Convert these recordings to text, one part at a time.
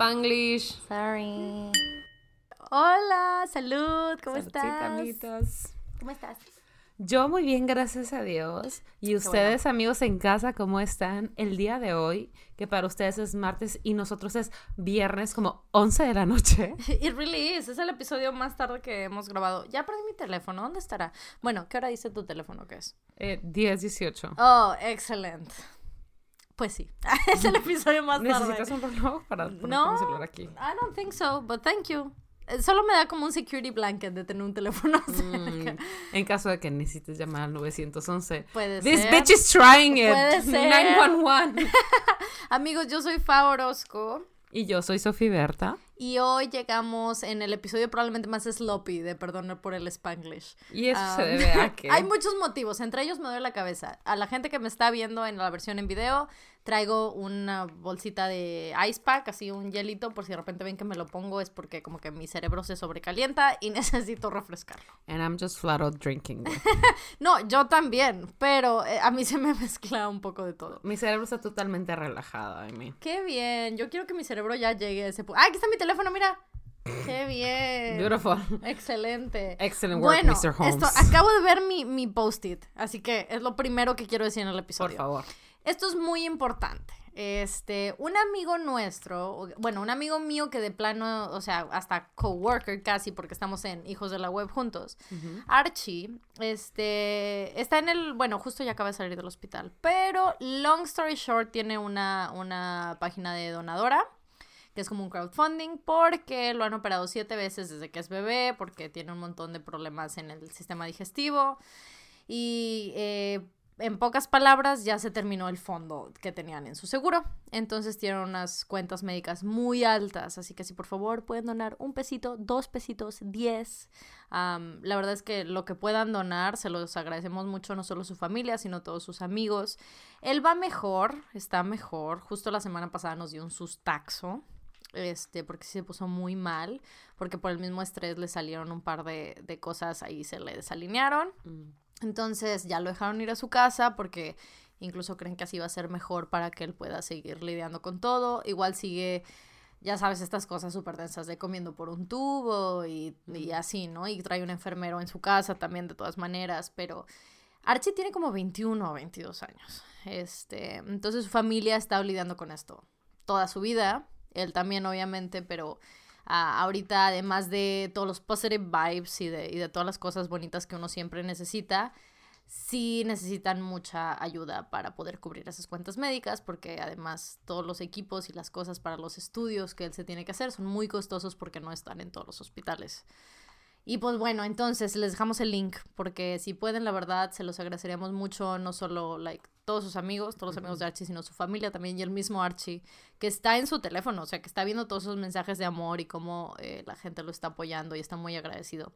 Spanglish. Sorry. Hola, salud, ¿cómo estás? ¿Cómo estás? Yo muy bien, gracias a Dios. Y ustedes, amigos en casa, ¿cómo están el día de hoy? Que para ustedes es martes y nosotros es viernes como 11 de la noche. It really is. Es el episodio más tarde que hemos grabado. Ya perdí mi teléfono. ¿Dónde estará? Bueno, ¿qué hora dice tu teléfono que es? Eh, 10, 18. Oh, excelente. Pues sí. es el episodio más tarde. ¿Necesitas un reloj para poner No. celular aquí? I don't think so, but thank you. Eh, Solo me da como un security blanket de tener un teléfono cerca. Mm, en caso de que necesites llamar al 911. Puede This ser. bitch is trying it. Puede ser. 911. Amigos, yo soy Fa Orozco. y yo soy Sofía Berta. Y hoy llegamos en el episodio probablemente más sloppy de Perdonar por el Spanglish. Y eso se Um, debe a que... Hay muchos motivos, entre ellos me duele la cabeza. A la gente que me está viendo en la versión en video, traigo una bolsita de ice pack, así un hielito, por si de repente ven que me lo pongo, es porque como que mi cerebro se sobrecalienta y necesito refrescarlo. And I'm just flat out drinking. No, yo también, pero eh, a mí se me mezcla un poco de todo. Mi cerebro está totalmente relajado, I mean. Qué bien, yo quiero que mi cerebro ya llegue a ese punto. ¡Ah, aquí está mi teléfono, mira! ¡Qué bien! Beautiful. Excelente. Excellent work, bueno, Mr. Holmes. esto, acabo de ver mi, mi post-it, así que es lo primero que quiero decir en el Por episodio. favor. Esto es muy importante. Este, un amigo nuestro, bueno, un amigo mío que de plano, o sea, hasta coworker casi, porque estamos en Hijos de la Web juntos, Archie, este, está en el, bueno, justo ya acaba de salir del hospital, pero long story short, tiene una, una página de donadora que es como un crowdfunding, porque lo han operado siete veces desde que es bebé, porque tiene un montón de problemas en el sistema digestivo. Y eh, en pocas palabras, ya se terminó el fondo que tenían en su seguro. Entonces tienen unas cuentas médicas muy altas. Así que si por favor pueden donar un pesito, dos pesitos, diez. La verdad es que lo que puedan donar, se los agradecemos mucho, no solo su familia, sino todos sus amigos. Él va mejor, está mejor. Justo la semana pasada nos dio un sustaxo este, porque se puso muy mal, porque por el mismo estrés le salieron un par de, de cosas ahí, se le desalinearon. Mm. Entonces ya lo dejaron ir a su casa porque incluso creen que así va a ser mejor para que él pueda seguir lidiando con todo. Igual sigue, ya sabes, estas cosas súper densas de comiendo por un tubo y, y así, ¿no? Y trae un enfermero en su casa también de todas maneras, pero... Archie tiene como 21 o 22 años. Este, entonces su familia ha estado lidiando con esto toda su vida. Él también, obviamente, pero ah, ahorita, además de todos los positive vibes y de, y de todas las cosas bonitas que uno siempre necesita, sí necesitan mucha ayuda para poder cubrir esas cuentas médicas, porque además todos los equipos y las cosas para los estudios que él se tiene que hacer son muy costosos porque no están en todos los hospitales. Y pues bueno, entonces les dejamos el link porque si pueden, la verdad, se los agradeceríamos mucho, no solo like todos sus amigos, todos los amigos de Archie, sino su familia también y el mismo Archie, que está en su teléfono, o sea, que está viendo todos esos mensajes de amor y cómo eh, la gente lo está apoyando y está muy agradecido.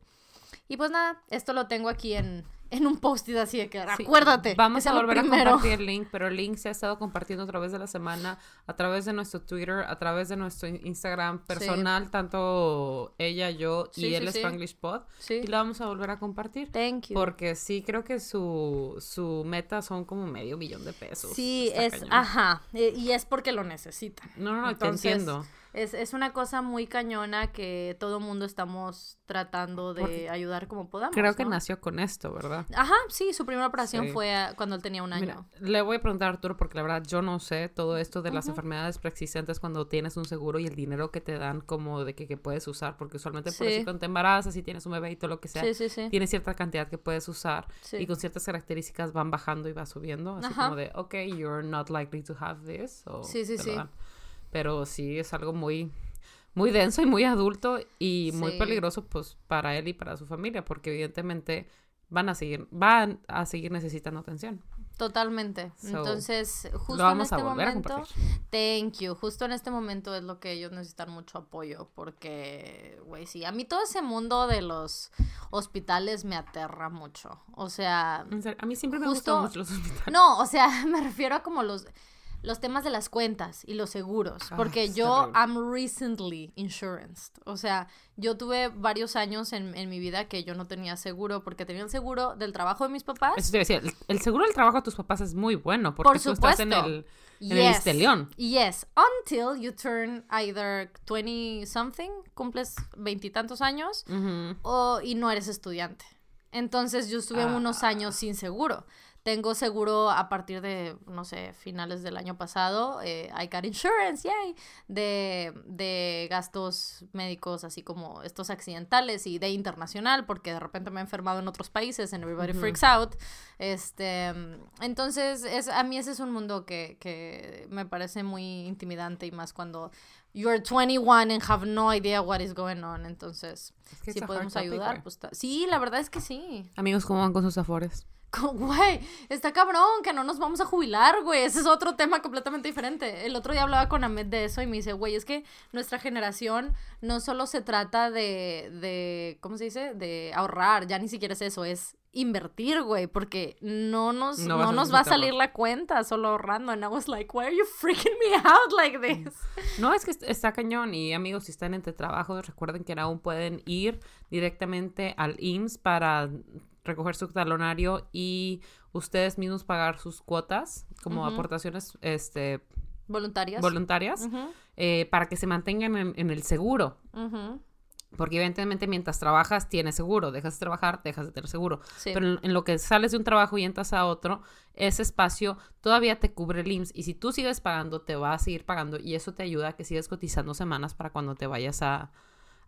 Y pues nada, esto lo tengo aquí en, en un post-it así de que Sí, acuérdate. Vamos a lo volver a compartir el link, pero el link se ha estado compartiendo a través de la semana, a través de nuestro Twitter, a través de nuestro in- Instagram personal, tanto ella, yo y Sí, el sí, sí. Spanglish Pod. Sí. Y la vamos a volver a compartir. Thank you. Porque sí, creo que su, su meta son como medio millón de pesos. Sí, es, cañón. ajá, eh, y es porque lo necesitan. No, no, no, Entonces, te entiendo. Es, es una cosa muy cañona que todo mundo estamos tratando de Porque ayudar como podamos. Creo que ¿no? nació con esto, ¿verdad? Ajá, sí, su primera operación Sí. fue cuando él tenía un año. Mira, le voy a preguntar a Arturo porque la verdad yo no sé todo esto de las enfermedades preexistentes cuando tienes un seguro y el dinero que te dan como de que, que puedes usar, porque usualmente por Sí. eso cuando te embarazas y tienes un bebé y todo lo que sea, sí, sí, sí. tienes cierta cantidad que puedes usar y con ciertas características van bajando y va subiendo, así Ajá. como de, ok, you're not likely to have this. O Sí, sí, sí. dan. Pero sí es algo muy muy denso y muy adulto y muy Sí. peligroso pues para él y para su familia porque evidentemente van a seguir van a seguir necesitando atención. Totalmente. So, Entonces, justo Lo vamos en a este volver a momento, compartir. thank you. Justo en este momento es lo que ellos necesitan mucho apoyo porque, güey, sí, a mí todo ese mundo de los hospitales me aterra mucho. O sea, a mí siempre me Justo- gustan mucho los hospitales. No, o sea, me refiero a como los... los temas de las cuentas y los seguros, Ah, porque yo am recently insured. O sea, yo tuve varios años en, en mi vida que yo no tenía seguro porque tenía el seguro del trabajo de mis papás. Eso te decía, el, el seguro del trabajo de tus papás es muy bueno porque Por tú estás en el, en el Istelión. Yes, until you turn either 20 something, cumples veintitantos años, Ujú. o, y no eres estudiante. Entonces yo estuve unos Ah. años sin seguro. Tengo seguro a partir de, no sé, finales del año pasado. eh, I got insurance, yay. De, de gastos médicos, así como estos accidentales y de internacional, porque de repente me he enfermado en otros países and everybody freaks out. Este, entonces, es, a mí ese es un mundo que, que me parece muy intimidante y más cuando you're 21 and have no idea what is going on. Entonces, Es que si podemos ayudar, pues sí, la verdad es que sí. Amigos, ¿cómo van con sus afores? Güey, está cabrón que no nos vamos a jubilar, güey. Ese es otro tema completamente diferente. El otro día hablaba con Ahmed de eso y me dice, güey, es que nuestra generación no solo se trata de, de, ¿cómo se dice? De ahorrar, ya ni siquiera es eso, es invertir, güey, porque no nos, No no nos va a salir la cuenta solo ahorrando. And I was like, why are you freaking me out like this? No, es que est- está cañón y amigos, si están entre trabajos, recuerden que aún pueden ir directamente al IMSS para recoger su talonario y ustedes mismos pagar sus cuotas como aportaciones este, Voluntarias. voluntarias eh, para que se mantengan en, en el seguro. Porque evidentemente mientras trabajas tienes seguro, dejas de trabajar, dejas de tener seguro. Sí. Pero en, en lo que sales de un trabajo y entras a otro, ese espacio todavía te cubre el IMSS. Y si tú sigues pagando, te va a seguir pagando. Y eso te ayuda a que sigas cotizando semanas para cuando te vayas a,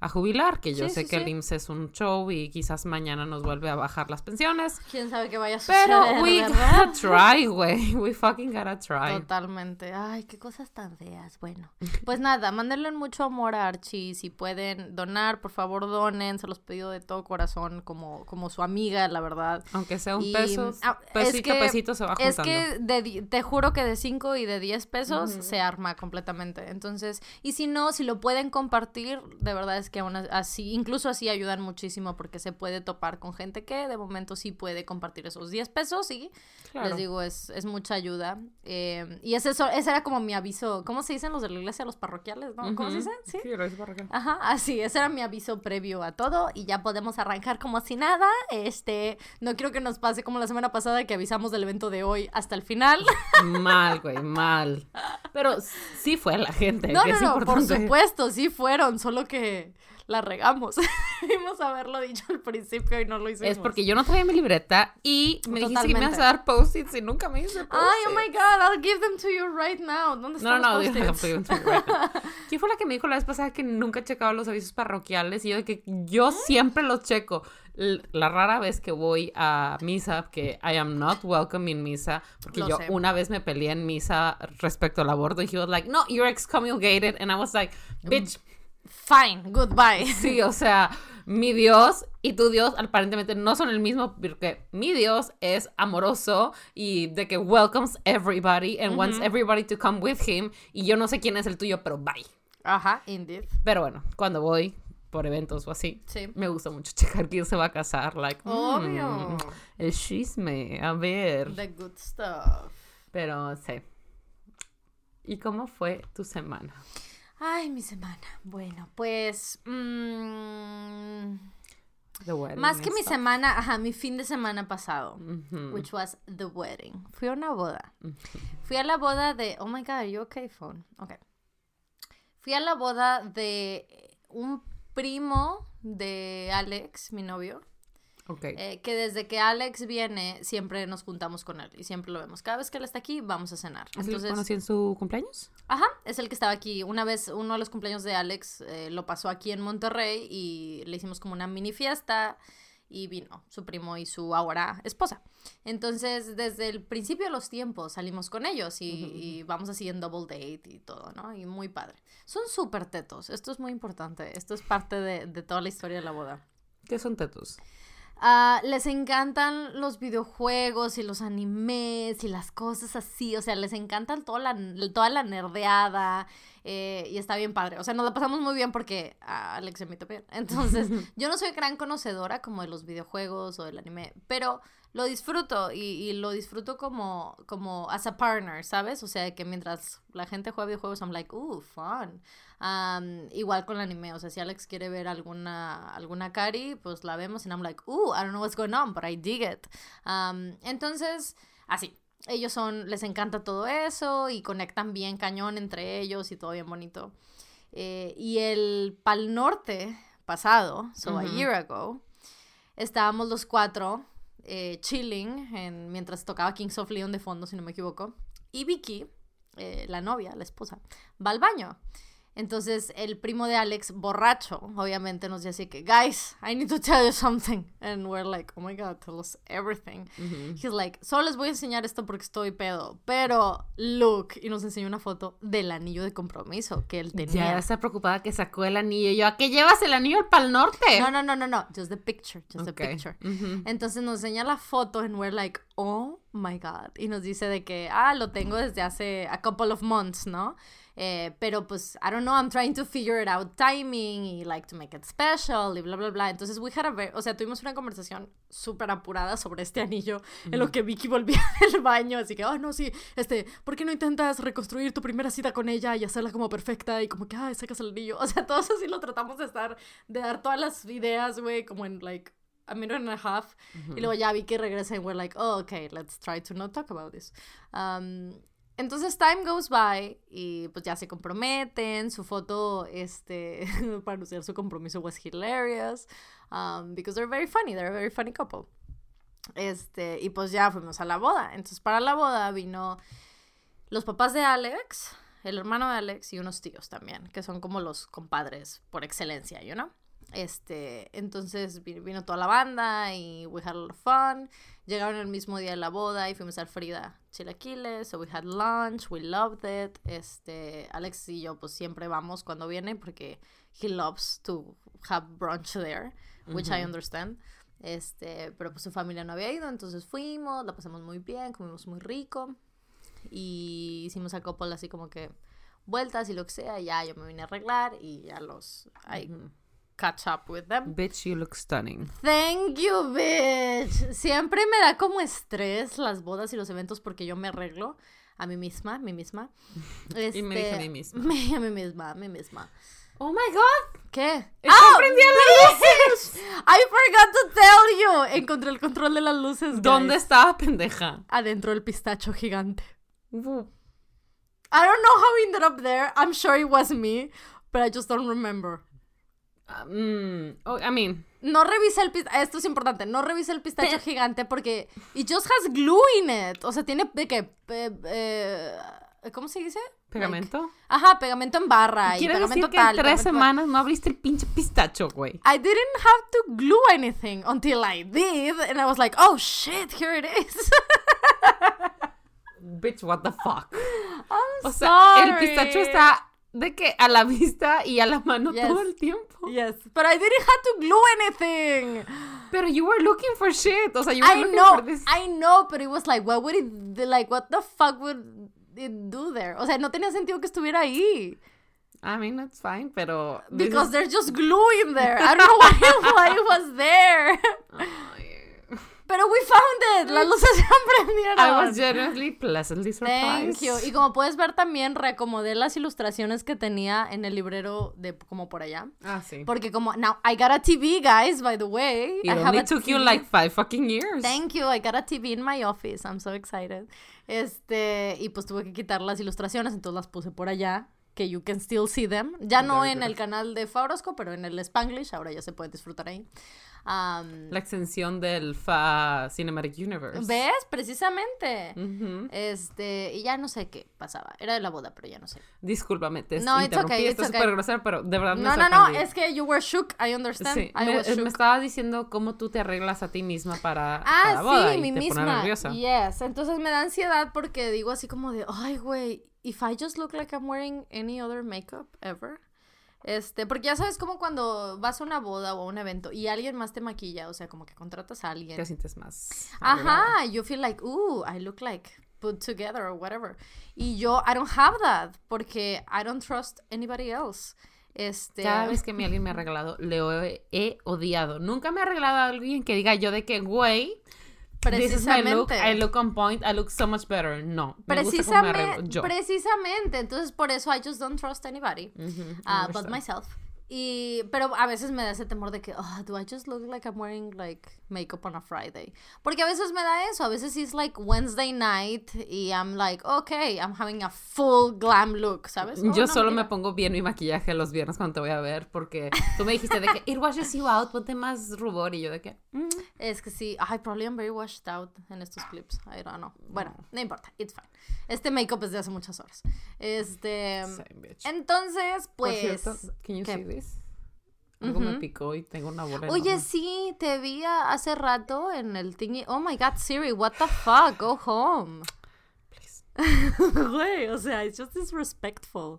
a jubilar. Que yo Sí, sé sí, que el sí. IMSS es un show y quizás mañana nos vuelve a bajar las pensiones. Quién sabe qué vaya a suceder, Pero we ¿verdad? gotta try, güey. We fucking gotta try. Totalmente. Ay, qué cosas tan feas. Bueno, pues nada, mándenle mucho amor a Archie. Si pueden donar, por favor donen. Se los pido de todo corazón, como, como su amiga, la verdad. Aunque sea un Y, peso, ah, es pesito a que- pesito se va juntando. Es que de te juro que de 5 y de 10 pesos se arma completamente. Entonces, y si no, si lo pueden compartir, de verdad es que aún así, incluso así ayudan muchísimo porque se puede topar con gente que de momento sí puede compartir esos 10 pesos y Claro. les digo, es, es mucha ayuda. Eh, y ese, eso- ese era como mi aviso. ¿Cómo se dicen los de la iglesia? Los parroquiales, ¿no? ¿Cómo se Ujú. dice? Sí. Sí, lo hice parroquial. Ajá, así, ese era mi aviso previo a todo y ya podemos arrancar como si nada. Este, no quiero que nos pase como la semana pasada que avisamos del evento de hoy hasta el final. Mal, güey, mal. Pero sí fue la gente. No, que no, no, por supuesto, sí fueron, solo que la regamos. Debimos haberlo dicho al principio y no lo hicimos. Es porque yo no traía mi libreta y me dijiste que me ibas a Totalmente. dar post-its y nunca me hice post Ay, oh my god, I'll give them to you right now. ¿Dónde No, están no, los no, post-its? ¿Quién fue la que me dijo la vez pasada que nunca checaba los avisos parroquiales? Y yo de que yo siempre los checo. La rara vez que voy a misa, que I am not welcome in misa, porque Lo yo sé. una vez me peleé en misa respecto al aborto y he was like, no, you're excommunicated. And I was like, bitch, Fine, goodbye. Sí, o sea, mi Dios y tu Dios aparentemente no son el mismo porque mi Dios es amoroso y de que welcomes everybody and wants everybody to come with him y yo no sé quién es el tuyo, pero bye. Ajá, indeed. Pero bueno, cuando voy por eventos o así, Sí. me gusta mucho checar quién se va a casar, like, mm, Obvio. el chisme, a ver. The good stuff. Pero sí. ¿Y cómo fue tu semana? Ay, mi semana. Bueno, pues. mm, The wedding más que mi stuff. semana, ajá, mi fin de semana pasado. Which was the wedding. Fui a una boda. Fui a la boda de. Oh my god, are you okay, phone? Okay. Fui a la boda de un primo de Alex, mi novio. Ok. eh, que desde que Alex viene, siempre nos juntamos con él y siempre lo vemos. Cada vez que él está aquí, vamos a cenar. ¿Es el que Entonces, conocí en su cumpleaños? Ajá, es el que estaba aquí. Una vez, uno de los cumpleaños de Alex eh, lo pasó aquí en Monterrey y le hicimos como una mini fiesta y vino su primo y su ahora esposa. Entonces, desde el principio de los tiempos salimos con ellos y, Ujú. y vamos así en double date y todo, ¿no? Y muy padre. Son súper tetos, esto es muy importante, esto es parte de, de toda la historia de la boda. ¿Qué son tetos? Ah, les encantan los videojuegos y los animes y las cosas así, o sea, les encantan toda la, toda la nerdeada eh, y está bien padre. O sea, nos la pasamos muy bien porque a Alex se me bien. Entonces, yo no soy gran conocedora como de los videojuegos o del anime, pero lo disfruto y, y lo disfruto como, como as a partner, ¿sabes? O sea, que mientras la gente juega videojuegos, I'm like, ooh, fun. Um, igual con el anime, o sea, si Alex quiere ver alguna, alguna Kari, pues la vemos y I'm like, ooh, I don't know what's going on, but I dig it. Um, entonces, así, ellos son, les encanta todo eso y conectan bien cañón entre ellos y todo bien bonito. Eh, y el Pal Norte pasado, so a year ago, estábamos los cuatro eh, chilling en, mientras tocaba Kings of Leon de fondo, si no me equivoco. Y Vicky, eh, la novia, la esposa, va al baño. Entonces el primo de Alex, borracho, obviamente nos dice que, guys, I need to tell you something. And we're like, oh my god, tell us everything. Ujú. He's like, solo les voy a enseñar esto porque estoy pedo. Pero, look, y nos enseñó una foto del anillo de compromiso que él tenía. Ya está preocupada que sacó el anillo. Y yo, ¿a qué llevas el anillo al Pal Norte? No, no, no, no, no. Just the picture. Just the picture. Ujú. Entonces nos enseña la foto and we're like, oh my god. Y nos dice de que, ah, lo tengo desde hace a couple of months, ¿no? Eh, pero pues, I don't know, I'm trying to figure it out timing y like to make it special y bla, bla, bla. Entonces, we had a ver, o sea, tuvimos una conversación súper apurada sobre este anillo en lo que Vicky volvía del baño. Así que, oh, no, sí, este, ¿por qué no intentas reconstruir tu primera cita con ella y hacerla como perfecta y como que, ah, sacas el anillo? O sea, todos así lo tratamos de estar, de dar todas las ideas, güey, como en like a minute and a half. Y luego ya Vicky regresa y we're like, oh, okay, let's try to not talk about this. Um, entonces time goes by y pues ya se comprometen. Su foto, este, para anunciar su compromiso was hilarious. Um, because they're very funny, they're a very funny couple. Este, y pues ya fuimos a la boda. Entonces para la boda vino los papás de Alex, el hermano de Alex y unos tíos también, que son como los compadres por excelencia, you know? Este, entonces vi- vino toda la banda y we had a lot of fun. Llegaron el mismo día de la boda y fuimos al Frida Chilaquiles, so we had lunch, we loved it. Este, Alex y yo pues siempre vamos cuando viene porque he loves to have brunch there, which I understand. Este, pero pues su familia no había ido, entonces fuimos, la pasamos muy bien, comimos muy rico y hicimos a couple así como que vueltas y lo que sea, ya yo me vine a arreglar y ya los I Ujú. Catch up with them. Bitch, you look stunning. Thank you, bitch. Siempre me da como estrés las bodas y los eventos porque yo me arreglo a mí misma, a mí misma. Y me dije a Este, mí misma. me- a mí misma, a mí misma. Oh my god. ¿Qué? ¡Ah, prendida bitch! I forgot to tell you. Encontré el control de las luces. ¿Dónde guys. estaba, pendeja? Adentro del pistacho gigante. Uh, I don't know how we ended up there. I'm sure it was me, but I just don't remember. Oh, I mean, No revise el pistacho. Esto es importante. No revise el pistacho gigante porque it just has glue in it. O sea, tiene de que. eh, eh, ¿Cómo se dice? pegamento. Like- ajá, pegamento en barra pegamento decir que tal. en tres semanas no abriste el pinche pistacho, güey. I didn't have to glue anything until I did, and I was like, oh shit, here it is. Bitch, what the fuck. I'm O sea, el sorry. pistacho está de que a la vista y a la mano Yes. todo el tiempo. Yes, but I didn't have to glue anything. Pero you were looking for shit. O sea, you were I looking know, for this. I know, but it was like, what would it, like, what the fuck would it do there? O sea, no tenía sentido que estuviera ahí. I mean, it's fine, pero. Because is- there's just glue in there. I don't know why, why it was there. Pero we found it. Las luces se prendieron. I was genuinely pleasantly surprised. Thank you. Y como puedes ver también reacomodé las ilustraciones que tenía en el librero de como por allá. Ah, sí. Porque como now I got a TV, guys, by the way. It I only took you TV. like five fucking years. Thank you. I got a TV in my office. I'm so excited. Este, y pues tuve que quitar las ilustraciones, entonces las puse por allá, que you can still see them. Ya no en el canal de Fabrosco, pero en el Spanglish, ahora ya se puede disfrutar ahí. Um, La extensión del FA Cinematic Universe. ¿Ves? Precisamente. Ujú. Este, y ya no sé qué pasaba. Era de la boda, pero ya no sé. Discúlpame, te No, it's interrumpí. okay, Esto it's es okay. súper grosero, pero de verdad me No, no, no, es que you were shook, I understand. Sí, I me, was me shook. estaba diciendo cómo tú te arreglas a ti misma para Ah, cada boda sí, y mi te pone misma. nerviosa. Yes. Entonces me da ansiedad porque digo así como de, ay, güey, if I just look like I'm wearing any other makeup ever. Este, porque ya sabes como cuando vas a una boda o a un evento y alguien más te maquilla, o sea, como que contratas a alguien. Te sientes más. Ajá, you feel like, ooh, I look like put together or whatever. Y yo, I don't have that porque I don't trust anybody else. Este, Cada vez que alguien me ha arreglado, le he, he odiado. Nunca me ha arreglado a alguien que diga yo de que, güey, This is my look. Precisamente. I look on point. I look so much better. No. Me gusta cómo me Precisamente, yo. precisamente. Entonces, por eso I just don't trust anybody. Ujú, I uh, but myself. Y, pero a veces me da ese temor de que, oh, do I just look like I'm wearing like makeup on a Friday? Porque a veces me da eso, a veces it's like Wednesday night y I'm like, okay, I'm having a full glam look, ¿sabes? Oh, Yo no, solo me mira. pongo bien mi maquillaje los viernes cuando te voy a ver porque tú me dijiste de que it washes you out, ponte más rubor y yo de que mm, Es que sí, ay, probably I'm very washed out en estos clips, I don't know. Bueno, no importa, it's fine. Este makeup es de hace muchas horas. Este, same bitch. entonces, Por pues... cierto, can you ¿qué? see this? Algo me Ujú. picó y tengo una bola Oye, enorme. sí, te vi hace rato en el thingy. Oh my god, Siri, what the fuck? Go home. Please. Güey, o sea, it's just disrespectful.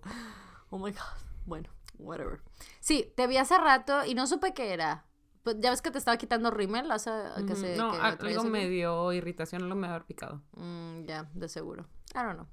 Oh my god. Bueno, whatever. Sí, te vi hace rato y no supe qué era. Pues, ya ves que te estaba quitando rímel hace que se no, que algo me dio irritación, algo me había picado. Mm, ya, de seguro. I don't know.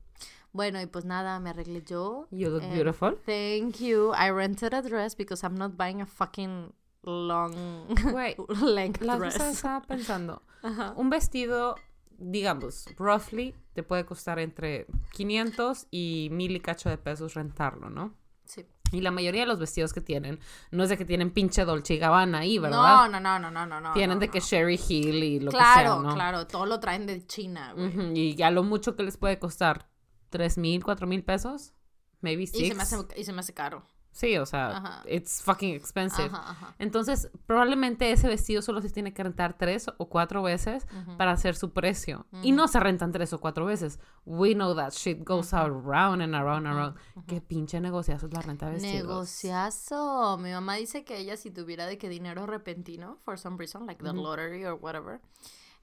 Bueno, y pues nada, me arreglé yo. You look Eh, beautiful. Thank you. I rented a dress because I'm not buying a fucking long Güey, length La dress. estaba pensando, Ajá. un vestido, digamos, roughly, te puede costar entre 500 y 1000 y cacho de pesos rentarlo, ¿no? Sí. Y la mayoría de los vestidos que tienen, no es de que tienen pinche Dolce y Gabbana ahí, No, ¿verdad? no, no, no, no, no, no. tienen no, de que no. Sherry Hill y lo claro, que sea, ¿no? claro, todo lo traen de China, güey. Ujú, Y a lo mucho que les puede costar, ¿tres mil, cuatro mil pesos? Maybe y, six. se me hace, y se me hace caro. Sí, o sea, Ajá. it's fucking expensive. Ajá, ajá. Entonces, probablemente ese vestido solo se tiene que rentar tres o cuatro veces para hacer su precio. Y no se rentan tres o cuatro veces. We know that shit goes around and around and around. Qué pinche negociazo es la renta de vestidos. Negociazo. Mi mamá dice que ella si tuviera de que dinero repentino, for some reason, like the lottery or whatever,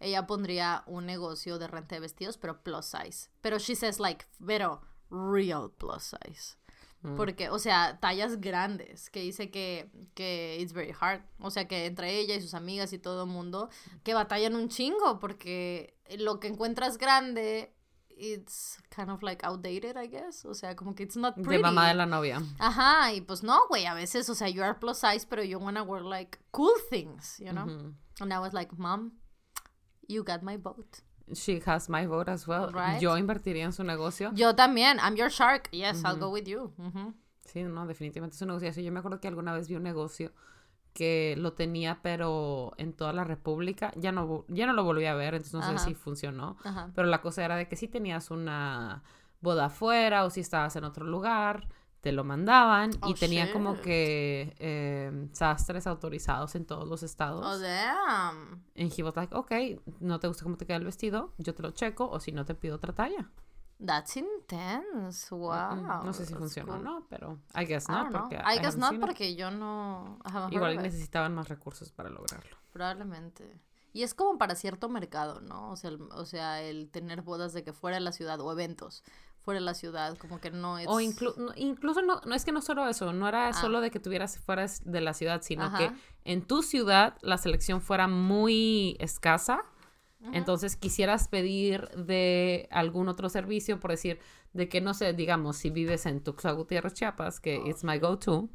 ella pondría un negocio de renta de vestidos, pero plus size. Pero she says like, pero real plus size. Mm. Porque, o sea, tallas grandes, que dice que, que it's very hard. O sea, que entre ella y sus amigas y todo el mundo, que batallan un chingo, porque lo que encuentras grande, it's kind of like outdated, I guess. O sea, como que it's not pretty. De mamá de la novia. Ajá, y pues no, güey, a veces, o sea, you are plus size, pero you wanna wear like cool things, you know? And I was like, mom, you got my vote. She has my vote as well. Right. Yo invertiría en su negocio. Yo también, I'm your shark, yes, I'll go with you. Sí, no, definitivamente es un negocio. Yo me acuerdo que alguna vez vi un negocio que lo tenía, pero en toda la República. Ya no, ya no lo volví a ver, entonces no Ajá. sé si funcionó. Ajá. Pero la cosa era de que si tenías una boda afuera o si estabas en otro lugar, te lo mandaban y Oh, tenía como que eh, sastres autorizados en todos los estados. Oh, damn. And he was like, ok, no te gusta cómo te queda el vestido, yo te lo checo o si no te pido otra talla. That's intense. Wow. No sé si that's funcionó o cool. no, pero I guess I no, don't know. porque I guess haven't not porque yo no I Igual necesitaban más recursos para lograrlo. Probablemente. Y es como para cierto mercado, ¿no? O sea, el, o sea, el tener bodas de que fuera de la ciudad o eventos fuera de la ciudad, como que no es... O inclu- incluso no, no es que no solo eso, no era solo de que tuvieras fuera de la ciudad, sino Ah. Ajá. que en tu ciudad la selección fuera muy escasa. Entonces quisieras pedir de algún otro servicio, por decir, de que no sé, digamos, si vives en Tuxtla Gutiérrez, Chiapas, que it's my go-to,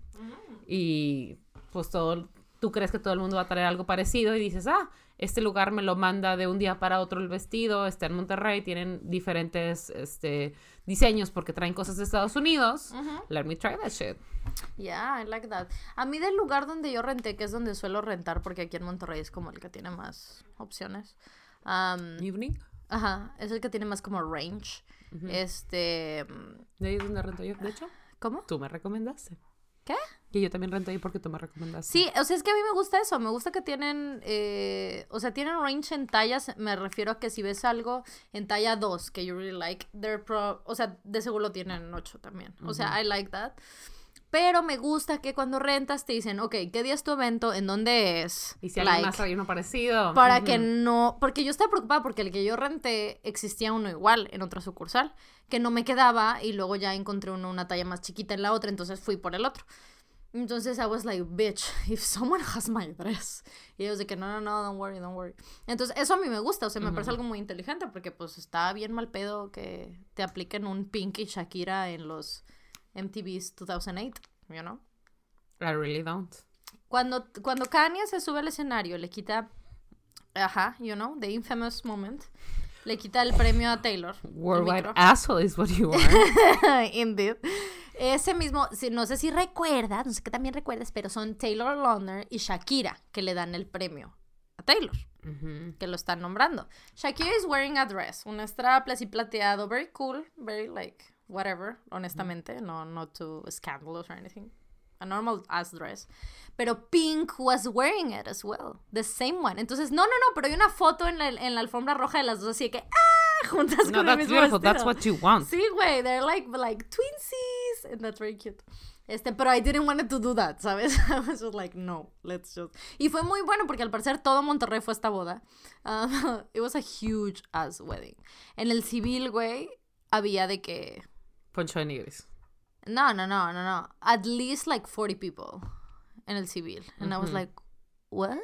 y pues todo, tú crees que todo el mundo va a traer algo parecido y dices, ah, este lugar me lo manda de un día para otro el vestido, está en Monterrey, tienen diferentes este, diseños porque traen cosas de Estados Unidos. Let me try that shit. Yeah, I like that. A mí del lugar donde yo renté, que es donde suelo rentar, porque aquí en Monterrey es como el que tiene más opciones. um, Evening. ajá, es el que tiene más como range. Este, De ahí es donde rento yo, de hecho. ¿cómo? Tú me recomendaste. ¿Qué? Que yo también rento ahí porque tú me recomendaste. Sí, o sea, es que a mí me gusta eso, me gusta que tienen, eh, o sea, tienen range en tallas, me refiero a que si ves algo en talla 2 que you really like, they're pro, o sea, de seguro lo tienen en 8 también, o sea, I like that. Pero me gusta que cuando rentas te dicen, ok, ¿qué día es tu evento? ¿En dónde es? Y si alguien Like, más trae uno parecido. para ujú. que no, porque yo estaba preocupada porque el que yo renté existía uno igual en otra sucursal, que no me quedaba y luego ya encontré uno una talla más chiquita en la otra, entonces fui por el otro. Entonces I was like, bitch, if someone has my dress. Y ellos de que no, no, no, don't worry, don't worry. Entonces eso a mí me gusta, o sea, me parece algo muy inteligente porque pues está bien mal pedo que te apliquen un Pink y Shakira en los MTV's 2008, you know? I really don't. Cuando, cuando Kanye se sube al escenario, le quita Ajá, you know, the infamous moment. Le quita el premio a Taylor. Worldwide asshole is what you are. Indeed. Ese mismo, no sé si recuerdas, no sé que también recuerdas, pero son Taylor Lautner y Shakira que le dan el premio a Taylor, que lo están nombrando. Shakira is wearing a dress, un strapless así plateado, very cool, very like whatever, honestamente, no not too scandalous or anything. A normal ass dress. Pero Pink was wearing it as well. The same one. Entonces, no, no, no, pero hay una foto en la, en la alfombra roja de las dos así que, ¡ah! Juntas No, con el that's mismo beautiful. That's vestido. what you want. Sí, güey, they're like, like twinsies, and that's very cute. Este, pero I didn't want to do that, ¿sabes? I was just like, no, let's just. Y fue muy bueno porque al parecer todo Monterrey fue a esta boda. Um, it was a huge ass wedding. En el civil, güey, había de que. Poncho de Nigris. No, no, no, no, no. At least like 40 people en el civil. And I was like, what?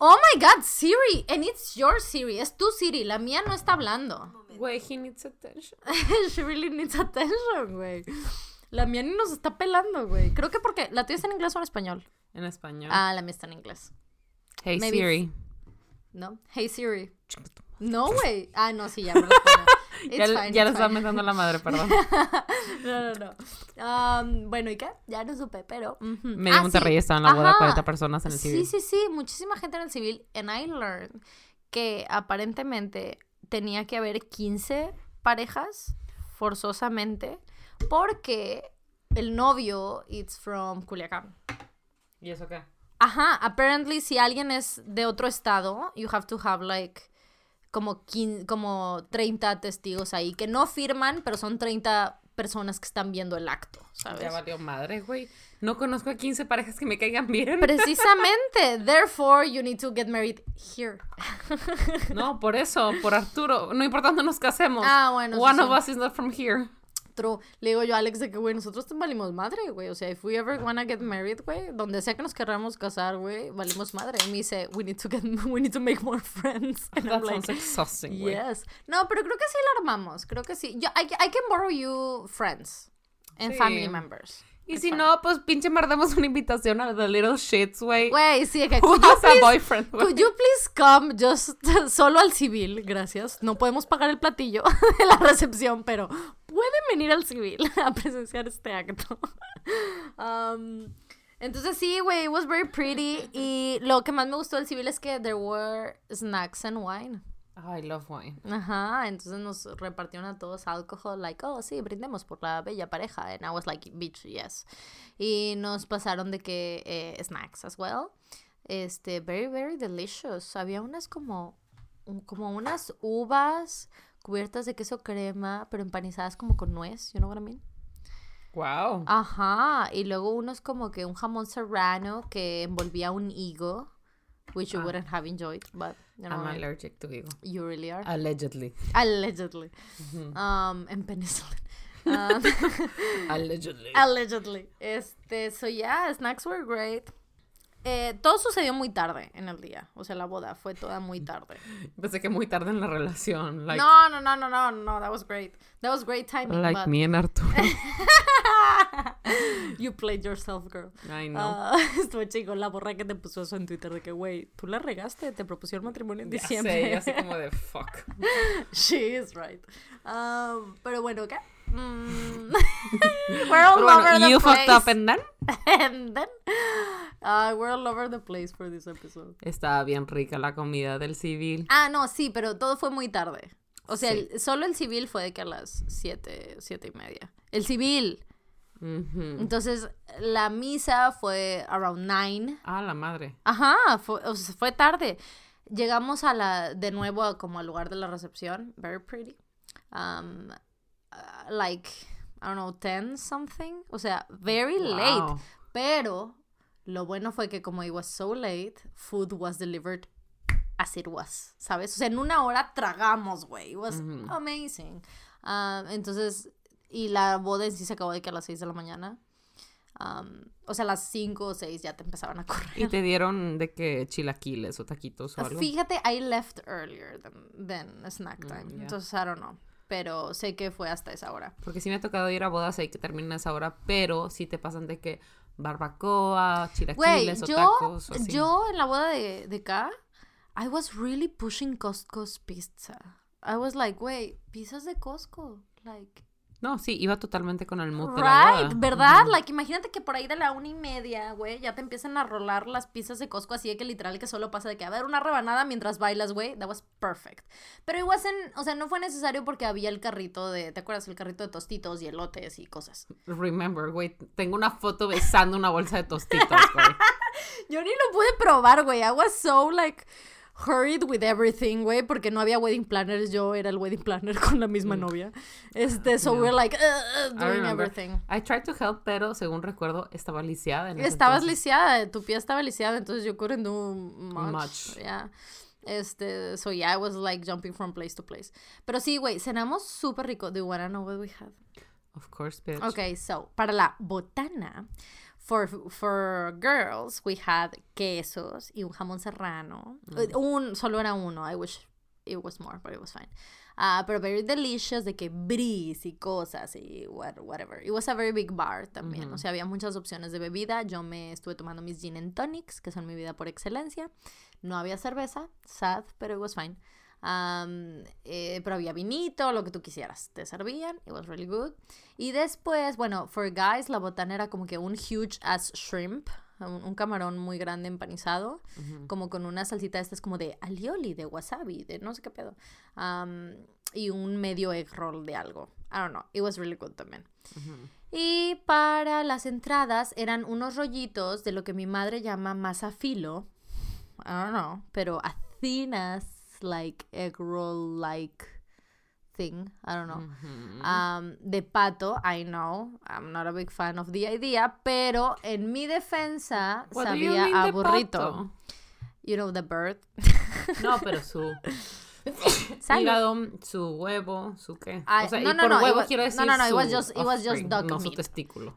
Oh my god, Siri! And it's your Siri. Es tu Siri. La mía no está hablando. Güey, he needs attention. She really needs attention, güey. La mía ni nos está pelando, güey. Creo que porque la tuya está en inglés o en español. En español. Ah, la mía está en inglés. hey maybe Siri. ¿No? Hey Siri. No, güey. Ah, no, sí, ya me respondió. Ya, fine, ya le fine. metiendo la madre, perdón. No, no, no. Um, bueno, ¿y qué? Ya no supe, pero. ujú. Medio Ah, Monterrey sí. estaba en la boda, Ajá. 40 personas en el Sí, civil. sí, sí, muchísima gente en el civil. And I learned que aparentemente tenía que haber 15 parejas forzosamente porque el novio it's from Culiacán. ¿Y eso qué? Ajá, apparently si alguien es de otro estado, you have to have like como 15, como 30 testigos ahí que no firman, pero son 30 personas que están viendo el acto, ¿sabes? Ya valió madre, güey. No conozco a 15 parejas que me caigan bien. Precisamente, therefore you need to get married here. No, por eso, por Arturo. No importa dónde nos casemos. Ah, bueno, One sí. of us is not from here. True. Le digo yo a Alex de que, güey, nosotros te valimos madre, güey. O sea, if we ever wanna get married, güey, donde sea que nos querramos casar, güey, valimos madre. Y me dice, we need to get, we need to make more friends. And I'm That like, sounds exhausting, güey. yes. No, pero creo que sí lo armamos. Creo que sí. Yo, I, I can borrow you friends and Sí. family members. Y It's si no, pues pinche mandamos una invitación a The Little Shits, güey. Güey, sí, que could you please- boyfriend, güey? Could you please come just solo al civil? Gracias. No podemos pagar el platillo de la recepción, pero pueden venir al civil a presenciar este acto. Um, entonces sí, güey, it was very pretty. Y lo que más me gustó del civil es que there were snacks and wine. I love wine. Ajá, entonces nos repartieron a todos alcohol, like, oh, sí, brindemos por la bella pareja. And I was like, bitch, yes. Y nos pasaron de que eh, snacks as well. Este, very, very delicious. Había unas como, como unas uvas cubiertas de queso crema, pero empanizadas como con nuez, you know what I mean? Wow. Ajá, y luego unos como que un jamón serrano que envolvía un higo, which you Ah. wouldn't have enjoyed, but you know, I'm allergic to higo. you really are. Allegedly. Allegedly. Ujú. Um, en penicillin. Um, Allegedly. allegedly. Este, so yeah, snacks were great. Eh, todo sucedió muy tarde en el día. O sea, la boda fue toda muy tarde. Pensé que muy tarde en la relación. Like, no, no, no, no, no, no. That was great. That was great timing. like but me and Arturo. you played yourself, girl. I know. Ah, estuvo chico la borra que te puso eso en Twitter de que, güey, tú la regaste, te propusieron matrimonio en ya diciembre. sé, yo así como de fuck. She is right. Um, pero bueno, ¿qué? Mm. we're all over the you place. fucked up and then. and then uh, we're all over the place for this episode. Estaba bien rica la comida del civil. Ah, no, sí, pero todo fue muy tarde. O sea, Sí. el- solo el civil fue de que a las siete, siete y media. El civil. Entonces, la misa fue around nine. Ah, la madre. Ajá, fue, o sea, fue tarde. Llegamos a la, de nuevo a como al lugar de la recepción. Very pretty. Um, uh, like, I don't know, 10 something. O sea, very late. Pero lo bueno fue que como it was so late, food was delivered as it was, ¿sabes? O sea, en una hora tragamos, güey. It was amazing. Ah, entonces, y la boda en sí se acabó de que a las 6 de la mañana. Um, o sea, a las 5 o 6 ya te empezaban a correr. Y te dieron de que chilaquiles o taquitos o algo. Fíjate, I left earlier than, than snack Mm, time. ya. Entonces, I don't know. Pero sé que fue hasta esa hora. Porque sí me ha tocado ir a bodas ahí que terminan a esa hora, pero sí te pasan de que barbacoa, chilaquiles o yo, tacos o así. yo en la boda de, de K, I was really pushing Costco's pizza. I was like, wait, pizzas de Costco. Like, No, sí, iba totalmente con el mood de la boda. right, ¿verdad? Like, imagínate que por ahí de la una y media, güey, ya te empiezan a rolar las pizzas de Costco así de que literal que solo pasa de que a ver una rebanada mientras bailas, güey. That was perfect. Pero wasn't, o sea, no fue necesario porque había el carrito de, ¿te acuerdas? El carrito de tostitos y elotes y cosas. Remember, güey, tengo una foto besando una bolsa de tostitos, güey. Yo ni lo pude probar, güey. I was so like hurried with everything, güey, porque no había wedding planners. Yo era el wedding planner con la misma novia. Este, so Mm. Yeah. we're like uh, uh, I doing remember. everything. I tried to help, pero según recuerdo, estaba lisiada en Estabas entonces. lisiada, tu pie estaba lisiada, entonces yo couldn't do much. Much. Yeah. Este, so yeah, I was like jumping from place to place. Pero sí, güey, cenamos súper rico. Do you wanna know what we had? Of course, bitch. Okay, so para la botana, for, for girls, we had quesos y un jamón serrano. Mm. Uh, Un, solo era uno. I wish it was more, but it was fine. Ah, pero very delicious, de que bris y cosas y what- whatever. It was a very big bar también. O sea, había muchas opciones de bebida. Yo me estuve tomando mis gin and tonics, que son mi vida por excelencia. No había cerveza, sad, pero it was fine. Um, eh, pero había vinito, lo que tú quisieras. Te servían, it was really good. Y después, bueno, for guys, la botana era como que un huge ass shrimp, un, un camarón muy grande empanizado, como con una salsita esta es como de alioli, de wasabi, de no sé qué pedo. Um, y un medio egg roll de algo. I don't know, it was really good también. Y para las entradas eran unos rollitos de lo que mi madre llama masa filo. I don't know, pero a like egg roll like thing. I don't know. Ujú. Um, de pato, I know. I'm not a big fan of the idea, pero en mi defensa What sabía a burrito. pato? You know the bird. No, pero su hígado, su huevo, su qué. Ay, o sea, no, no, por no, huevo was- quiero no, decir no, no, it was just- it was just dog no meat.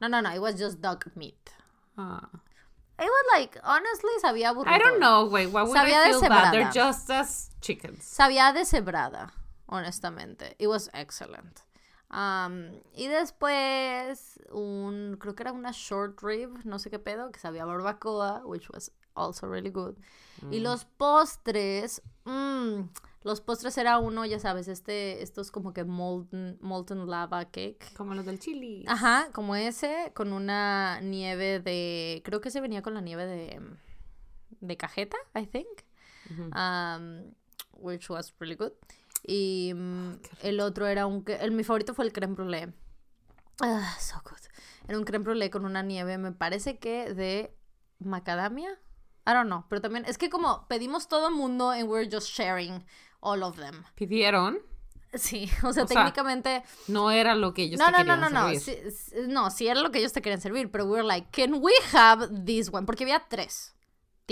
No, no, no, it was just dog meat. Ah. It was like, honestly, sabía burrito. I don't know, güey. Why would Sabía I feel bad? They're deshebrada. just as chickens. Sabía deshebrada, honestamente. It was excellent. Um, y después, un, creo que era una short rib, no sé qué pedo, que sabía barbacoa, which was also really good. Y los postres, mm, los postres era uno, ya sabes, este, estos como que molten, molten lava cake. Como los del chili. Ajá, como ese, con una nieve de, creo que se venía con la nieve de, de cajeta, I think um, which was really good. Y mm, el otro era un... El, mi favorito fue el creme brulee. Ah, so good. Era un creme brulee con una nieve, me parece que de macadamia. I don't know, pero también es que como pedimos todo el mundo and we're just sharing all of them. Pidieron. Sí, o sea, O sea, técnicamente... No era lo que ellos No, te no, no, querían no, no. servir. Sí, no, sí era lo que ellos te querían servir, pero we're like, can we have this one? Porque había tres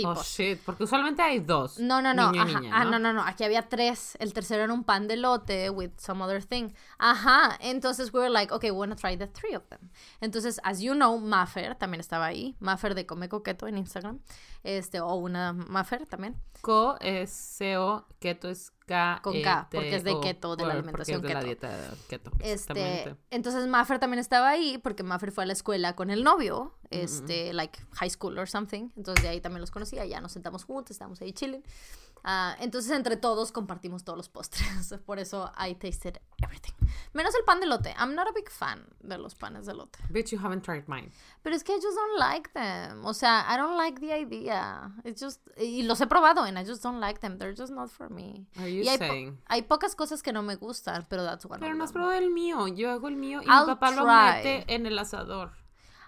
Oh, tipos. shit. Porque usualmente hay dos. No, no, no. Niño y ajá. niña, Ah, no, no, no. Aquí había tres. El tercero era un pan de lote with some other thing. Ajá. Entonces we were like, okay, we wanna try the three of them. Entonces, as you know, Maffer también estaba ahí. Maffer de Come Coqueto en Instagram. Este, o una Maffer también. Co es CO, keto es K. Con K, T, porque es de keto, de la alimentación keto. la dieta keto. Este, exactamente. entonces Maffer también estaba ahí porque Maffer fue a la escuela con el novio, este, like high school or something. Entonces de ahí también los conocía, ya nos sentamos juntos, estábamos ahí chilling. Ah, entonces entre todos compartimos todos los postres. Por eso I tasted everything. Menos el pan de lote. I'm not a big fan de los panes de lote. Bitch, you haven't tried mine. Pero es que I just don't like them. O sea, I don't like the idea. It's just y los he probado and I just don't like them. They're just not for me. Are you Y hay, po- saying? hay pocas cosas que no me gustan, pero that's one Pero no has probado el mío. Yo hago el mío y I'll mi papá lo try. mete en el asador.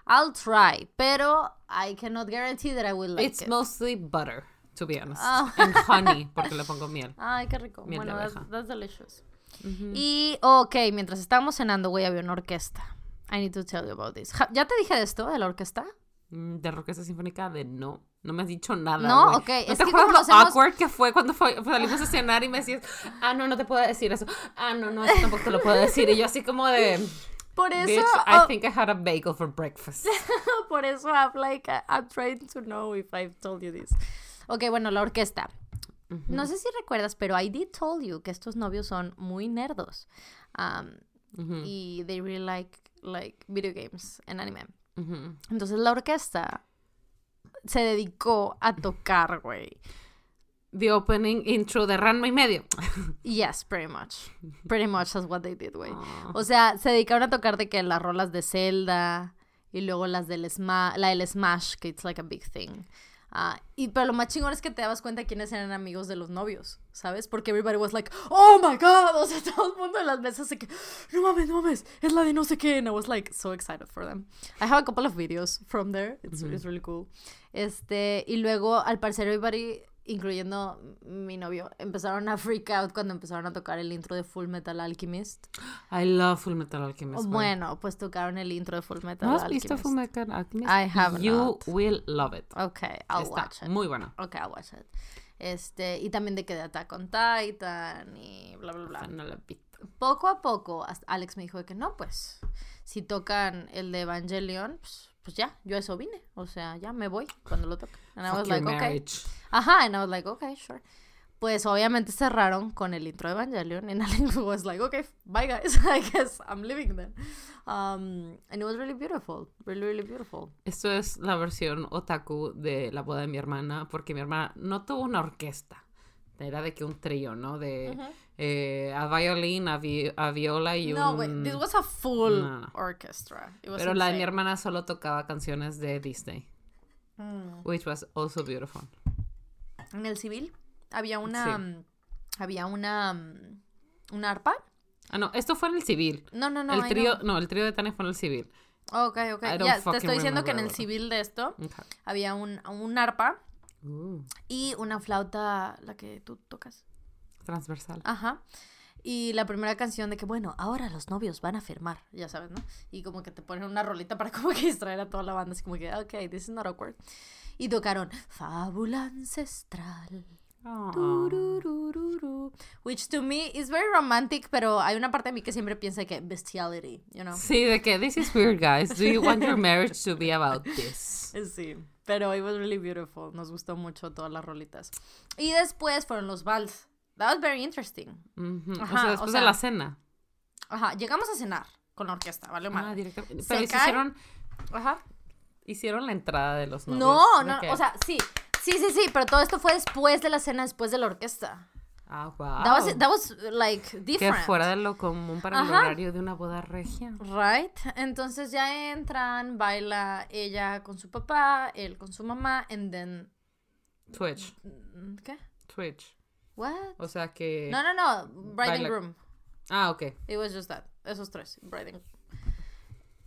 I'll try, pero I cannot guarantee that I will like It's it. mostly butter, to be honest. And honey, porque le pongo miel. Ay, qué rico. Miel de bueno, that's, abeja. that's delicious. Ujú. Y, ok, mientras estábamos cenando, güey, había una orquesta. I need to tell you about this. ¿Ya te dije de esto, de la orquesta? Mm, De Orquesta Sinfónica de no. No me has dicho nada. No, güey. ok, ¿No es te que acuerdas lo nos hemos- awkward que fue cuando fue- salimos a cenar y me decías, ah, no, no te puedo decir eso. Ah, no, no, eso tampoco te lo puedo decir. Y yo así como de, Por eso, bitch, I oh, think I had a bagel for breakfast. por eso I'm like, I- I'm trying to know if I've told you this. Ok, bueno, la orquesta. No sé si recuerdas, pero I did told you que estos novios son muy nerdos. Um, y they really like, like video games and anime. Entonces la orquesta se dedicó a tocar, güey. the opening intro de Ranma y medio. Yes, pretty much. Pretty much that's what they did, güey. Ah. O sea, se dedicaron a tocar de que las rolas de Zelda y luego las del Smash, la del Smash, que it's like a big thing. Ah, y pero lo más chingón es que te dabas cuenta quiénes eran amigos de los novios, ¿sabes? Porque everybody was like, oh my god, o sea, todo el mundo en las mesas de que, no mames, no mames, es la de no sé qué, and I was like so excited for them. I have a couple of videos from there, it's, it's really cool. Este, y luego al parecer everybody, incluyendo mi novio, empezaron a freak out cuando empezaron a tocar el intro de Full Metal Alchemist. I love Full Metal Alchemist. Bueno, pues tocaron el intro de Full Metal ¿No has Alchemist. visto Full Metal Alchemist? I have You not. will love it. Okay, I'll Está watch it. muy bueno. Okay, I'll watch it. Este, y también de que de Attack on Titan y bla, bla, bla. No la he visto. Poco a poco, Alex me dijo que no, pues, si tocan el de Evangelion, pues, pues ya, yo eso vine. O sea, ya me voy cuando lo toque. And I was like, okay. Ajá, and I was like, okay, sure. Pues obviamente cerraron con el intro de Evangelion, and Alex was like, okay, bye guys, I guess I'm leaving then. Um, and it was really beautiful, really, really beautiful. Esto es la versión otaku de la boda de mi hermana, porque mi hermana no tuvo una orquesta. Era de que un trío, ¿no? De eh, a violín, a, vi- a viola y No, un... wait, this was a full No, no. orchestra. It was Pero la de mi hermana solo tocaba canciones de Disney, Mm. which was also beautiful. En el civil había una, Sí. mm, había una, mm, una arpa. Ah, no, esto fue en el civil. No, no, no. el trío, no, el trío de Tania fue en el civil. Ok, ok. Ya, te estoy diciendo que en el civil de esto Okay. había un, un arpa y una flauta, la que tú tocas. Transversal. Ajá. Y la primera canción de que, bueno, ahora los novios van a firmar, ya sabes, ¿no? Y como que te ponen una rolita para como que distraer a toda la banda, así como que, ok, this is not awkward. Y tocaron Fábula Ancestral. Tururururu, Which to me is very romantic, pero hay una parte de mí que siempre piensa que bestiality, you know? Sí, de que this is weird, guys. Do you want your marriage to be about this? Sí, pero it was really beautiful. Nos gustó mucho todas las rolitas. Y después fueron los vals. That was very interesting. Ujú. o Ajá, sea, o después sea, de la cena. Ajá, llegamos a cenar con la orquesta, ¿vale? Ah, directamente. Se Pero cae. hicieron, Ajá. hicieron la entrada de los novios. No, ¿de no, o sea, sí. Sí, sí, sí, pero todo esto fue después de la cena, después de la orquesta. Ah, wow. That was, that was like que different. fuera de lo común para el Ajá. horario de una boda regia. Right? Entonces ya entran, baila ella con su papá, él con su mamá, and then... Twitch. ¿Qué? Twitch. What? O sea que. No, no, no, bride and groom. Ah, ok. It was just that. Esos tres, bride and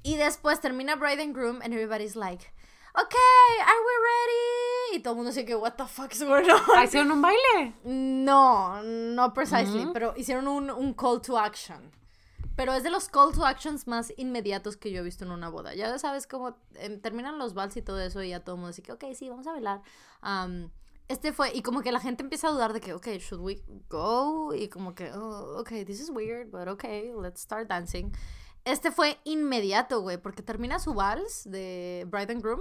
Y después termina bride and groom and everybody's like, okay, are we ready? Y todo el mundo dice que, what the fuck is going on? Ah, ¿Hicieron un baile? No, no precisely, pero hicieron un, un call to action. Pero es de los call to actions más inmediatos que yo he visto en una boda. Ya sabes cómo em, terminan los vals y todo eso y ya todo el mundo dice que, ok, sí, vamos a bailar. Am, este fue, y como que la gente empieza a dudar de que, ok, should we go? Y como que, oh, ok, this is weird, but ok, let's start dancing. Este fue inmediato, güey, porque termina su vals de Bride and Groom.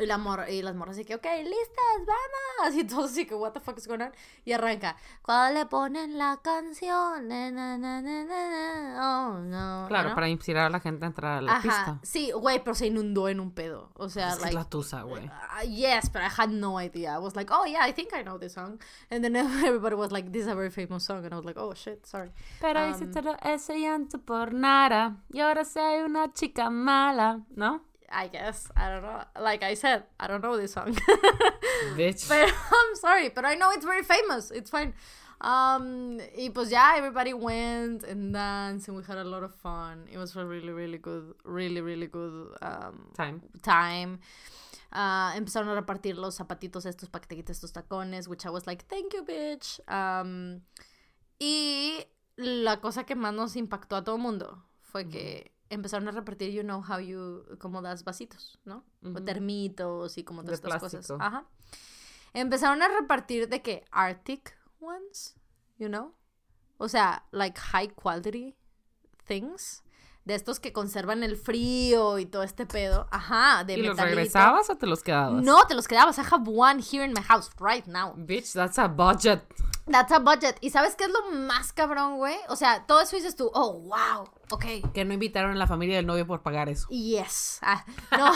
Y, la mor y las morras así que, ok, listas, vamos. Y todos así que, what the fuck is going on? Y arranca, cuando le ponen la canción, na, na, na, oh, no. Claro, ¿no? para inspirar a la gente a entrar a la Ajá, pista. sí, güey, pero se inundó en un pedo. O sea, Es que es like, la tusa, güey. uh, yes, but I had no idea. I was like, oh yeah, I think I know this song. And then everybody was like, this is a very famous song. And I was like, oh shit, sorry. Pero Um, hice todo ese llanto por nada. Y ahora soy una chica mala, ¿no? I guess, I don't know. Like I said, I don't know this song. Bitch. But I'm sorry, but I know it's very famous. It's fine. Um, y pues ya, everybody went and danced and we had a lot of fun. It was a really, really good, really, really good um, Time. time. Ah, empezaron a repartir los zapatitos estos para que te quites tus tacones, which I was like, thank you, bitch. Um, y la cosa que más nos impactó a todo el mundo fue que empezaron a repartir, you know how you, como das vasitos, ¿no? O termitos y como todas De estas cosas. Ajá. Empezaron a repartir de que Arctic ones, you know? O sea, like high quality things. De estos que conservan el frío y todo este pedo. Ajá, de ¿Y los metalito. regresabas o te los quedabas? No, te los quedabas. I have one here in my house right now. Bitch, that's a budget. That's a budget. ¿Y sabes qué es lo más cabrón, güey? O sea, todo eso dices tú, oh, wow, ok. Que no invitaron a la familia del novio por pagar eso. Yes. Ah, no,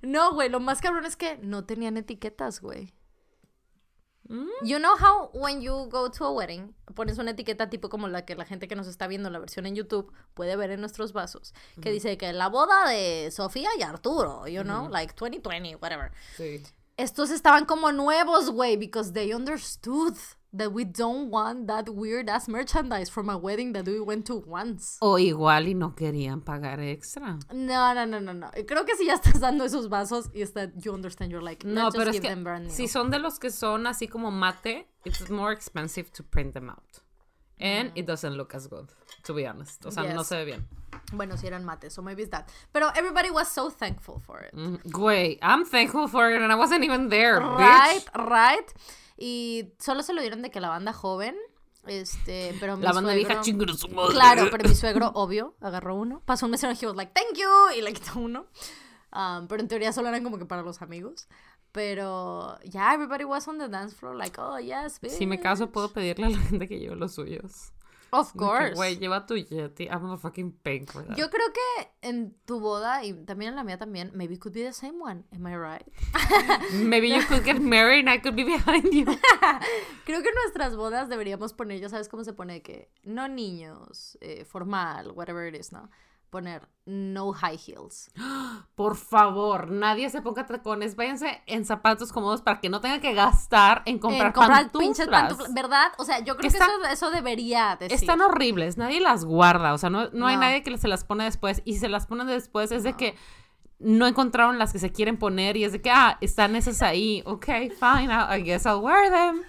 no, güey, lo más cabrón es que no tenían etiquetas, güey. You know how when you go to a wedding, pones una etiqueta tipo como la que la gente que nos está viendo la versión en YouTube puede ver en nuestros vasos, que dice que la boda de Sofía y Arturo, you know, like 2020, whatever. Sí. Estos estaban como nuevos, güey, because they understood that we don't want that weird ass merchandise from a wedding that we went to once. O igual y no querían pagar extra. No, no, no, no, no. Creo que si ya estás dando esos vasos y está, you understand, you're like, No, pero es que them brand new. si son de los que son así como mate, it's more expensive to print them out. And it doesn't look as good, to be honest. O sea, no Mm. Yes. se ve bien. Bueno, si eran mates, so maybe it's that. Pero everybody was so thankful for it. Mm, Güey, I'm thankful for it and I wasn't even there, Right, bitch. right. Y solo se lo dieron de que la banda joven, este, pero mi La banda vieja chingada su madre. Claro, pero mi suegro, obvio, agarró uno. Pasó un mesero y he was like, thank you, y le quitó uno. Um, pero en teoría solo eran como que para los amigos. Pero, yeah, everybody was on the dance floor, like, oh, yes, bitch. Si me caso, puedo pedirle a la gente que lleve los suyos. Of course. Güey, lleva tu Yeti. I'm gonna fucking pay for that. Yo creo que en tu boda y también en la mía también, maybe it could be the same one. Am I right? Maybe you could get married and I could be behind you. Creo que en nuestras bodas deberíamos poner, ya sabes cómo se pone que no niños, eh, formal, whatever it is, ¿no? Poner no high heels. Por favor, nadie se ponga tacones. Váyanse en zapatos cómodos para que no tengan que gastar en comprar, En comprar pantuflas. pinches pantuflas, ¿verdad? O sea, yo creo que, eso, eso debería decir. Están horribles, nadie las guarda, o sea, no, no hay nadie que se las pone después y si se las ponen después es de que no encontraron las que se quieren poner y es de que, ah, están esas ahí, ok, fine, I guess I'll wear them.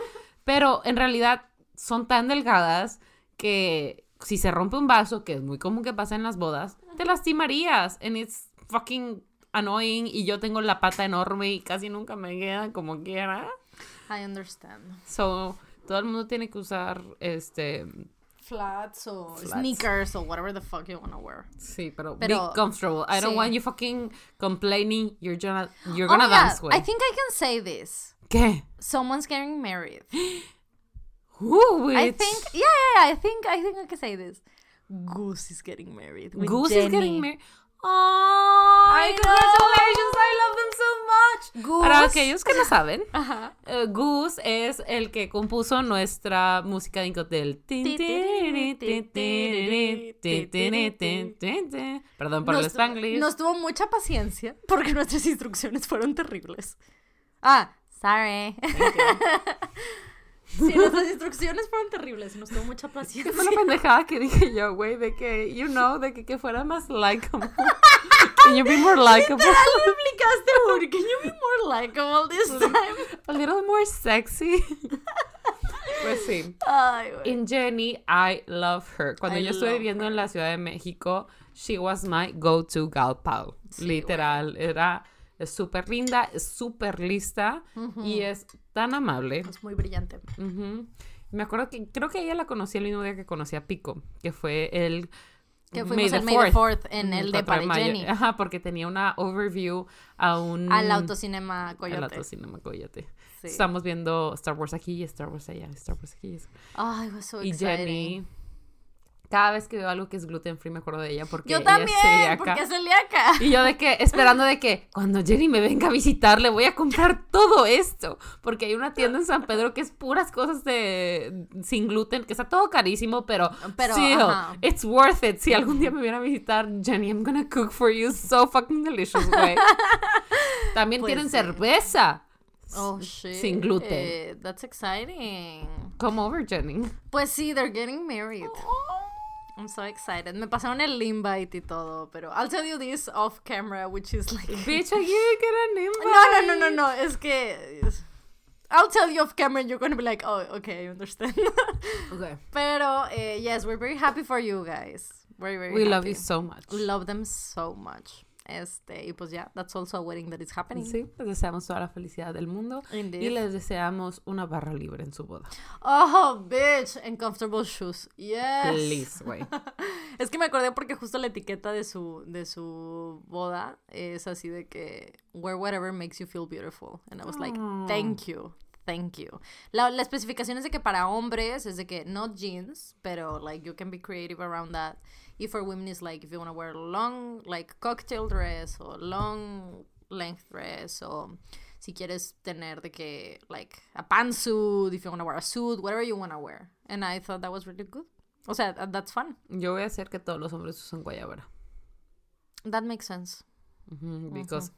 Pero en realidad son tan delgadas que si se rompe un vaso, que es muy común que pase en las bodas, te lastimarías and it's fucking annoying y yo tengo la pata enorme y casi nunca me queda como quiera. I understand. So, todo el mundo tiene que usar este Flats o sneakers o whatever the fuck you wanna wear. Sí, pero, Pero- be comfortable. I don't sí. want you fucking complaining. You're gonna, you're Oh gonna God, dance, güey. I think I can say this. ¿Qué? Someone's getting married. Ooh, I think, yeah, yeah, yeah, I think, I think I can say this. Goose is getting married. Goose is getting married. Oh, I congratulations! I love them so much. Goose. Para aquellos que no saben, Ajá. eh, Goose es el que compuso nuestra música de Incotel. Perdón por el Nos- Spanglish. Nos tuvo mucha paciencia porque nuestras instrucciones fueron terribles. Ah, sorry. Sí, nuestras instrucciones fueron terribles. Nos tuvo mucha paciencia. Fue una pendejada que dije yo, güey, de que, you know, de que, que fuera más likeable. Can you be more likeable? Literal, lo explicaste, Uri. Can you be more likable this time? A little more sexy. Pues sí. Ay, güey. In Jenny, I love her. Cuando I yo estuve viviendo en la Ciudad de México, she was my go-to gal pal. Literal. Era súper linda, súper lista y es tan amable. Es muy brillante. Me acuerdo que creo que ella la conocí el mismo día que conocí a Pico, que fue el Que fuimos el May the 4th en el de. Jenny. Ajá, porque tenía una overview a un Al autocinema Coyote. al autocinema Coyote. Sí. Estamos viendo Star Wars aquí y Star Wars allá, Star Wars aquí. y- Ay, was so y exciting. Jenny, cada vez que veo algo que es gluten free me acuerdo de ella porque Yo ella también, es celíaca. porque es celíaca. Y yo de que, esperando de que cuando Jenny me venga a visitar, le voy a comprar todo esto. Porque hay una tienda en San Pedro que es puras cosas de sin gluten, que está todo carísimo, pero, Pero, still, it's worth it. Si algún día me viene a visitar, Jenny, I'm gonna cook for you so fucking delicious, güey. También Pues tienen sí. cerveza. Oh, shit. Sin gluten. Eh, that's exciting. Come over, Jenny. Pues sí, they're getting married. I'm so excited. Me pasaron el invite y todo, pero I'll tell you this off camera, which is like... Bitch, I you get an invite. No, no, no, no, no. Es que... I'll tell you off camera and you're going to be like, oh, okay, I understand. Okay. pero, eh, yes, we're very happy for you guys. Very, very We love you so much. We love them so much. Este, y pues ya, that's also a wedding that is happening. Sí, les deseamos toda la felicidad del mundo Indeed. y les deseamos una barra libre en su boda. Oh, bitch, and comfortable shoes. Yes. Please, güey. Es que me acordé porque justo la etiqueta de su, de su boda es así de que wear whatever makes you feel beautiful. And I was like, Oh. thank you, thank you. La, la especificación es de que para hombres es de que no jeans, pero like you can be creative around that. Y for women is like if you want to wear a long like cocktail dress or long length dress or si quieres tener de que, like, a pantsuit, if you want to wear a suit, whatever you want to wear. And I thought that was really good. O sea, that- that's fun. Yo voy a hacer que todos los hombres usen guayabera. That makes sense. Ujú, Because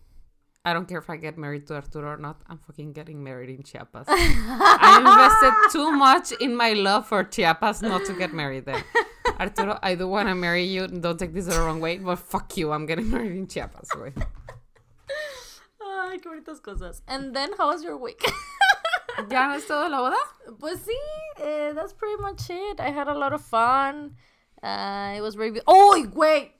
I don't care if I get married to Arturo or not. I'm fucking getting married in Chiapas. I invested too much in my love for Chiapas not to get married there. Arturo, I do want to marry you. Don't take this the wrong way, but fuck you. I'm getting married in Chiapas, güey. Ay, qué bonitas cosas. And then, how was your week? ¿Ya no es todo la boda? Pues sí, eh, that's pretty much it. I had a lot of fun. Uh, it was very... be- Oh, wait!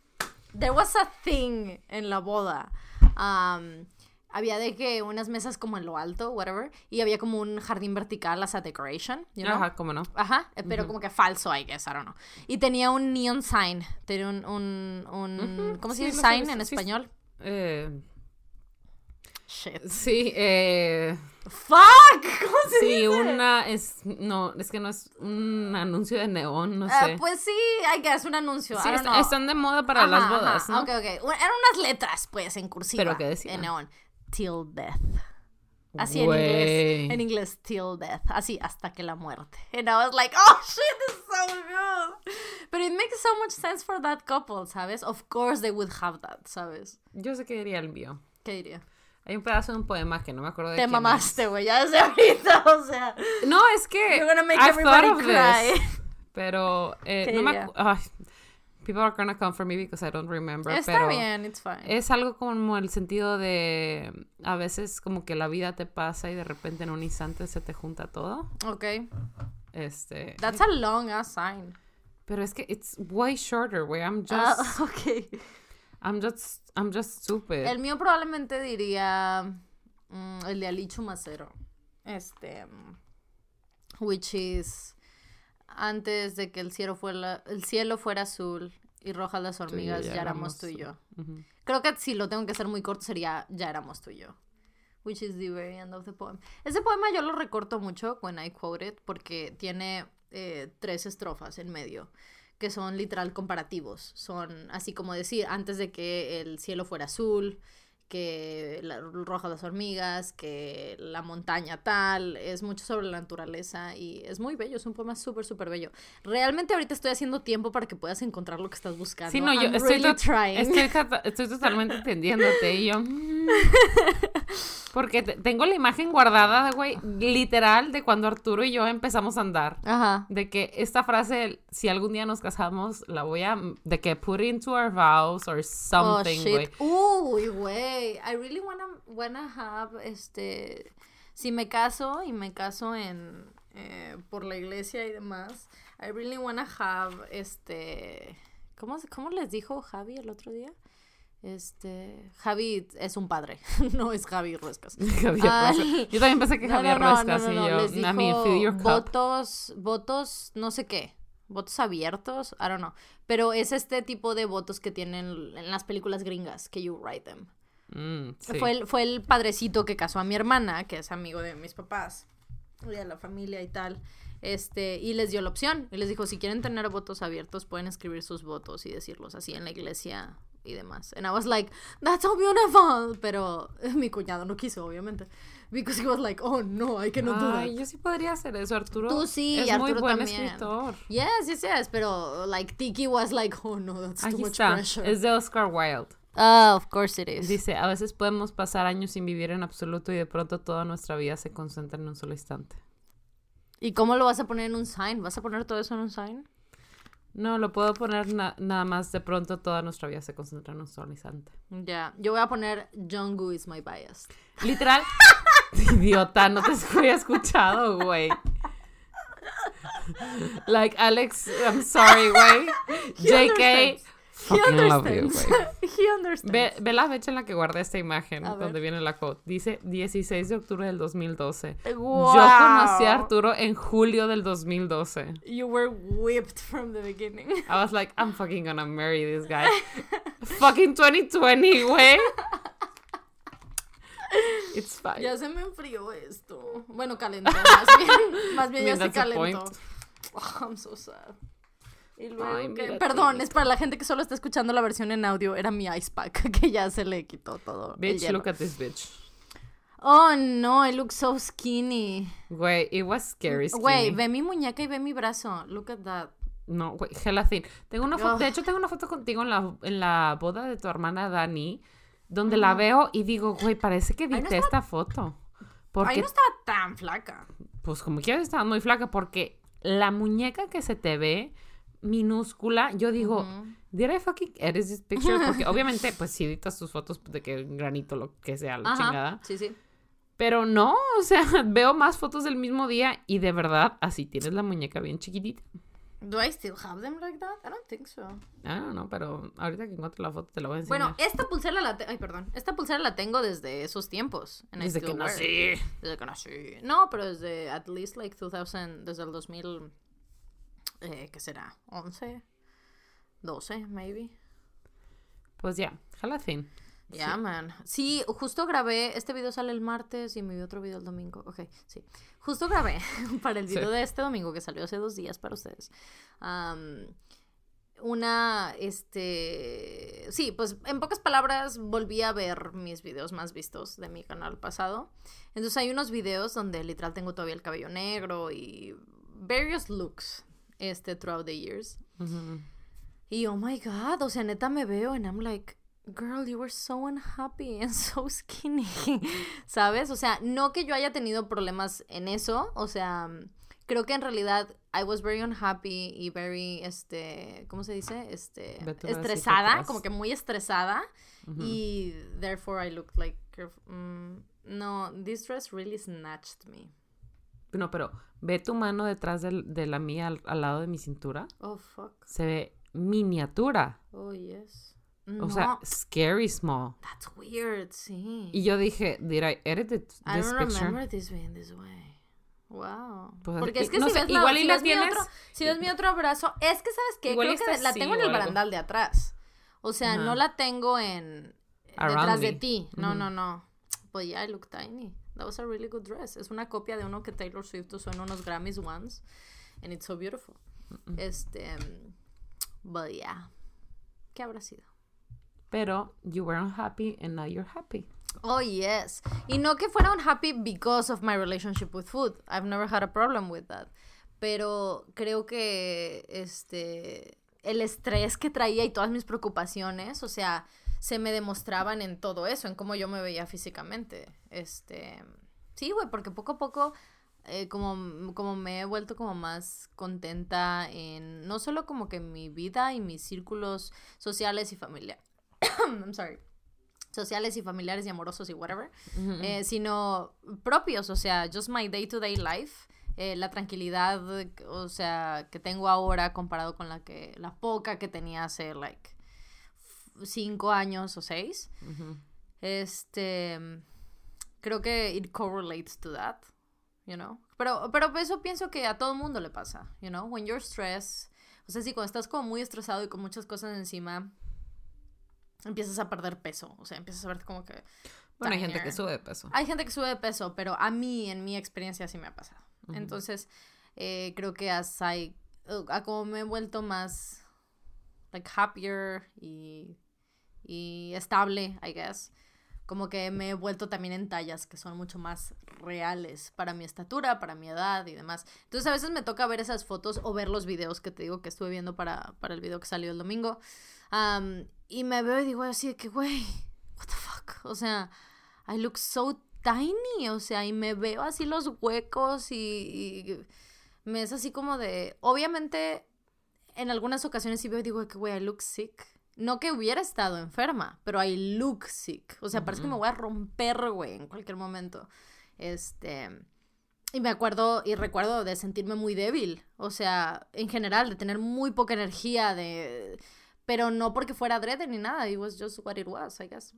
There was a thing en la boda. Um, había de que unas mesas como en lo alto, whatever, y había como un jardín vertical as a decoration, you know? Ajá, cómo no. Ajá, eh, pero como que falso, I guess, I don't know. Y tenía un neon sign, tenía un, un, un ¿cómo se sí, dice sé, sign en sí. español? Eh, Shit. sí, eh, Fuck, ¿cómo se sí, dice? una es, no, es que no es un anuncio de neón, no Ah, sé. pues sí, I guess, un anuncio, sí, I don't est- know. están de moda para las bodas, ajá, ¿no? Ok, ok. Un- Eran unas letras, pues, en cursiva. ¿Pero qué decían? En neón. Till death. Así en Güey. inglés. En inglés, till death. Así, hasta que la muerte. And I was like, oh shit, this is so good. But it makes so much sense for that couple, ¿sabes? Of course they would have that, ¿sabes? Yo sé que diría el mío. ¿Qué diría? Hay un pedazo de un poema que no me acuerdo de Te quién mamaste, güey, ya desde ahorita, o sea. No, es que You're gonna make I've everybody thought of cry. this, pero eh, ¿Qué no me ay, people are gonna come for me because I don't remember, Está pero bien, it's fine. es algo como el sentido de a veces como que la vida te pasa y de repente en un instante se te junta todo. Ok. Este, That's a long ass sign. pero es que it's way shorter, güey. I'm just Ah, ok. I'm just I'm just stupid. El mío probablemente diría mm, el de Alichu Macero. Este. mm, Which is. Antes de que el cielo fuera, el cielo fuera azul y rojas las hormigas, ya, éramos tú y yo. Creo que si lo tengo que hacer muy corto sería ya éramos tú y yo. Which is the very end of the poem. Ese poema yo lo recorto mucho when I quote it porque tiene eh, tres estrofas en medio que son literal comparativos. Son así como decir, antes de que el cielo fuera azul, que la roja las hormigas, que la montaña tal, es mucho sobre la naturaleza y es muy bello, es un poema súper, súper bello. Realmente ahorita estoy haciendo tiempo para que puedas encontrar lo que estás buscando. Sí, no, yo estoy, really trying. estoy, estoy totalmente entendiéndote y yo... mm. Porque te- tengo la imagen guardada, de, güey, literal, de cuando Arturo y yo empezamos a andar. Ajá. De que esta frase, si algún día nos casamos, la voy a... De que put into our vows or something, güey. Oh, shit. Uy, güey. I really wanna, wanna have, este... Si me caso y me caso en... eh, por la iglesia y demás, I really wanna have, este... ¿Cómo, ¿Cómo les dijo Javi el otro día? Este... Javi es un padre, no es Javi Ruescas. Javier Ruescas. Yo también pensé que No, Javier no, Ruescas no, y yo... les I mean, votos, votos, no sé qué, votos abiertos, I don't know, pero es este tipo de votos que tienen en las películas gringas, que you write them. Mm, sí. Fue, el, fue el padrecito que casó a mi hermana, que es amigo de mis papás, y de la familia y tal, este, y les dio la opción, y les dijo, si quieren tener votos abiertos, pueden escribir sus votos y decirlos así en la iglesia y demás. And I was like, that's so beautiful, pero mi cuñado no quiso, obviamente, because he was like, oh no, I cannot do that. Ay, yo sí podría hacer eso, Arturo. Tú sí, es y muy Arturo buen también. escritor. Yes, yes, yes, pero like Tiki was like, oh no, that's too Aquí much está. pressure. Es de Oscar Wilde. Ah, of course it is. Dice, a veces podemos pasar años sin vivir en absoluto y de pronto toda nuestra vida se concentra en un solo instante. ¿Y cómo lo vas a poner en un sign? ¿Vas a poner todo eso en un sign? No, lo puedo poner na- nada más de pronto toda nuestra vida se concentra en un solo instante. Ya, yo voy a poner Jungkook is my bias. Literal. Idiota, no te había escuchado, güey. Like, Alex, I'm sorry, güey. JK, fucking love you, güey. He understands. Ve, ve la fecha en la que guardé esta imagen, A ver. donde viene la quote. Dice 16 de octubre del 2012. Wow. Yo conocí a Arturo en julio del 2012. You were whipped from the beginning. I was like, I'm fucking gonna marry this guy. fucking 2020, güey. It's fine. Ya se me enfrió esto. Bueno, calentó, más bien. Más bien I mean, ya se calentó. Oh, I'm so sad. Y luego Ay, que- mira, Perdón, es para la gente que solo está escuchando la versión en audio. Era mi ice pack, que ya se le quitó todo. Bitch, look at this bitch. Oh no, I look so skinny. Güey, it was scary. Güey, skinny. ve mi muñeca y ve mi brazo. Look at that. No, güey, gelatin. Tengo una foto, de hecho tengo una foto contigo en la, en la boda de tu hermana Dani, donde la veo y digo, güey, parece que no estaba- esta foto. Ahí Porque, no estaba tan flaca. pues como quieras, estaba muy flaca, porque la muñeca que se te ve minúscula, yo digo, Ujú. did I fucking edit this picture? Porque obviamente, pues si editas tus fotos de que granito, lo que sea, la Ajá, chingada. Sí, sí. Pero no, o sea, veo más fotos del mismo día y de verdad, así tienes la muñeca bien chiquitita. Do I still have them like that? I don't think so. Ah, no, no, pero ahorita que encuentre la foto te la voy a enseñar. Bueno, esta pulsera la te- Ay, perdón. Esta pulsera la tengo desde esos tiempos. I desde que nací. Desde que nací. No, pero desde at least like 2000, desde el 2000, eh, ¿qué será? ¿11? ¿12, maybe? Pues ya, jalatín. Yeah, man. Sí, justo grabé, este video sale el martes y mi otro video el domingo. Ok, sí. Justo grabé para el video Sí. de este domingo que salió hace dos días para ustedes. una, este... Sí, pues en pocas palabras volví a ver mis videos más vistos de mi canal pasado. Entonces hay unos videos donde literal tengo todavía el cabello negro y various looks este throughout the years. Y oh my god, o sea, neta me veo and I'm like, girl, you were so unhappy and so skinny. ¿Sabes? O sea, no que yo haya tenido problemas en eso, o sea, creo que en realidad I was very unhappy y very, este, ¿cómo se dice? Este, estresada, como que muy estresada. Y therefore I looked like, mm, no, this dress really snatched me. No, pero ve tu mano detrás del- de la mía al, al lado de mi cintura. Oh, fuck. Se ve miniatura. Oh, yes. O No, sea, scary small. that's weird, sí. Y yo dije, did I edit this I don't picture? remember this being this way. Wow. Pues, Porque es que no si, sé, ves, igual y si ves mi tienes- otro, si ves mi otro brazo, es que sabes qué, Igual creo que la tengo en o el barandal de atrás. O sea, Ajá. no la tengo en Around detrás de me. ti. No, no, no. Pues yeah, I look tiny. That was a really good dress. Es una copia de uno que Taylor Swift usó en unos Grammys once. And it's so beautiful. Este. But yeah. ¿Qué habrá sido? Pero you were unhappy and now you're happy. Oh, yes. Y no que fuera unhappy because of my relationship with food. I've never had a problem with that. Pero creo que este el estrés que traía y todas mis preocupaciones, o sea, se me demostraban en todo eso, en cómo yo me veía físicamente. Este, sí, güey, porque poco a poco eh, como, como me he vuelto como más contenta en no solo como que mi vida y mis círculos sociales y familiares. I'm sorry sociales y familiares y amorosos y whatever, eh, sino propios, o sea, just my day-to-day life, eh, la tranquilidad, o sea, que tengo ahora comparado con la que, la poca que tenía hace, like, cinco años o seis, este, creo que it correlates to that, you know, pero, pero eso pienso que a todo mundo le pasa, you know, when you're stressed, o sea, si cuando estás como muy estresado y con muchas cosas encima, empiezas a perder peso, o sea, empiezas a verte como que... Bueno, hay gente que sube de peso. Hay gente que sube de peso, pero a mí, en mi experiencia, sí me ha pasado. Entonces, eh, creo que as I, uh, a como me he vuelto más, like, happier y, y estable, I guess, como que me he vuelto también en tallas que son mucho más reales para mi estatura, para mi edad y demás. Entonces, a veces me toca ver esas fotos o ver los videos que te digo que estuve viendo para, para el video que salió el domingo. Am, y me veo y digo así de que, güey, what the fuck? O sea, I look so tiny, o sea, y me veo así los huecos y, y me es así como de, obviamente, en algunas ocasiones sí veo y digo que, güey, I look sick. No que hubiera estado enferma, pero I look sick. O sea, parece que me voy a romper, güey, en cualquier momento. Este... Y me acuerdo y recuerdo de sentirme muy débil, o sea, en general, de tener muy poca energía, de... Pero no porque fuera adrede ni nada, it was just what it was, I guess.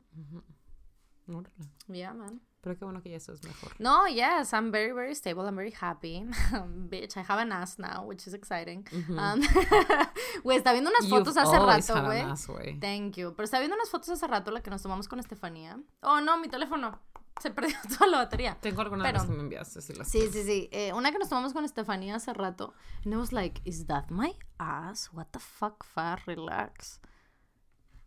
Yeah, man. Pero qué bueno que ya estás mejor. No, yes, I'm very, very stable. I'm very happy. Bitch, I have an ass now, which is exciting. Um, Güey, está viendo unas You've fotos hace rato, güey. Thank you. Pero está viendo unas fotos hace rato, la que nos tomamos con Estefanía. Oh, no, mi teléfono. Se perdió toda la batería. Tengo algunas Pero- que me enviaste. Sí, las Sí, sí, sí. Eh, una que nos tomamos con Estefanía hace rato. And I was like, is that my ass? What the fuck, Far? Relax.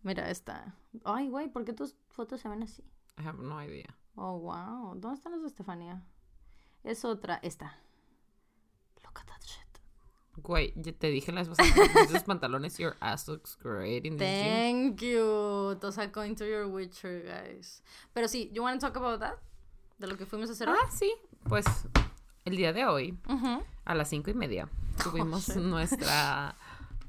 Mira esta. Ay, güey, ¿por qué tus fotos se ven así? I have no idea. Oh, wow. ¿Dónde están los de Estefanía? Es otra. Esta. Look at that shit. Güey, ya te dije las que esos pantalones, your ass looks great in this jeans. Thank you. Those are going to your Witcher, guys. Pero sí, you want to talk about that? De lo que fuimos a hacer hoy. Ah, sí. Pues el día de hoy, a las cinco y media, tuvimos Oh, shit. nuestra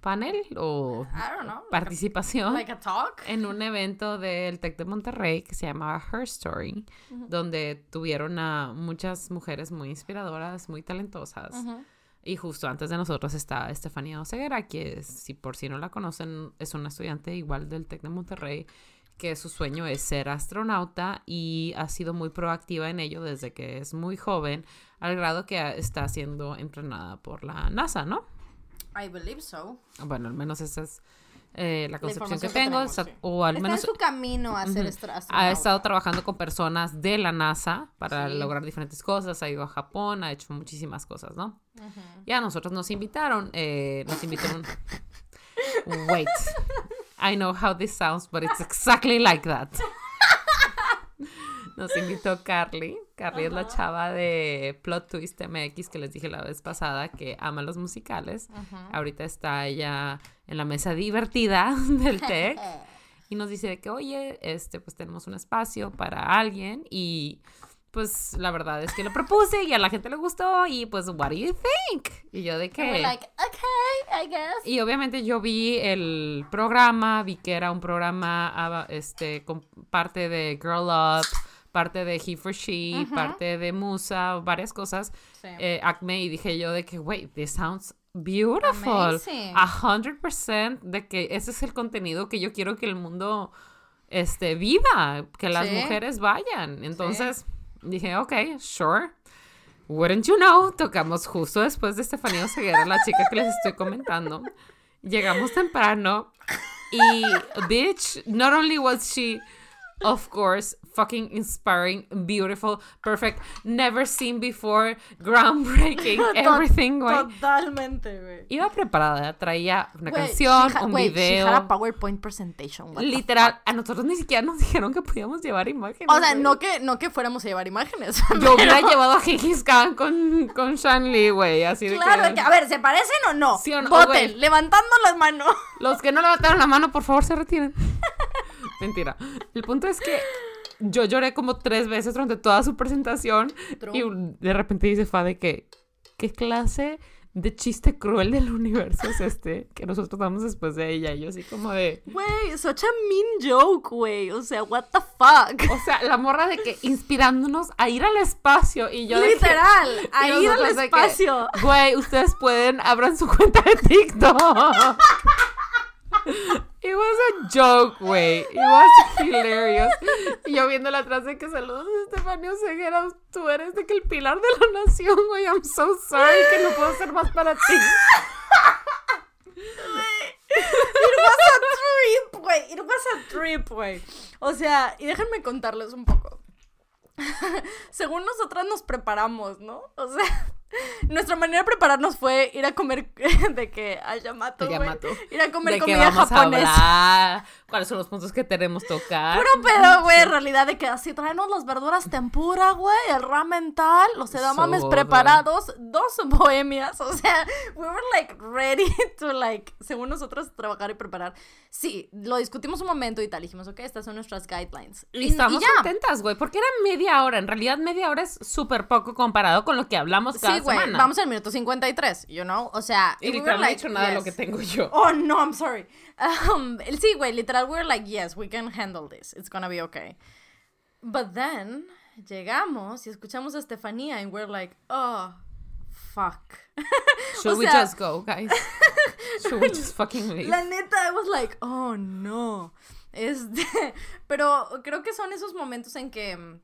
panel o I don't know. participación Like a talk. en un evento del TEC de Monterrey que se llamaba Her Story, donde tuvieron a muchas mujeres muy inspiradoras, muy talentosas. Ujú. Y justo antes de nosotros está Estefanía Oseguera, que si por si no la conocen, es una estudiante igual del TEC de Monterrey, que su sueño es ser astronauta y ha sido muy proactiva en ello desde que es muy joven, al grado que está siendo entrenada por la NASA, ¿no? I believe so. Bueno, al menos esa es eh, la concepción que tengo, tenemos, está- sí. o al Está menos en su camino a ser astra- ha estado trabajando con personas de la NASA para Sí. lograr diferentes cosas, ha ido a Japón, ha hecho muchísimas cosas, ¿no? Y a nosotros nos invitaron, eh, nos invitaron. Wait, I know how this sounds, but it's exactly like that. Nos invitó Carly. Carly es la chava de Plot Twist MX que les dije la vez pasada que ama los musicales. Ujú. Ahorita está ella en la mesa divertida del TEC y nos dice de que, oye, este, pues tenemos un espacio para alguien y pues la verdad es que lo propuse y a la gente le gustó y pues, what do you think? Y yo de qué. like, okay, I guess. Y obviamente yo vi el programa, vi que era un programa ah, este, con parte de Girl Up, parte de He for She, parte de Musa, varias cosas, Sí. eh, Acme, y dije yo de que, wait, this sounds beautiful. A hundred percent de que ese es el contenido que yo quiero que el mundo este, viva, que las Sí. mujeres vayan. Entonces dije, ok, sure. Wouldn't you know, tocamos justo después de Estefanía Oseguera, la chica que les estoy comentando. Llegamos temprano y, bitch, not only was she, of course, fucking inspiring, beautiful, perfect, never seen before, groundbreaking, everything, güey. Totalmente, güey. Iba preparada, traía una Güey, canción, un güey, She had a video. PowerPoint presentation. what Literal, a nosotros ni siquiera nos dijeron que podíamos llevar imágenes. O sea, no que, no que fuéramos a llevar imágenes. Yo hubiera llevado a Gengis Khan con, con Shan Lee, güey, así de Claro, que... de que, a ver, ¿se parecen o no? Sí o no, Voten, güey. levantando las manos. Los que no levantaron la mano, por favor, se retiren. Mentira. El punto es que yo lloré como tres veces durante toda su presentación True. y de repente dice Fa de que, ¿qué clase de chiste cruel del universo es este que nosotros damos después de ella? Y yo así como de... Güey, such a mean joke, güey. O sea, what the fuck. O sea, la morra de que inspirándonos a ir al espacio y yo de que- Literal, a ir al espacio. Güey, ustedes pueden, abran su cuenta de TikTok. It was a joke, güey. It was hilarious. Y yo viéndola atrás de que saludos Estefanía Ceguera, tú eres de que el pilar de la nación, güey. I'm so sorry que no puedo ser más para ti. It was a trip, güey. It was a trip, güey. O sea, y déjenme contarles un poco. Según nosotras nos preparamos, ¿no? O sea, nuestra manera de prepararnos fue ir a comer de que a Yamato. Yamato. Ir a comer de comida japonesa. cuáles son los puntos que tenemos tocar. Puro pedo, güey, en realidad, de que así traemos las verduras tempura, güey, el ramen tal, los edamames So preparados, dos bohemias, o sea, we were like ready to like, según nosotros, trabajar y preparar. Sí, lo discutimos un momento y tal, dijimos, ok, estas son nuestras guidelines. Y estamos ya. contentas, güey, porque era media hora. En realidad, media hora es súper poco comparado con lo que hablamos cada Sí, güey, semana. vamos al minuto 53, you know, o sea, Y we literal were no he like, dicho nada de lo yes. que tengo yo. Oh, no, I'm sorry. Um, el- sí, güey, literal, we're like, yes, we can handle this. It's gonna be okay. But then, llegamos y escuchamos a Estefanía and we're like, oh, fuck. Should o we sea- just go, guys? Should we just fucking leave? La neta, I was like, oh, no. Este, pero creo que son esos momentos en que, mm,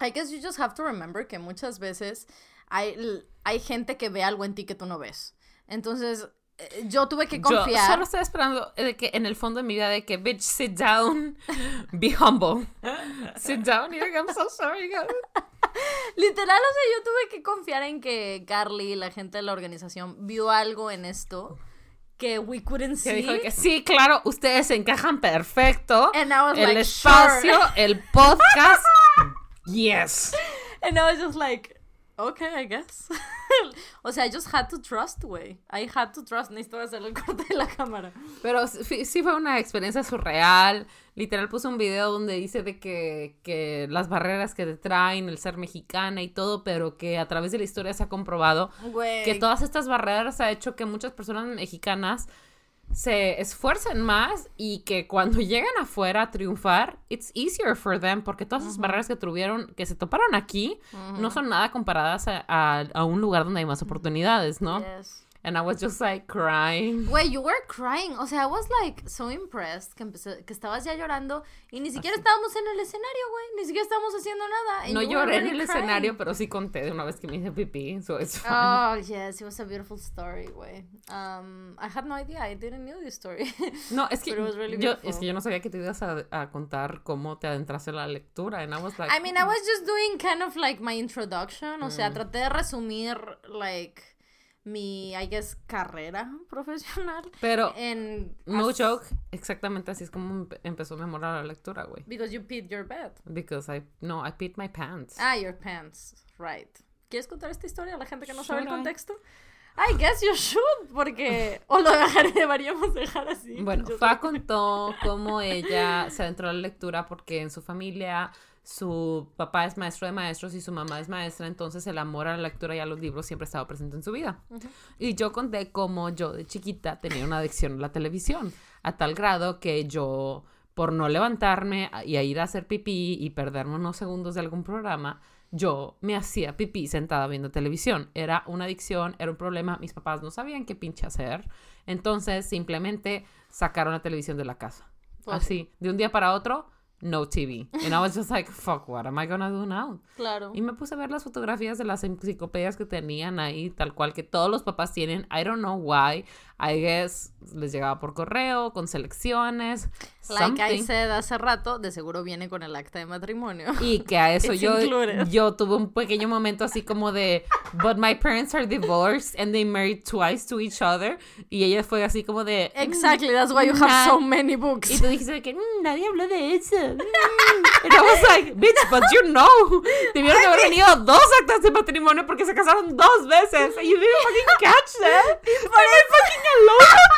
I guess you just have to remember que muchas veces hay, hay gente que ve algo en ti que tú no ves. Entonces, eh, yo tuve que Yo confiar. solo estaba esperando de que en el fondo de mi vida de que, bitch, sit down, be humble. sit down. Y yo, I'm so sorry, guys. Literal, o sea, yo tuve que confiar en que Carly, la gente de la organización, vio algo en esto que we couldn't see. dijo que sí, claro, ustedes se encajan perfecto. And I was el like, espacio, sure. el podcast, Yes. And I was just like, okay, I guess. o sea, I just had to trust, güey. I had to trust. Necesito hacer el corte de la cámara. Pero sí, sí fue una experiencia surreal. Literal puse un video donde dice de que, que las barreras que te traen, el ser mexicana y todo, pero que a través de la historia se ha comprobado que todas estas barreras ha hecho que muchas personas mexicanas se esfuercen más y que cuando llegan afuera a triunfar, it's easier for them porque todas esas barreras que tuvieron, que se toparon aquí, no son nada comparadas a, a- a un lugar donde hay más oportunidades, ¿no? Yes. And I was just like crying. Güey, you were crying. O sea, I was like so impressed que, empecé, que estabas ya llorando y ni siquiera estábamos en el escenario, güey. Ni siquiera estábamos haciendo nada. No lloré en el crying. escenario, pero sí conté de una vez que me hice pipí, so it's fine. Oh, yes, it was a beautiful story, güey. Um, I had no idea. I didn't know this story. No, es que really yo, es que yo no sabía que te ibas a, a contar cómo te adentraste en la lectura. And I was like, I mean, I was just doing kind of like my introduction. O Mm. sea, traté de resumir, like, mi, I guess, carrera profesional. pero En. no as- joke, exactamente así es como empe- empezó mi amor a la lectura, güey. Because you peed your bed. Because I, no, I peed my pants. Ah, your pants. Right. ¿Quieres contar esta historia a la gente que no sabe el I? contexto? I guess you should, porque... O lo dejar- deberíamos dejar así. Bueno, Fa contó cómo ella se adentró a la lectura porque en su familia su papá es maestro de maestros y su mamá es maestra, entonces el amor a la lectura y a los libros siempre estaba presente en su vida. Y yo conté cómo yo de chiquita tenía una adicción a la televisión, a tal grado que yo, por no levantarme y a ir a hacer pipí y perderme unos segundos de algún programa, yo me hacía pipí sentada viendo televisión. Era una adicción, era un problema, mis papás no sabían qué pinche hacer, entonces simplemente sacaron la televisión de la casa. Así, de un día para otro, no TV. And I was just like, fuck, what am I gonna do now? Claro. Y me puse a ver las fotografías de las enciclopedias que tenían ahí, tal cual que todos los papás tienen. I don't know why. I guess les llegaba por correo, con selecciones. Like I something. said hace rato, de seguro viene con el acta de matrimonio. Y que a eso yo, included. yo tuve un pequeño momento así como de, but my parents are divorced and they married twice to each other. Y ella fue así como de, "Mm". Exactly, that's why you have so many books. Y tú dijiste que "Mm, nadie habló de eso. Mm". And I was like, bitch, but you know. Debieron de haber venido dos actas de matrimonio porque se casaron dos veces. And you didn't fucking catch that. Por fucking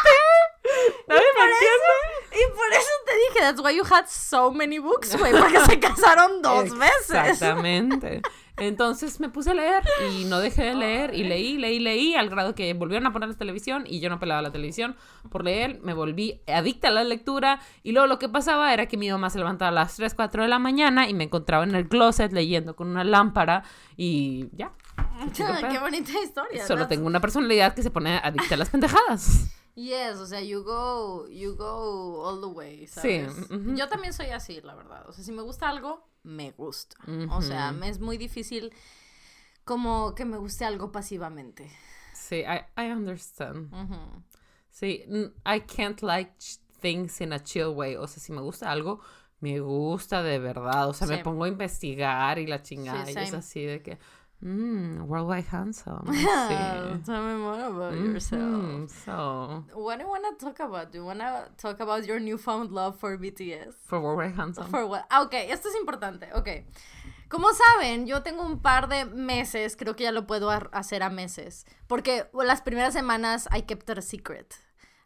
there. Nadie me entiende. Y por eso te dije, that's why you had so many books, güey, porque se casaron dos veces. Exactamente. Entonces me puse a leer y no dejé de leer y leí, leí, leí al grado que volvieron a poner la televisión y yo no pelaba la televisión por leer, me volví adicta a la lectura y luego lo que pasaba era que mi mamá se levantaba a las 3, 4 de la mañana y me encontraba en el closet leyendo con una lámpara y ya. Qué bonita historia. Solo that's- tengo una personalidad que se pone adicta a las pendejadas. Yes, o sea, you go, you go all the way, Sí, ¿sabes? ujú. Yo también soy así, la verdad. O sea, si me gusta algo, me gusta. O sea, me es muy difícil como que me guste algo pasivamente. Sí, I, I understand. Ujú. Sí, n- I can't like things in a chill way. O sea, si me gusta algo, me gusta de verdad. O sea, me Sí. pongo a investigar y la chingada. Sí, y es así de que, mmm, worldwide handsome. Sí. Tell me more about yourself. Mhm, So, What do you wanna talk about? Do you wanna talk about your newfound love for BTS? for worldwide handsome. For what? Ah, ok, esto es importante. Ok. Como saben, yo tengo un par de meses, creo que ya lo puedo hacer a meses. Porque las primeras semanas I kept it a secret.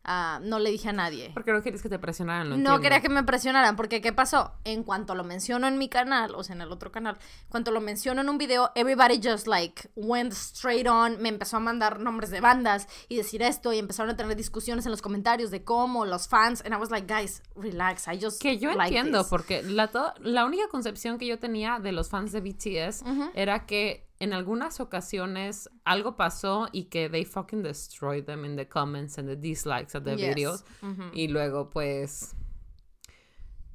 Ah, no le dije a nadie. ¿Por qué no quieres que te presionaran? Lo No entiendo. quería que me presionaran, porque ¿qué pasó? En cuanto lo menciono en mi canal, o sea, en el otro canal, cuanto lo menciono en un video, everybody just like went straight on, me empezó a mandar nombres de bandas y decir esto, y empezaron a tener discusiones en los comentarios de cómo los fans, and I was like, guys, relax, I just Que yo like entiendo, this". porque la, to- la única concepción que yo tenía de los fans de BTS era que en algunas ocasiones algo pasó y que they fucking destroyed them in the comments and the dislikes of the Yes. videos. Y luego, pues.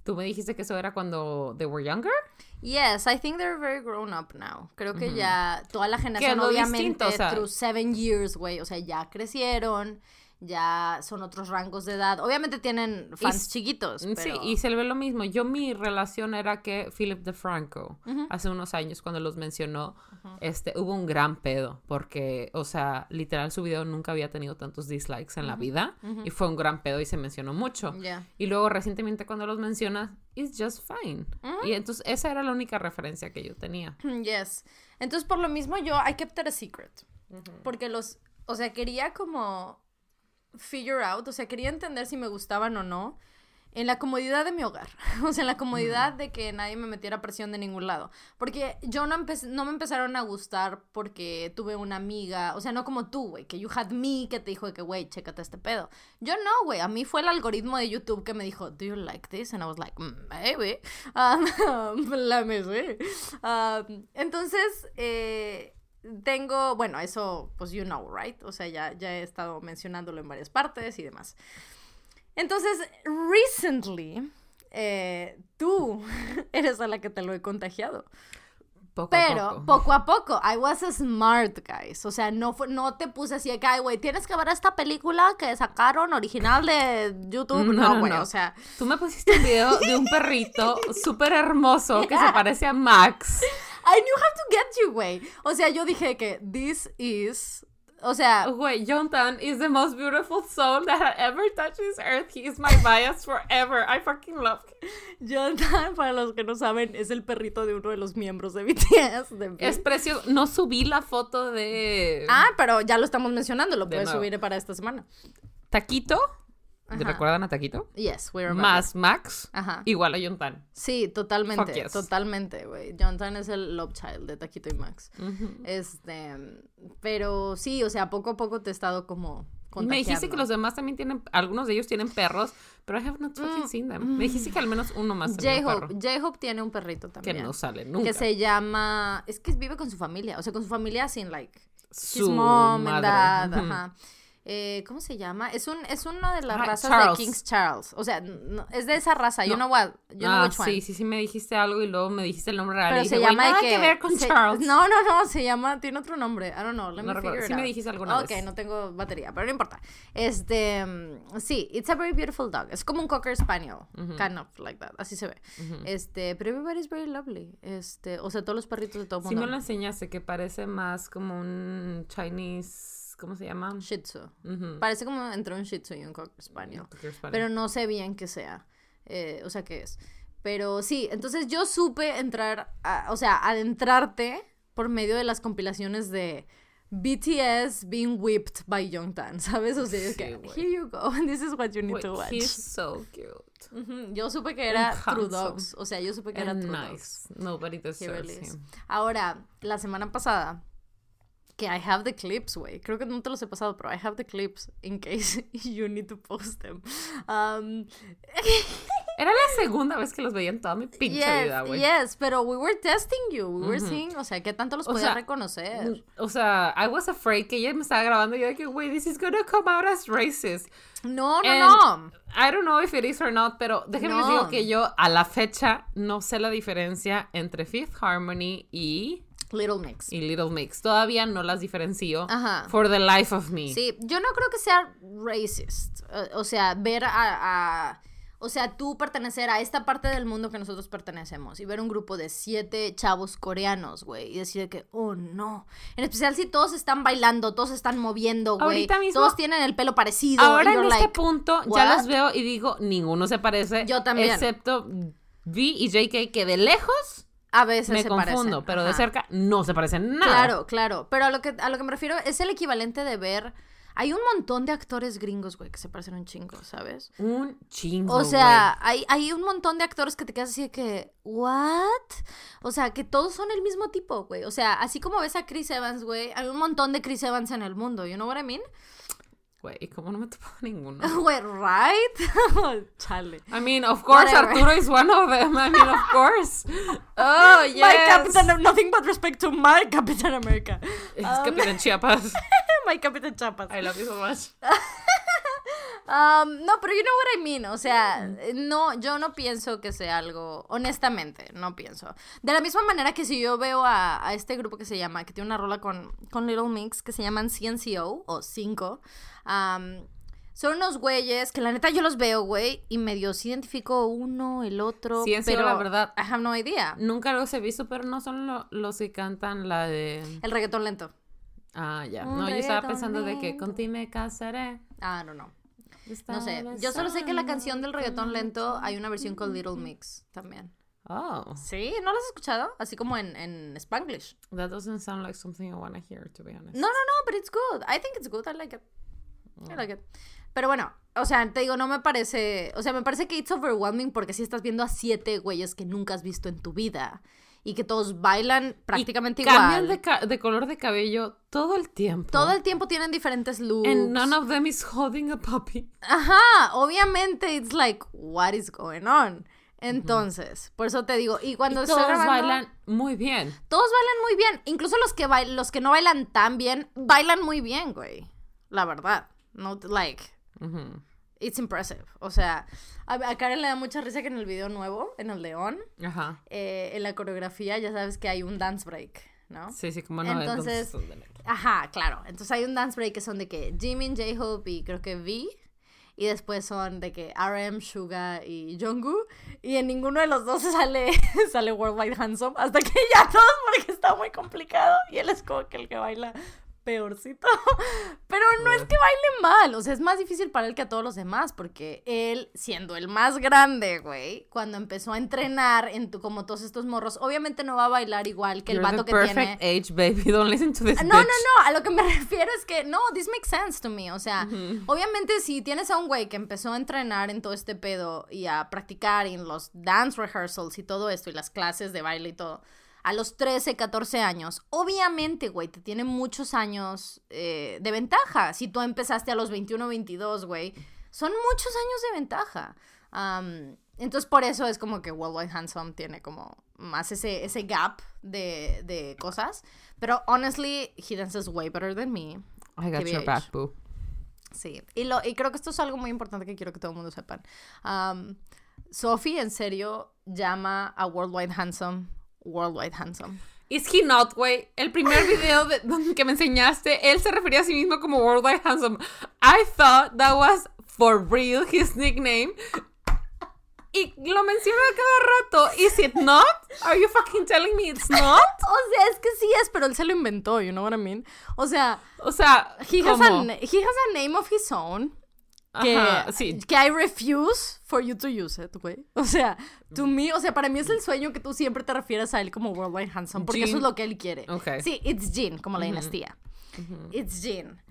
Tú me dijiste que eso era cuando they were younger. Yes, I think they're very grown up now. Creo que ya toda la generación, obviamente, distinto, o sea- through seven years, güey, o sea, ya crecieron, ya son otros rangos de edad. Obviamente tienen fans chiquitos. Sí, pero- y se le ve lo mismo. Yo mi relación era que Philip DeFranco, hace unos años cuando los mencionó, este, hubo un gran pedo, porque, o sea, literal su video nunca había tenido tantos dislikes en la vida, y fue un gran pedo y se mencionó mucho. Y luego recientemente cuando los mencionas, it's just fine. Y entonces esa era la única referencia que yo tenía. Yes. Entonces, por lo mismo, yo, I kept it a secret. Porque los, o sea, quería como figure out, o sea, quería entender si me gustaban o no en la comodidad de mi hogar. O sea, en la comodidad de que nadie me metiera presión de ningún lado. Porque yo no, no me empezaron a gustar porque tuve una amiga, o sea, no como tú, güey, que you had me, que te dijo que, güey, chécate este pedo. Yo no, güey, a mí fue el algoritmo de YouTube que me dijo, do you like this? And I was like, "Mm, maybe. Um, let me. Um, entonces, eh, tengo, bueno, eso, pues you know, right? O sea, ya, ya he estado mencionándolo en varias partes y demás. Entonces, recently, eh, tú eres a la que te lo he contagiado. Poco a Pero poco. poco a poco, I was a smart, guys. O sea, no, fue, no te puse así de que, "Ay, güey, tienes que ver esta película que sacaron original de YouTube. No, No, no, güey, no. o sea, Tú me pusiste un video de un perrito súper hermoso que se parece a Max. I knew how to get you, güey. O sea, yo dije que this is, o sea, Güey, Jonathan is the most beautiful soul that had ever touched this earth. He is my bias forever. I fucking love him. Jonathan, para los que no saben, es el perrito de uno de los miembros de BTS. de Es precioso. No subí la foto de Ah, pero ya lo estamos mencionando, lo De puedes subir para esta semana. Taquito. Ajá. ¿Recuerdan a Taquito? Yes, we remember. Más Max. Ajá. Igual a Jonathan. Sí, totalmente, yes. totalmente, güey. Jonathan es el love child de Taquito y Max. Este, pero sí, o sea, poco a poco te he estado como me dijiste que los demás también tienen, algunos de ellos tienen perros, pero I have not fucking seen them. Me dijiste que al menos uno más J-Hope. J-Hope tiene un perrito Que también. no sale nunca. Que se llama, es que vive con su familia, o sea, con su familia sin like Su his mom and madre. dad, Ujú. ajá. Eh, ¿Cómo se llama? Es un es uno de las Ah, razas Charles. de King's Charles. O sea, no- es de esa raza. No. know what? You know ah, one. sí, sí, sí, me dijiste algo y luego me dijiste el nombre real. Pero y se dije, "Güey, llama nada que, que ver con se- Charles. No, no, no, se llama, tiene otro nombre. I don't know, let No me recuerdo. figure it Sí me out. dijiste alguna Ok, vez. no tengo batería, pero no importa. Este, sí, it's a very beautiful dog. Es como un Cocker Spaniel, kind of like that, así se ve. Este, pero everybody's very lovely. Este, o sea, todos los perritos de todo el Sí mundo. me lo enseñaste, que parece más como un Chinese... ¿Cómo se llama? Shih Tzu. Ujú. Parece como entre un Shih Tzu y un Cocker Spaniel. Cocker Spaniel. Pero no sé bien qué sea. eh, o sea, qué es. Pero sí, entonces yo supe entrar, a- o sea, adentrarte por medio de las compilaciones de BTS being whipped by Jongtan, ¿sabes? O sea, es Sí, que, here you go, this is what you need to watch. He's so cute. Yo supe que era And True. Dogs, o sea, yo supe que era And True Dogs. nice. Nobody He deserves him. Ahora, la semana pasada, que I have the clips, güey. Creo que no te los he pasado, pero I have the clips in case you need to post them. Um, Era la segunda vez que los veía en toda mi pinche yes, vida, güey. yes, pero we were testing you. We were seeing, o sea, qué tanto los O podía sea, reconocer. O sea, I was afraid que ella me estaba grabando y yo que, güey, this is gonna come out as racist. No, no, and- no. I don't know if it is or not, pero déjenme les No. digo que yo a la fecha no sé la diferencia entre Fifth Harmony y, Little Mix. y Little Mix. Todavía no las diferencio Ajá. for the life of me. Sí, yo no creo que sea racist. O, o sea, ver a, a- O sea, tú pertenecer a esta parte del mundo que nosotros pertenecemos y ver un grupo de siete chavos coreanos, güey, y decir que, oh no. En especial si todos están bailando, todos están moviendo, güey. Ahorita mismo- Todos tienen el pelo parecido. Ahora en este punto ya los veo y digo, ninguno se parece. Yo también. Excepto V y JK, que de lejos a veces me se confundo, parecen. pero de cerca no se parecen nada. Claro, claro. Pero a lo que, a lo que me refiero es el equivalente de ver. Hay un montón de actores gringos, güey, que se parecen un chingo, ¿sabes? Un chingo. O sea, hay, hay un montón de actores que te quedas así de que, ¿what? O sea, que todos son el mismo tipo, güey. O sea, así como ves a Chris Evans, güey, hay un montón de Chris Evans en el mundo, you know what I mean? Güey, ¿cómo no me ninguno? Güey, right? Chale. I mean, of course, Whatever. Arturo is one of them. I mean, of course. Oh, yes. My Captain, nothing but respect to my Captain America. Es Um, Capitán Chiapas. my Captain Chiapas. I love you so much. Um, no, pero you know what I mean. O sea, no, yo no pienso que sea algo. Honestamente, no pienso. De la misma manera que si yo veo a, a este grupo que se llama, que tiene una rola con, con Little Mix, que se llaman CNCO o 5. um, Son unos güeyes que la neta yo los veo, güey, y medio sí identifico uno, el otro. Sí, pero la verdad. I have no idea. Nunca los he visto, pero no son lo- los que cantan la de... El reggaetón lento. Ah, ya. No, yo estaba pensando de que lento. con ti me casaré. Ah, no, no. No sé. Yo solo sé que la canción del reggaetón lento hay una versión con Little Mix también. Oh, Sí, ¿no la has escuchado? Así como en, en Spanglish. that doesn't sound like something I want to hear, to be honest. No, no, no, but it's good. I think it's good. I like it. I like it. Pero bueno, o sea, te digo, no me parece. O sea, me parece que it's overwhelming porque si estás viendo a siete güeyes que nunca has visto en tu vida y que todos bailan prácticamente Y Cambian igual. de, ca- de color de cabello todo el tiempo. Todo el tiempo tienen diferentes looks. And none of them is holding a puppy. Ajá, obviamente, it's like, what is going on? Entonces, por eso te digo, y cuando Y todos grabando- bailan muy bien. Todos bailan muy bien. Incluso los que los que no bailan tan bien, bailan muy bien, güey. La verdad. No, like, Ujú. It's impressive. O sea, a, a Karen le da mucha risa que en el video nuevo, en el León, Ajá. eh, en la coreografía ya sabes que hay un dance break, ¿no? Sí, sí, como no. Entonces- la- Ajá, claro. Entonces hay un dance break que son de que Jimin, J-Hope y creo que V. Y después son de que RM, Suga y Jungkook. Y en ninguno de los dos sale, sale Worldwide Handsome. Hasta que ya todos porque está muy complicado. Y él es como que el que baila peorcito. Pero no es que baile mal. O sea, es más difícil para él que a todos los demás. Porque él, siendo el más grande, güey, cuando empezó a entrenar en tu, como todos estos morros, obviamente no va a bailar igual que el You're vato the que perfect tiene. age, baby. Don't listen to this No, no, bitch. no, a lo que me refiero es que no, this makes sense to me, o sea, obviamente si tienes a un güey que empezó a entrenar en todo este pedo y a practicar en los dance rehearsals y todo esto y las clases de baile y todo, a los 13, 14 años, obviamente, güey, te tiene muchos años eh, de ventaja. Si tú empezaste a los 21, 22, güey, son muchos años de ventaja. Entonces, por eso es como que Worldwide Handsome tiene como más ese, ese gap de, de cosas. Pero, honestly, he dances way better than me. I got your back, boo. Sí, y, lo, y creo que esto es algo muy importante que quiero que todo el mundo sepan. Um, Sophie, en serio, llama a Worldwide Handsome Worldwide Handsome. Is he not, güey? El primer video de- que me enseñaste, él se refería a sí mismo como Worldwide Handsome. I thought that was for real his nickname. Y lo menciona cada rato. Is it not? Are you fucking telling me it's not? O sea, es que sí es, pero él se lo inventó, you know what I mean? O sea, O sea, he has, a, he has a name of his own. Que, Ajá, sí. que I refuse for you to use it, güey. O sea, to me, o sea, para mí es el sueño que tú siempre te refieras a él como Worldwide Handsome, porque eso Jean. es lo que él quiere. Ok. Sí, it's Jean, como la dinastía. It's Jean.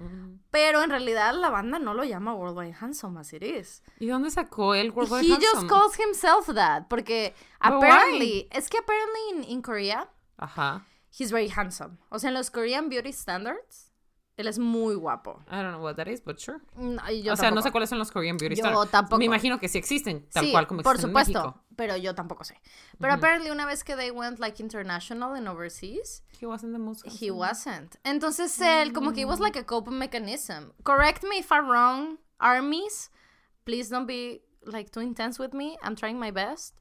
Pero en realidad la banda no lo llama Worldwide Handsome as it is. ¿Y dónde sacó el Worldwide He Handsome? just calls himself that, porque But apparently, es que apparently in, in Korea, Ajá. he's very handsome. O sea, en los Korean beauty standards, él es muy guapo. I don't know what that is, but sure. No, y yo o sea, no sé cuáles son los Korean Beauty Yo Standards. tampoco. Me imagino que sí existen, tal sí, cual como por existen supuesto, en México. pero yo tampoco sé. Pero apparently una vez que they went like international and overseas, He wasn't the most he wasn't. Entonces él como que it was like a coping mechanism. Correct me if I'm wrong, armies. Please don't be like too intense with me. I'm trying my best.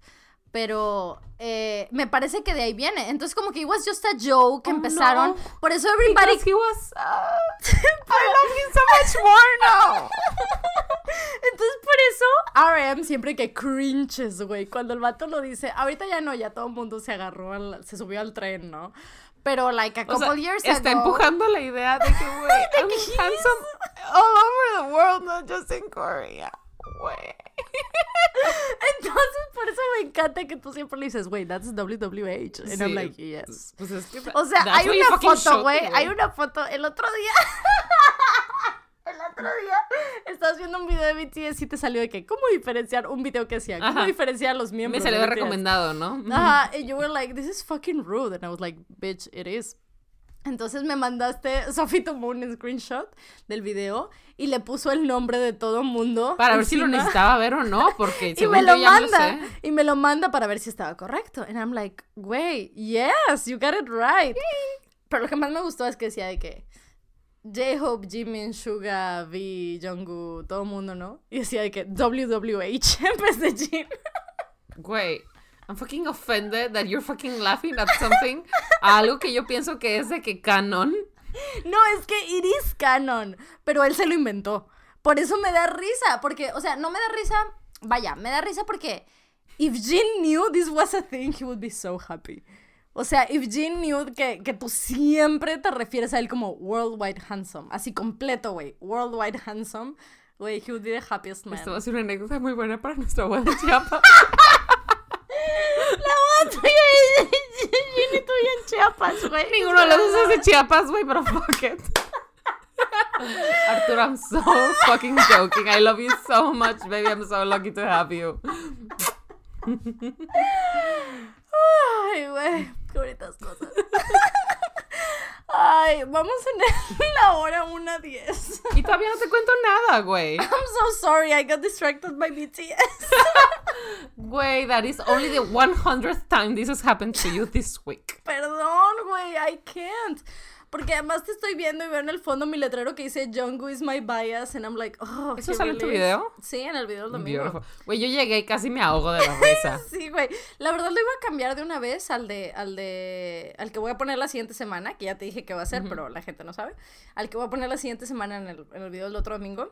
Pero eh, me parece que de ahí viene. Entonces como que it was just a joke que Oh, empezaron. no. Por eso everybody... Because he was... uh, I love him so much more now. Entonces por eso RM siempre que cringes, güey. Cuando el vato lo dice, ahorita ya no, ya todo el mundo se agarró, al- se subió al tren, ¿no? Pero like a O couple sea, years está ago. empujando la idea de que, güey, I'm handsome all over the world, not just in Korea. Güey. Entonces por eso me encanta que tú siempre le dices, güey, that's WWH. And I'm Sí. like, yes. Pues es que O sea, hay una foto, güey. me, Hay una foto. El otro día. el otro día. Estabas viendo un video de BTS y te salió de que, ¿cómo diferenciar un video que hacía? ¿Cómo Ajá. diferenciar a los Me miembros? salió de de BTS? recomendado, ¿no? Ajá, and you were like, this is fucking rude. And I was like, bitch, it is. Entonces me mandaste Sophie tomó un screenshot del video y le puso el nombre de todo mundo. Para ver si lo necesitaba ver o no, porque Y según me lo yo ya manda. sé. y me lo manda para ver si estaba correcto. And I'm like, güey, yes, you got it right. Pero lo que más me gustó es que decía de que J-Hope, Jimin, Suga, V, Jungkook, todo el mundo, ¿no? Y decía de que WWH en vez de Jin. Güey, I'm fucking offended that you're fucking laughing at something. a algo que yo pienso que es de que canon. No, es que it is canon, pero él se lo inventó. Por eso me da risa, porque, o sea, no me da risa, vaya, me da risa porque if Jin knew this was a thing, he would be so happy. O sea, if Jin knew que, que tú siempre te refieres a él como worldwide handsome, así completo, güey, worldwide handsome, güey, he would be the happiest man. Esto va a ser una anécdota muy buena para nuestra abuela de Chiapas. La otra y Jin y tú y en Chiapas, güey. Ninguno de los dos es de Chiapas, güey, pero fuck it. Arturo, I'm so fucking joking. I love you so much, baby. I'm so lucky to have you. Ay, güey, qué bonitas cosas. Ay, vamos en la hora 1.10. Y todavía no te cuento nada, güey. I'm so sorry, I got distracted by BTS. Güey, that is only the 100th time this has happened to you this week. Perdón, güey, I can't. Porque además te estoy viendo y veo en el fondo mi letrero que dice Jungkook is my bias and I'm like, oh, ¿Eso sale en tu video? Sí, en el video del domingo. Güey, yo llegué y casi me ahogo de la risa. Sí, güey. La verdad lo iba a cambiar de una vez al de, al de, al que voy a poner la siguiente semana, que ya te dije que va a ser, pero la gente no sabe. Al que voy a poner la siguiente semana en el, en el video del otro domingo.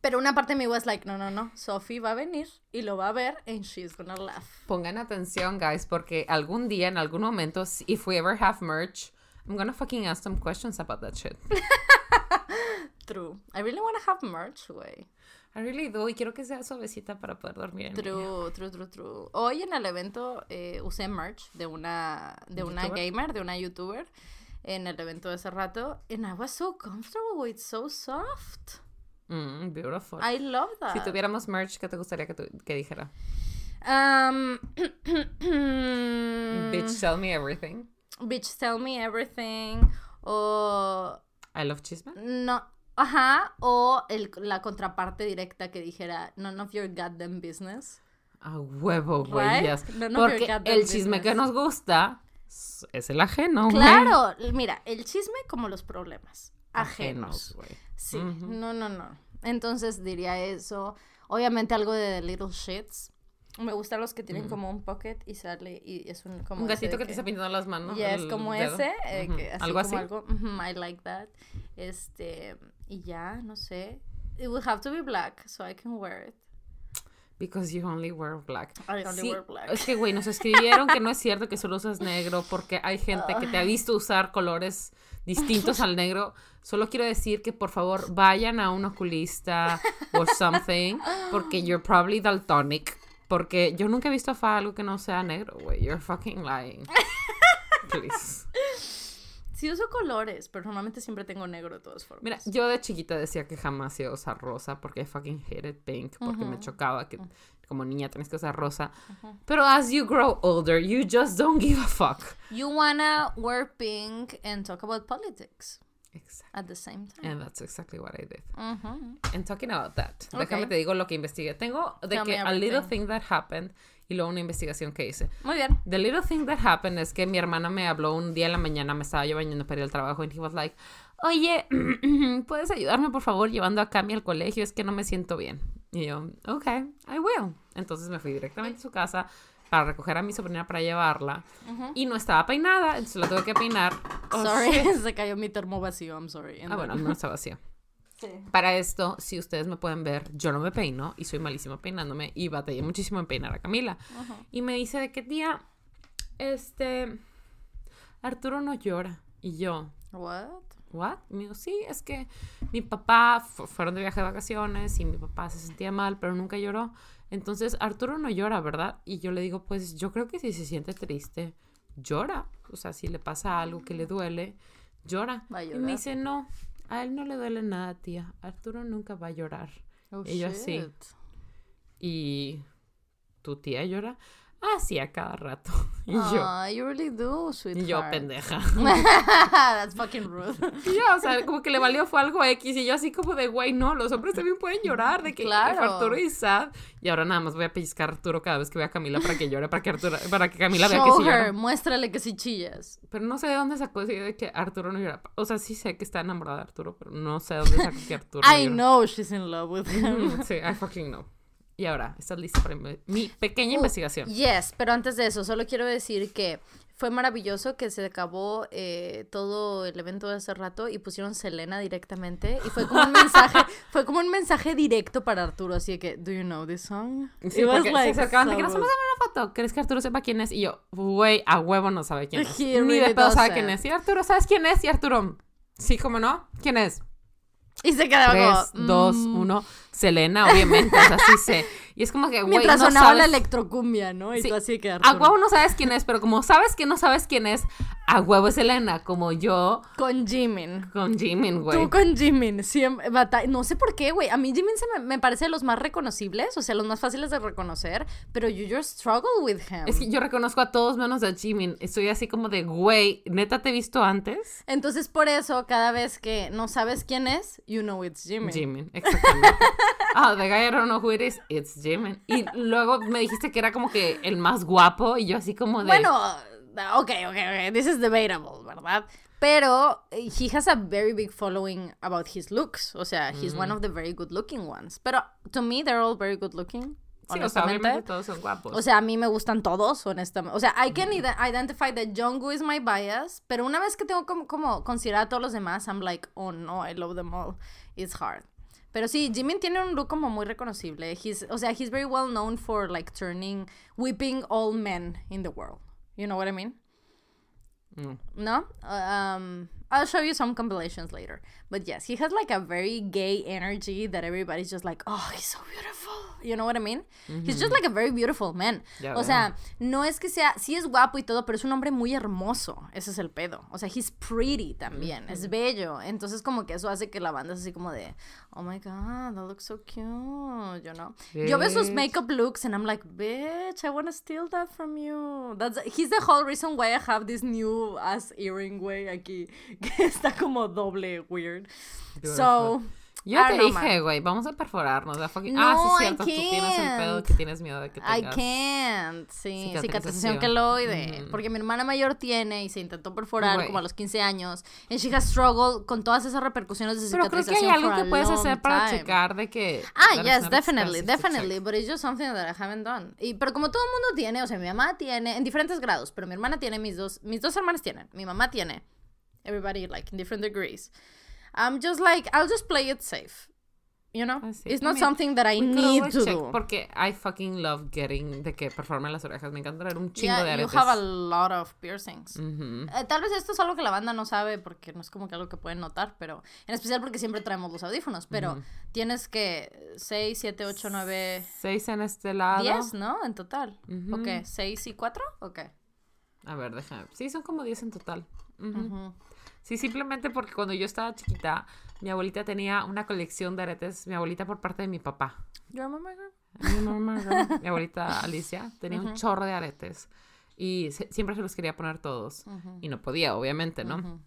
Pero una parte de mí was like, no, no, no, Sophie va a venir y lo va a ver and she's gonna laugh. Pongan atención, guys, porque algún día, en algún momento, if we ever have merch, I'm gonna fucking ask some questions about that shit. True. I really wanna have merch, güey. I really do, y quiero que sea suavecita para poder dormir en. True, true, true, true. Hoy en el evento eh, usé merch de una, de una gamer, de una youtuber, en el evento de ese rato. And I was so comfortable, it's so soft. Mm, beautiful. I love that. Si tuviéramos merch, ¿qué te gustaría que, tu- que dijera? Um, Bitch, tell me everything. Bitch, tell me everything. O. I love chisme. No. Ajá. O el, la contraparte directa que dijera, none of your goddamn business. A huevo, güey. Right? yes. Porque el chisme que nos gusta es- el ajeno, güey. Claro, mira, el chisme como los problemas. Ajenos. güey. Sí, no, no, no. Entonces diría eso. Obviamente algo de Little Shits. Me gustan los que tienen como un pocket y sale y es un como Un gatito de que te está pintando las manos. Y es como dedo. ese, eh, Ujú. que así Algo como así. algo, ujú, I like that. Este, y ya, no sé. It would have to be black so I can wear it. Because you only wear black. I only Sí, wear black. Es que, güey, nos escribieron que no es cierto que solo usas negro porque hay gente que te ha visto usar colores distintos al negro. Solo quiero decir que por favor vayan a un oculista o something porque you're probably daltonic. Porque yo nunca he visto a Fa algo que no sea negro, güey. You're fucking lying. Please. Sí uso colores, pero normalmente siempre tengo negro de todas formas. Mira, yo de chiquita decía que jamás iba a usar rosa porque I fucking hated pink, porque me chocaba que como niña tenés que usar rosa. Pero as you grow older, you just don't give a fuck. You wanna wear pink and talk about politics Exactly. at the same time. And that's exactly what I did. Ujú. And talking about that, Ok. déjame te digo lo que investigué. Tengo de Tell que a little thing that happened y luego una investigación que hice. Muy bien. The little thing that happened es que mi hermana me habló un día en la mañana, me estaba yo bañando para ir al trabajo, y he was like, oye, ¿puedes ayudarme por favor llevando a Cami al colegio? Es que no me siento bien. Y yo, ok, I will. Entonces me fui directamente a su casa para recoger a mi sobrina para llevarla. Y no estaba peinada, entonces la tuve que peinar. Oh, sorry, shit. se cayó mi termo vacío, I'm sorry. And Ah, bueno, no estaba vacía. Sí. Para esto, si ustedes me pueden ver, yo no me peino y soy malísima peinándome y batallé muchísimo en peinar a Camila. Y me dice de qué tía, este, Arturo no llora. Y yo, What? ¿what? Y me dijo, sí, es que mi papá fu- fueron de viaje de vacaciones y mi papá se sentía mal, pero nunca lloró. Entonces, Arturo no llora, ¿verdad? Y yo le digo, pues yo creo que si se siente triste, llora. O sea, si le pasa algo que le duele, llora. Va a Y me dice, no, a él no le duele nada, tía. Arturo nunca va a llorar. Oh, Y yo así. shit. Y tu tía llora. Ah, sí, a cada rato. Y yo, Ah, you really do, y sweetheart. yo, pendeja. That's fucking rude. Y yo, o sea, como que le valió fue algo X. Y yo así como de, güey, no, los hombres también pueden llorar. De que Claro. Arturo y sad. Y ahora nada más voy a pellizcar a Arturo cada vez que vea a Camila para que llore, para que, Arturo, para que Camila vea que Show sí her, llora. muéstrale que sí chillas. Pero no sé de dónde sacó esa idea de que Arturo no llora. O sea, sí sé que está enamorada de Arturo, pero no sé de dónde sacó que Arturo no I llora. know she's in love with him. Sí, I fucking know. Y ahora, ¿estás lista para mi pequeña Uh, investigación? Yes, pero antes de eso, solo quiero decir que fue maravilloso que se acabó eh, todo el evento de hace rato y pusieron Selena directamente y fue como un mensaje, fue como un mensaje directo para Arturo, así de que, do you know this song? Sí, It was, like, se acercaban de que nos vamos a una foto. ¿Crees que Arturo sepa quién es? Y yo, güey, a huevo no sabe quién es. He Ni de really pedo sabe quién es. Y Arturo, ¿sabes quién es? Y Arturo, sí, ¿cómo no? ¿Quién es? Y se quedaba 3, como, 2, mm, 1. Selena, obviamente. o sea, sí. Y es como que, güey, Mientras no sonaba la sabes... electrocumbia, ¿no? Y Sí, tú así que A huevo no sabes quién es, pero como sabes que no sabes quién es, a huevo es Selena, como yo Con Jimin. con Jimin, güey. Tú con Jimin, siempre, no sé por qué, güey. A mí Jimin se me, me parece de los más reconocibles, o sea, los más fáciles de reconocer, pero you just struggle with him. Es que yo reconozco a todos menos a Jimin. Estoy así como de, güey, ¿neta te he visto antes? Entonces, por eso, cada vez que no sabes quién es, you know it's Jimin. Jimin, exactamente. Ah, the guy I don't know who it is, it's Y luego me dijiste que era como que el más guapo y yo así como de... Bueno, ok, ok, ok, this is debatable, ¿verdad? Pero eh, he has a very big following about his looks. O sea, he's one of the very good looking ones. Pero to me, they're all very good looking. sí, o sea, honestamente. obviamente todos son guapos. O sea, a mí me gustan todos, honestamente. O sea, I can ide- identify that Jungkook is my bias, pero una vez que tengo como, como considerar a todos los demás, I'm like, oh no, I love them all. It's hard. Pero sí, Jimin tiene un look como muy reconocible. He's, o sea, he's very well known for like turning, whipping all men in the world. You know what I mean? Mm. No? Uh, Um, I'll show you some compilations later. But yes, he has like a very gay energy that everybody's just like, oh, he's so beautiful. You know what I mean? He's just like a very beautiful man. O sea, no es que sea, sí es guapo y todo, pero es un hombre muy hermoso. Ese es el pedo. O sea, he's pretty también. Es bello. Entonces, como que eso hace que la banda es así como de, oh my god, that looks so cute. You know? Yo veo sus makeup looks and I'm like, bitch, I want to steal that from you. That's, he's the whole reason why I have this new ass earring way aquí, que está como doble weird. So, Yo I te dije, güey, vamos a perforarnos. la fucking- No, ah, sí, I cierto. Tú tienes el pedo can't. que tienes miedo de que I tengas. can't. Sí, cicatrización Cicatrización. queloide. Ujú. Porque mi hermana mayor tiene y se intentó perforar Güey. como a los 15 años. And she has struggled con todas esas repercusiones de Pero creo que hay cicatrización algo que puedes hacer para time. checar de que. Ah, yes, definitely, definitely, but it's just something that I haven't done. Y, pero como todo el mundo tiene, o sea, mi mamá tiene, en diferentes grados, pero mi hermana tiene, mis dos, mis dos hermanas tienen, mi mamá tiene, everybody like in different degrees. I'm just like, I'll just play it safe, you know? Ah, sí. It's I not mean, something that I need to do. Porque I fucking love getting de que performan las orejas. Me encanta traer un chingo de Yeah, you aretes. have a lot of piercings. Ujú. Eh, tal vez esto es algo que la banda no sabe porque no es como que algo que pueden notar, pero en especial porque siempre traemos los audífonos, pero tienes que 6, 7, 8, 9, Seis en este lado. 10, ¿no? En total. Ujú. Ok, 6 y 4, ok. A ver, déjame. Sí, son como 10 en total. Ujú. Ujú. Sí, simplemente porque cuando yo estaba chiquita, mi abuelita tenía una colección de aretes. Mi abuelita por parte de mi papá. Your mama girl? Mi mamá, girl, mi abuelita Alicia tenía un chorro de aretes. Y se- siempre se los quería poner todos. Y no podía, obviamente, ¿no?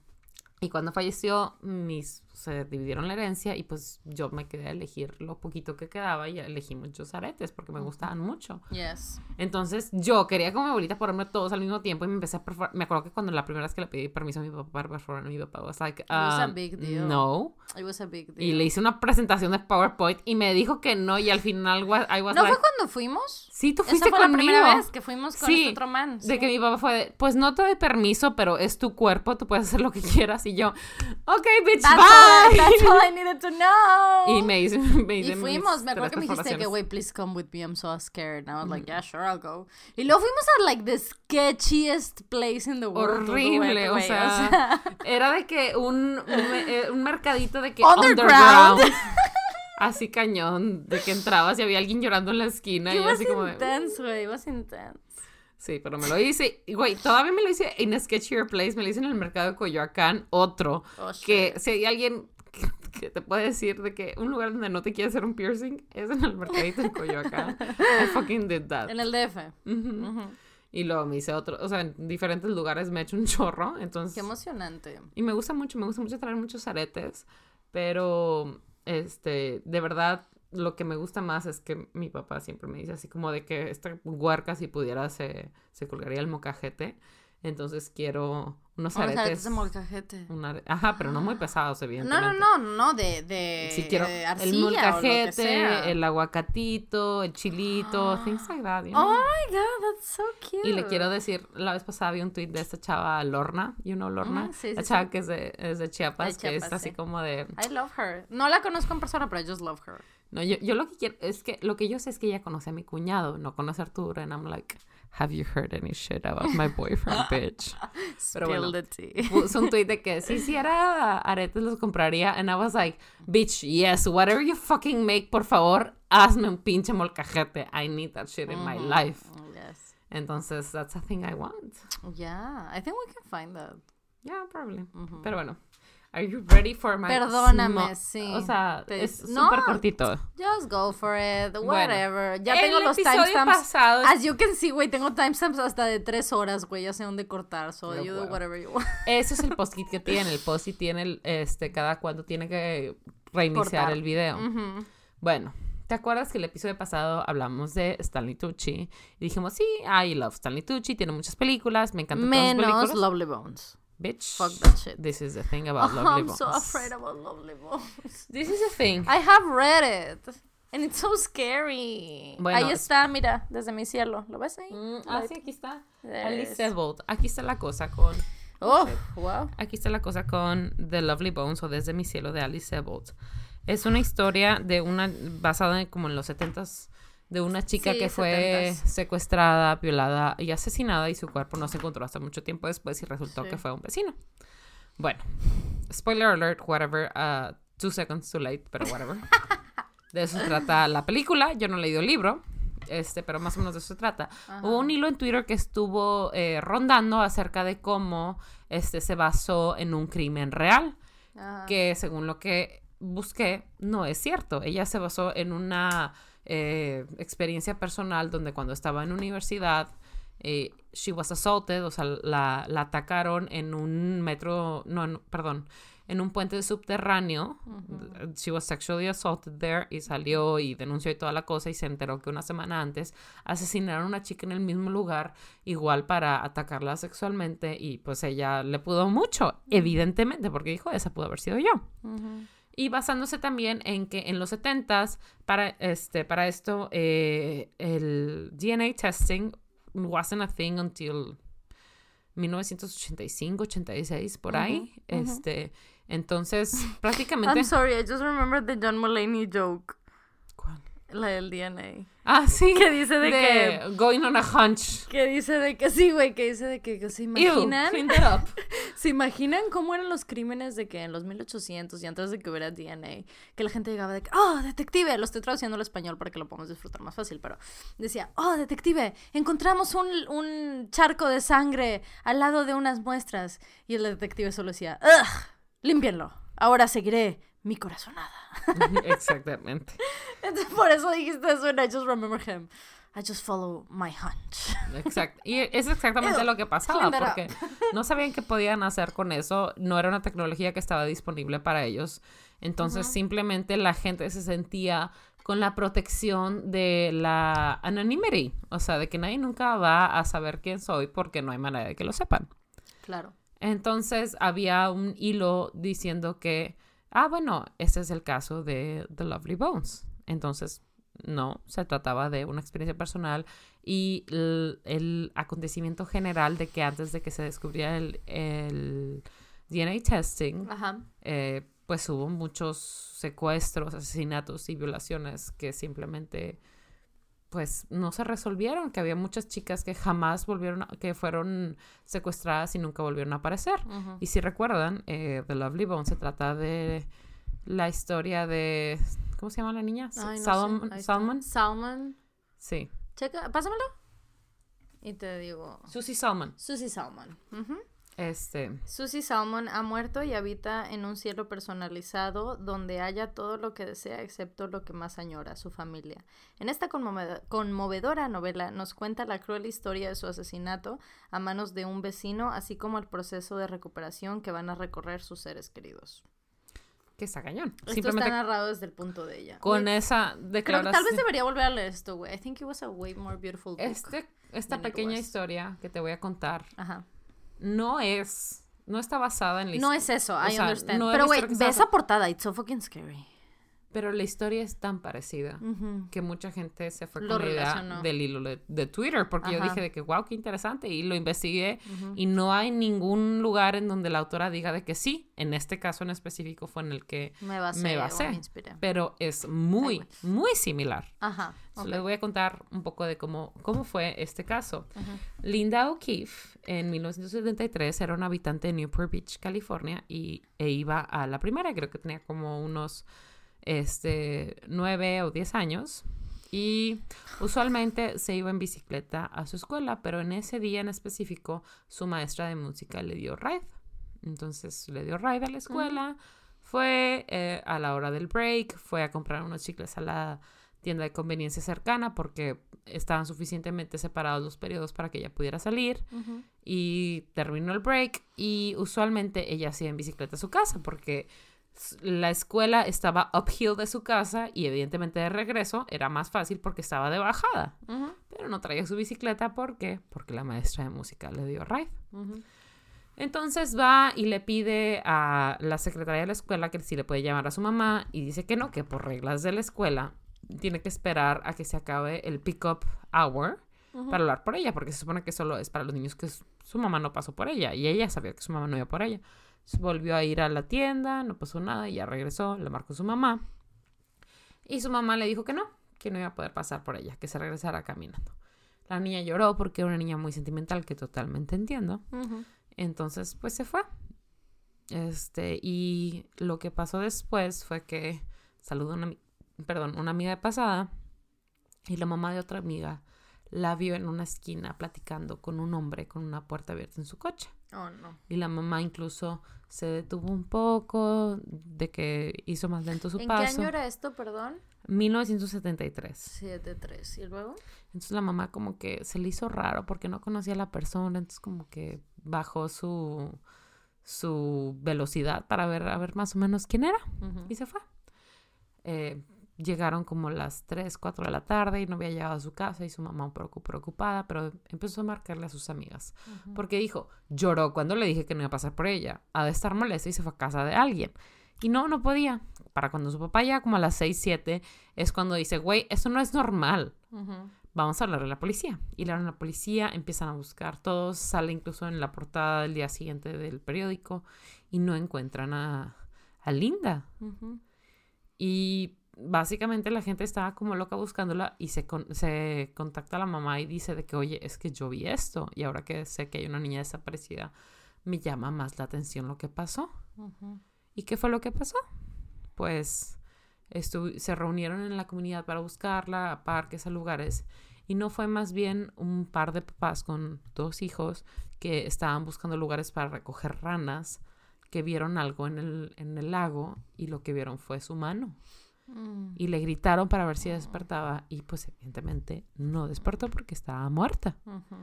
Y cuando falleció, mis se dividieron la herencia y pues yo me quedé a elegir lo poquito que quedaba y elegí muchos aretes porque me gustaban mucho. Yes. Entonces yo quería como mi abuelita ponerme todos al mismo tiempo y me empecé a perforar. Me acuerdo que cuando la primera vez que le pedí permiso a mi papá para perforar, mi papá was like, was a um, big deal. no. It was a big Y deal. le hice una presentación de PowerPoint y me dijo que no y al final wa- I was ¿No like, fue cuando fuimos? sí, tú Esa fuiste fue conmigo. la primera vez que fuimos con Sí, este otro man. De sí. que mi papá fue, de, pues no te doy permiso, pero es tu cuerpo, tú puedes hacer lo que quieras. Y yo, ok, bitch, That's all, bye. that's all I needed to know. Y me hice, me hice Y fuimos, me acuerdo que me dijiste que, güey, please come with me, I'm so scared. And I was like, yeah, sure, I'll go. Y luego fuimos a, like, the sketchiest place in the world. Horrible, o güey, sea, era de que un, un, eh, un mercadito de que Underground. underground. Así cañón, de que entrabas y había alguien llorando en la esquina y it yo was así como intense, güey, it was intense. Sí, pero me lo hice. Güey, todavía me lo hice en a Sketchier Place, me lo hice en el mercado de Coyoacán, otro. Oh, que si hay alguien que, te puede decir de que un lugar donde no te quiere hacer un piercing es en el mercadito de Coyoacán. I fucking did that. En el DF. Y luego me hice otro, o sea, en diferentes lugares me he hecho un chorro, entonces... Qué emocionante. Y me gusta mucho, me gusta mucho traer muchos aretes, pero, este, de verdad, lo que me gusta más es que mi papá siempre me dice así como de que esta huerca si pudiera se, se colgaría el mocajete. Entonces quiero unos Unos aretes. aretes de molcajete. un are- Ajá, pero no muy pesados, No, evidentemente. no, no, no, de, de Sí, quiero de el arcilla que molcajete, el aguacatito, el chilito, things like that, you know? Oh my god, that's so cute. Y le quiero decir, la vez pasada vi un tweet de esta chava Lorna, you know Lorna, Ujú, sí, la sí, chava sí. que es de, es de Chiapas, De que es Chiapas, así sí. como de, I love her. No la conozco en persona, pero I just love her. No, yo, yo lo que quiero, es que lo que yo sé es que ella conoce a mi cuñado, no conoce a Arturo, and I'm like, have you heard any shit about my boyfriend, bitch? Pero bueno. The tea. Puso un tweet de que si hiciera aretes los compraría, and I was like, bitch, yes, whatever you fucking make, por favor, hazme un pinche molcajete, I need that shit in my life. Oh, yes. Entonces, that's a thing I want. Yeah, I think we can find that. Yeah, probably. Pero bueno. Are you ready for my Perdóname, sí. O sea, Te- es No. súper cortito. Just go for it, whatever. ya tengo los timestamps. pasado- As you can see, güey, tengo timestamps hasta de tres horas, güey. Ya sé dónde cortar, so Pero you do whatever you want. Eso es el post-it que tiene. El post-it tiene el, este, cada cuando tiene que reiniciar Cortar. el video. Bueno, ¿te acuerdas que el episodio pasado hablamos de Stanley Tucci? Y dijimos, sí, I love Stanley Tucci, tiene muchas películas, me encantan todas sus Menos películas. Lovely Bones. Bitch, Fuck that shit. this is the thing about Oh, Lovely I'm so Bones. afraid about Lovely Bones. This is the thing. I have read it. And it's so scary. Bueno, Ahí es- está, mira, desde mi cielo. ¿Lo ves ahí? Mm, ah, sí, aquí está. Alice. Sebold. Aquí está la cosa con... Oh, wow. Aquí está la cosa con The Lovely Bones o Desde mi cielo de Alice Sebold. Es una historia de una basada en, como en los 70s de una chica Sí, que fue 70s. secuestrada, violada y asesinada y su cuerpo no se encontró hasta mucho tiempo después y resultó Sí. que fue un vecino. Bueno, spoiler alert, whatever, uh, two seconds too late, pero whatever. De eso se trata la película. Yo no he leído el libro, este, pero más o menos de eso se trata. Hubo un hilo en Twitter que estuvo eh, rondando acerca de cómo este se basó en un crimen real, Ajá. que según lo que busqué no es cierto. Ella se basó en una eh, experiencia personal donde cuando estaba en universidad eh, she was assaulted, o sea, la, la atacaron en un metro, no, en- perdón, en un puente subterráneo. She was sexually assaulted there y salió y denunció y toda la cosa y se enteró que una semana antes asesinaron a una chica en el mismo lugar, igual para atacarla sexualmente y pues ella le pudo mucho, evidentemente, porque dijo, esa pudo haber sido yo. Y basándose también en que en los 70s, para, este, para esto, eh, el DNA testing wasn't a thing until 1985, 86, por ahí. Este, entonces, prácticamente... I'm sorry, I just remembered the John Mulaney joke. La del DNA. Ah, sí. Que dice de que- Going on a hunch. Que dice de que sí, güey, que dice de que, que se Ew, imaginan. that up. ¿Se imaginan cómo eran los crímenes de que en los 1800 y antes de que hubiera DNA, que la gente llegaba de que, oh, detective, lo estoy traduciendo al español para que lo podamos disfrutar más fácil, pero decía, oh, detective, encontramos un, un charco de sangre al lado de unas muestras. Y el detective solo decía, ugh, límpienlo, ahora seguiré mi corazonada. Exactamente. Entonces por eso dijiste eso and I just remember him. I just follow my hunch. Exacto. Y es exactamente lo que pasaba, porque no sabían qué podían hacer con eso, no era una tecnología que estaba disponible para ellos. Entonces simplemente la gente se sentía con la protección de la anonymity, o sea, de que nadie nunca va a saber quién soy porque no hay manera de que lo sepan. Claro. Entonces había un hilo diciendo que, ah, bueno, este es el caso de The Lovely Bones. Entonces, no, se trataba de una experiencia personal y el, el acontecimiento general de que antes de que se descubriera el, el DNA testing, Ajá. eh, pues hubo muchos secuestros, asesinatos y violaciones que simplemente pues no se resolvieron, que había muchas chicas que jamás volvieron, a- que fueron secuestradas y nunca volvieron a aparecer. Y si recuerdan, eh, The Lovely Bone se trata de la historia de, ¿cómo se llama la niña? Ay, no sé. Salmon. Salmon, sí, Checa, pásamelo. Y te digo. Susie Salmon. Susie Salmon. Ujú. Este, Susie Salmon ha muerto y habita en un cielo personalizado donde haya todo lo que desea excepto lo que más añora, su familia. En esta conmove- conmovedora novela nos cuenta la cruel historia de su asesinato a manos de un vecino, así como el proceso de recuperación que van a recorrer sus seres queridos. que está cañón. Esto Simplemente está narrado desde el punto de ella. con esa Creo que declaración. tal vez debería volver a leer esto, güey. I think it was a way more beautiful book. Este, esta pequeña historia que te voy a contar Ajá. No es, no está basada en la No es eso, o I sea, understand. no Pero güey, ve esa portada, it's so fucking scary. Pero la historia es tan parecida Ujú. que mucha gente se fue con la idea del hilo de, de Twitter, porque yo Ajá. dije de que, wow, qué interesante, y lo investigué, Ujú. y no hay ningún lugar en donde la autora diga de que sí, en este caso en específico fue en el que, Me basé, me basé. me pero es muy, muy similar. Ajá. So, ok. Les voy a contar un poco de cómo, cómo fue este caso. Linda O'Keefe en 1973 era una habitante de Newport Beach, California, y, e iba a la primaria, creo que tenía como unos este, nueve o diez años. Y usualmente se iba en bicicleta a su escuela, pero en ese día en específico su maestra de música le dio ride. Entonces le dio ride a la escuela, fue eh, a la hora del break, fue a comprar unos chicles a la tienda de conveniencia cercana porque estaban suficientemente separados los periodos para que ella pudiera salir y terminó el break y usualmente ella hacía en bicicleta a su casa porque la escuela estaba uphill de su casa y evidentemente de regreso era más fácil porque estaba de bajada, pero no traía su bicicleta ¿por qué? Porque la maestra de música le dio ride. Entonces va y le pide a la secretaria de la escuela que si le puede llamar a su mamá y dice que no, que por reglas de la escuela tiene que esperar a que se acabe el pick-up hour para hablar por ella, porque se supone que solo es para los niños que su- su mamá no pasó por ella y ella sabía que su mamá no iba por ella. Volvió a ir a la tienda, no pasó nada y ya regresó, le marcó su mamá y su mamá le dijo que no, que no iba a poder pasar por ella, que se regresara caminando. La niña lloró porque era una niña muy sentimental que totalmente entiendo. Entonces, pues se fue. Este, y lo que pasó después fue que saludó una, perdón, una amiga de pasada y la mamá de otra amiga la vio en una esquina platicando con un hombre con una puerta abierta en su coche. Oh, no. Y la mamá incluso se detuvo un poco de que hizo más lento su ¿En qué paso. año era esto, perdón? 1973. 7-3. ¿Y luego? Entonces la mamá como que se le hizo raro porque no conocía a la persona, entonces como que bajó su, su velocidad para ver, a ver más o menos quién era y se fue. Eh, llegaron como las 3, 4 de la tarde y no había llegado a su casa y su mamá un poco preocupada, pero empezó a marcarle a sus amigas porque dijo, lloró cuando le dije que no iba a pasar por ella, ha de estar molesta y se fue a casa de alguien. Y no, no podía. Para cuando su papá llega como a las 6, 7, es cuando dice, güey, eso no es normal vamos a hablarle a la policía. Y le hablan a la policía, empiezan a buscar todos, sale incluso en la portada del día siguiente del periódico y no encuentran a, a Linda. Y básicamente la gente estaba como loca buscándola y se, con- se contacta a la mamá y dice de que, oye, es que yo vi esto y ahora que sé que hay una niña desaparecida, me llama más la atención lo que pasó. ¿Y qué fue lo que pasó? Pues se reunieron en la comunidad para buscarla, a parques, a lugares. Y no fue más bien un par de papás con dos hijos que estaban buscando lugares para recoger ranas, que vieron algo en el, en el lago y lo que vieron fue su mano. Mm. Y le gritaron para ver si despertaba y pues evidentemente no despertó porque estaba muerta. Ujú.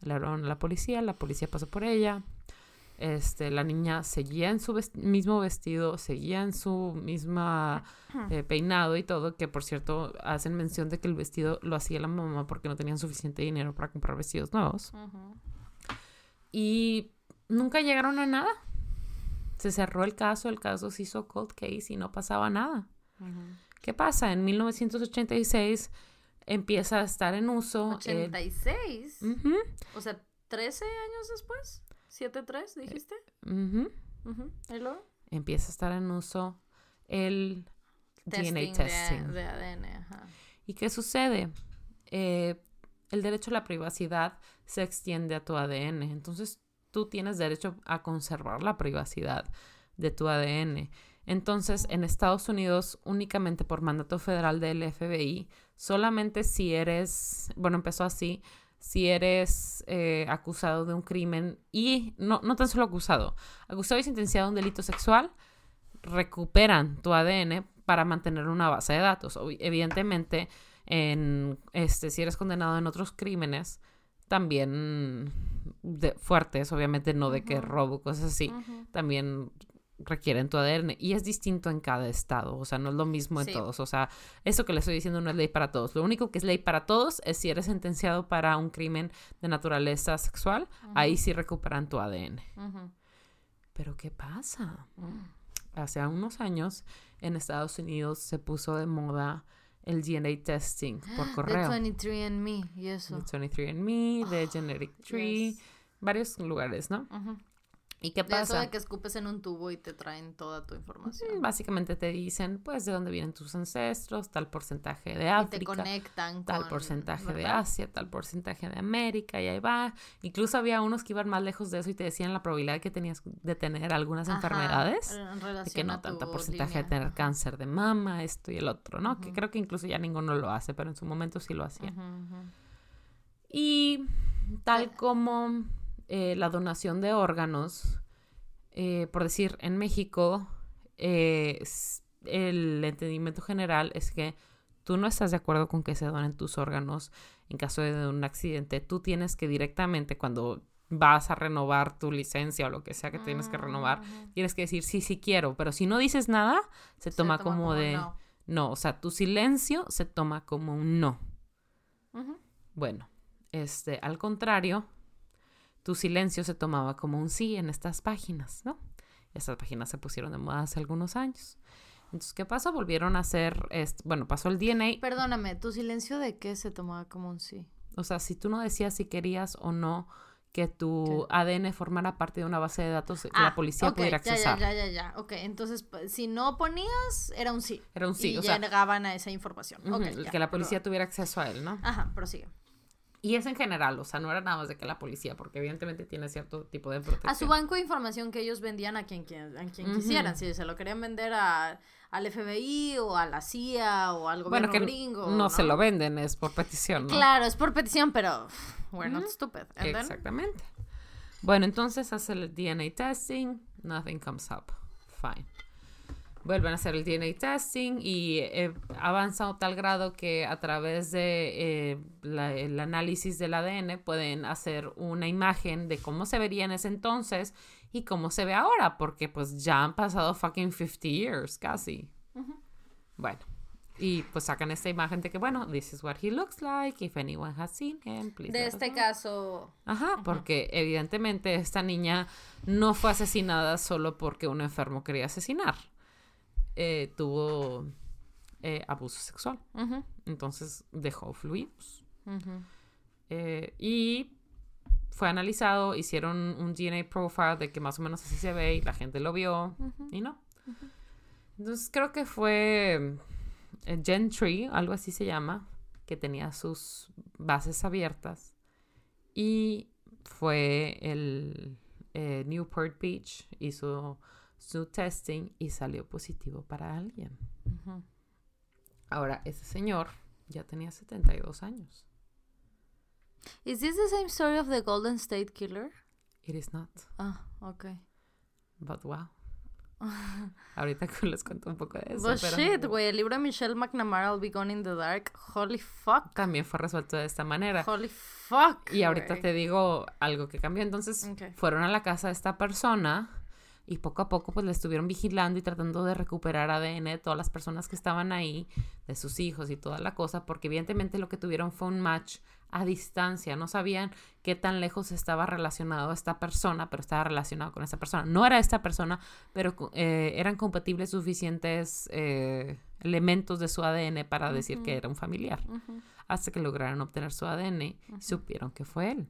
Le hablaron a la policía, la policía pasó por ella. Este, la niña seguía en su vest- mismo vestido, seguía en su misma eh, peinado y todo, que por cierto hacen mención de que el vestido lo hacía la mamá porque no tenían suficiente dinero para comprar vestidos nuevos. Y nunca llegaron a nada. Se cerró el caso, el caso se hizo cold case y no pasaba nada. ¿Qué pasa? En 1986 empieza a estar en uso. el- 86. Ujú, O sea, 13 años después. 7-3, dijiste. ¿Y luego? Empieza a estar en uso el DNA de- testing. De, ADN, ajá. ¿Y qué sucede? Eh, el derecho a la privacidad se extiende a tu ADN. Entonces, tú tienes derecho a conservar la privacidad de tu ADN. Entonces, en Estados Unidos, únicamente por mandato federal del FBI, solamente si eres, bueno, empezó así, si eres eh, acusado de un crimen y no, no tan solo acusado, acusado y sentenciado de un delito sexual, recuperan tu ADN para mantener una base de datos. Evidentemente, en este, si eres condenado en otros crímenes, también de, fuertes, obviamente no de que robo, cosas así, también requieren tu ADN y es distinto en cada estado, o sea, no es lo mismo en Sí. todos, o sea, eso que le estoy diciendo no es ley para todos, lo único que es ley para todos es si eres sentenciado para un crimen de naturaleza sexual, ahí sí recuperan tu ADN. Pero ¿qué pasa? Hace unos años en Estados Unidos se puso de moda el DNA testing por De correo. 23andMe y eso. De 23andMe, de Genetic Tree, Yes. varios lugares, ¿no? ¿Y qué De eso pasa? de que escupes en un tubo y te traen toda tu información. Mm, Básicamente te dicen, pues, de dónde vienen tus ancestros, tal porcentaje de y te África, conectan tal con, porcentaje de. Asia, tal porcentaje de América, y ahí va. Incluso había unos que iban más lejos de eso y te decían la probabilidad que tenías de tener algunas Ajá, enfermedades. en De que no tu porcentaje de tener cáncer de mama, esto y el otro, ¿no? Que creo que incluso ya ninguno lo hace, pero en su momento sí lo ujú. Y tal como eh, la donación de órganos, eh, por decir, en México, eh, el entendimiento general es que tú no estás de acuerdo con que se donen tus órganos en caso de un accidente. Tú tienes que directamente, cuando vas a renovar tu licencia o lo que sea que tienes que renovar, Ujú. tienes que decir sí, sí quiero. Pero si no dices nada, se Se toma, como, de... no. no, o sea, tu silencio se toma como un no. Bueno, este, al contrario, tu silencio se tomaba como un sí en estas páginas, ¿no? Estas páginas se pusieron de moda hace algunos años. Entonces, ¿qué pasó? Volvieron a hacer, bueno, pasó el DNA. Perdóname, ¿tu silencio de qué se tomaba como un sí? O sea, si tú no decías si querías o no que tu ¿Qué? ADN formara parte de una base de datos que Ah, la policía ok, pudiera accesar. Ya, ya, ya, ya. Ok, entonces si no ponías, era un sí. Era un sí, y o ya sea, negaban a esa información. ujú, Ok, el ya, que la policía tuviera acceso a él, ¿no? Ajá, prosigue. Y es en general, o sea, no era nada más de que la policía, porque evidentemente tiene cierto tipo de protección. A su banco de información que ellos vendían a quien, quien, a quien quisieran. Si se lo querían vender a, al FBI o a la CIA o al gobierno bueno, que gringo. no, se lo venden, es por petición, ¿no? Claro, es por petición, pero we're not stupid. And then- Exactamente. Bueno, entonces hace el DNA testing, nothing comes up. Fine. Vuelven a hacer el DNA testing y eh, avanza a tal grado que a través de eh, la- el análisis del ADN pueden hacer una imagen de cómo se vería en ese entonces y cómo se ve ahora, porque pues ya han pasado fucking 50 years, casi. Bueno, y pues sacan esta imagen de que, bueno, this is what he looks like, if anyone has seen him, please de este know. caso. Ajá, porque evidentemente esta niña no fue asesinada solo porque un enfermo quería asesinar. Eh, tuvo eh, abuso sexual. Entonces dejó fluidos. Eh, y fue analizado, hicieron un DNA profile de que más o menos así se ve y la gente lo vio y no. Entonces creo que fue Gentry, algo así se llama, que tenía sus bases abiertas. Y fue el Newport Beach, hizo su testing y salió positivo para alguien. Ahora, ese señor ya tenía 72 años. Is this the same story of the Golden State Killer? It is not, Ah, ok. but wow. Ahorita les cuento un poco de eso. But pero shit, güey, el libro de Michelle McNamara, I'll Be Gone in the Dark. Holy fuck. También fue resuelto de esta manera. Holy fuck. Y ahorita te digo algo que cambió. Entonces fueron a la casa de esta persona y poco a poco pues le estuvieron vigilando y tratando de recuperar ADN de todas las personas que estaban ahí, de sus hijos y toda la cosa, porque evidentemente lo que tuvieron fue un match a distancia. No sabían qué tan lejos estaba relacionado esta persona, pero estaba relacionado con esta persona. No era esta persona, pero eh, eran compatibles suficientes eh, elementos de su ADN para decir que era un familiar. Hasta que lograron obtener su ADN y supieron que fue él.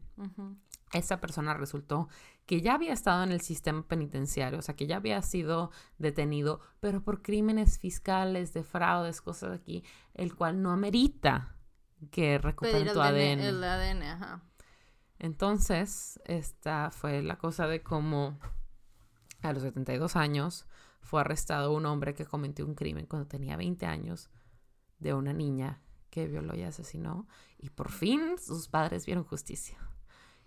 Esa persona resultó que ya había estado en el sistema penitenciario, o sea, que ya había sido detenido, pero por crímenes fiscales, de fraudes, cosas aquí, el cual no amerita que recuperen Pedir tu el ADN. DN el ADN, ajá. Entonces, esta fue la cosa de cómo a los 72 años fue arrestado un hombre que cometió un crimen cuando tenía 20 años de una niña que violó y asesinó y por fin sus padres vieron justicia.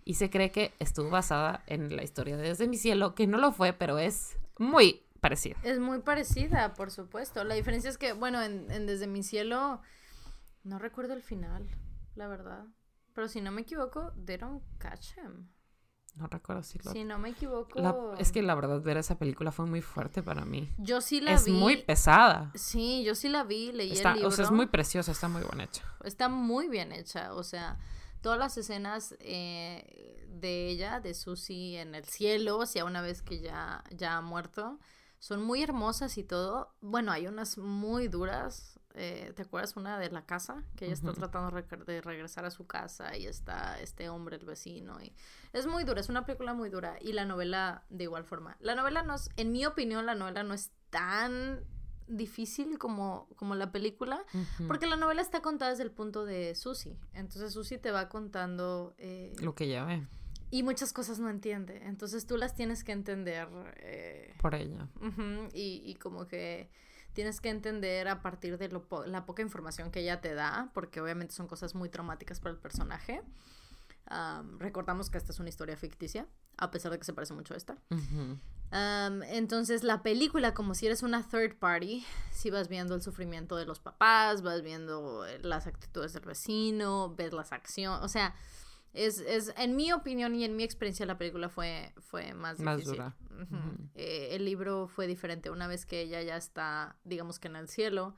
Y se cree que estuvo basada en la historia de Desde mi cielo, que no lo fue, pero es muy parecida. Es muy parecida, por supuesto. La diferencia es que, bueno, en, en Desde mi cielo, no recuerdo el final, la verdad. Pero si no me equivoco, they don't catch him. No recuerdo si lo... Si no me equivoco. La- es que la verdad ver esa película fue muy fuerte para mí. Yo sí la Es vi. muy pesada. Sí, yo sí la vi, leí Está, el libro. o sea, es muy preciosa, está muy bien hecha. Está muy bien hecha, o sea, todas las escenas eh, de ella, de Susie en el cielo, o sea, una vez que ya, ya ha muerto, son muy hermosas y todo. Bueno, hay unas muy duras. eh, ¿Te acuerdas una de la casa? Que ella está tratando de regresar a su casa y está este hombre, el vecino. Y es muy dura, es una película muy dura. Y la novela de igual forma. La novela no es, en mi opinión, la novela no es tan difícil como, como la película. Porque la novela está contada desde el punto de Susie. Entonces Susie te va contando eh, Lo que ya ve y muchas cosas no entiende. Entonces tú las tienes que entender. eh, por ella. y, y como que tienes que entender a partir de lo po- la poca información que ella te da, porque obviamente son cosas muy traumáticas para el personaje. Am, recordamos que esta es una historia ficticia, a pesar de que se parece mucho a esta. Entonces la película, como si eres una third party, si vas viendo el sufrimiento de los papás, vas viendo eh, las actitudes del vecino, ves las acciones, o sea, es, es, en mi opinión y en mi experiencia la película fue, fue más Más difícil. dura. Eh, el libro fue diferente, una vez que ella ya está, digamos que en el cielo,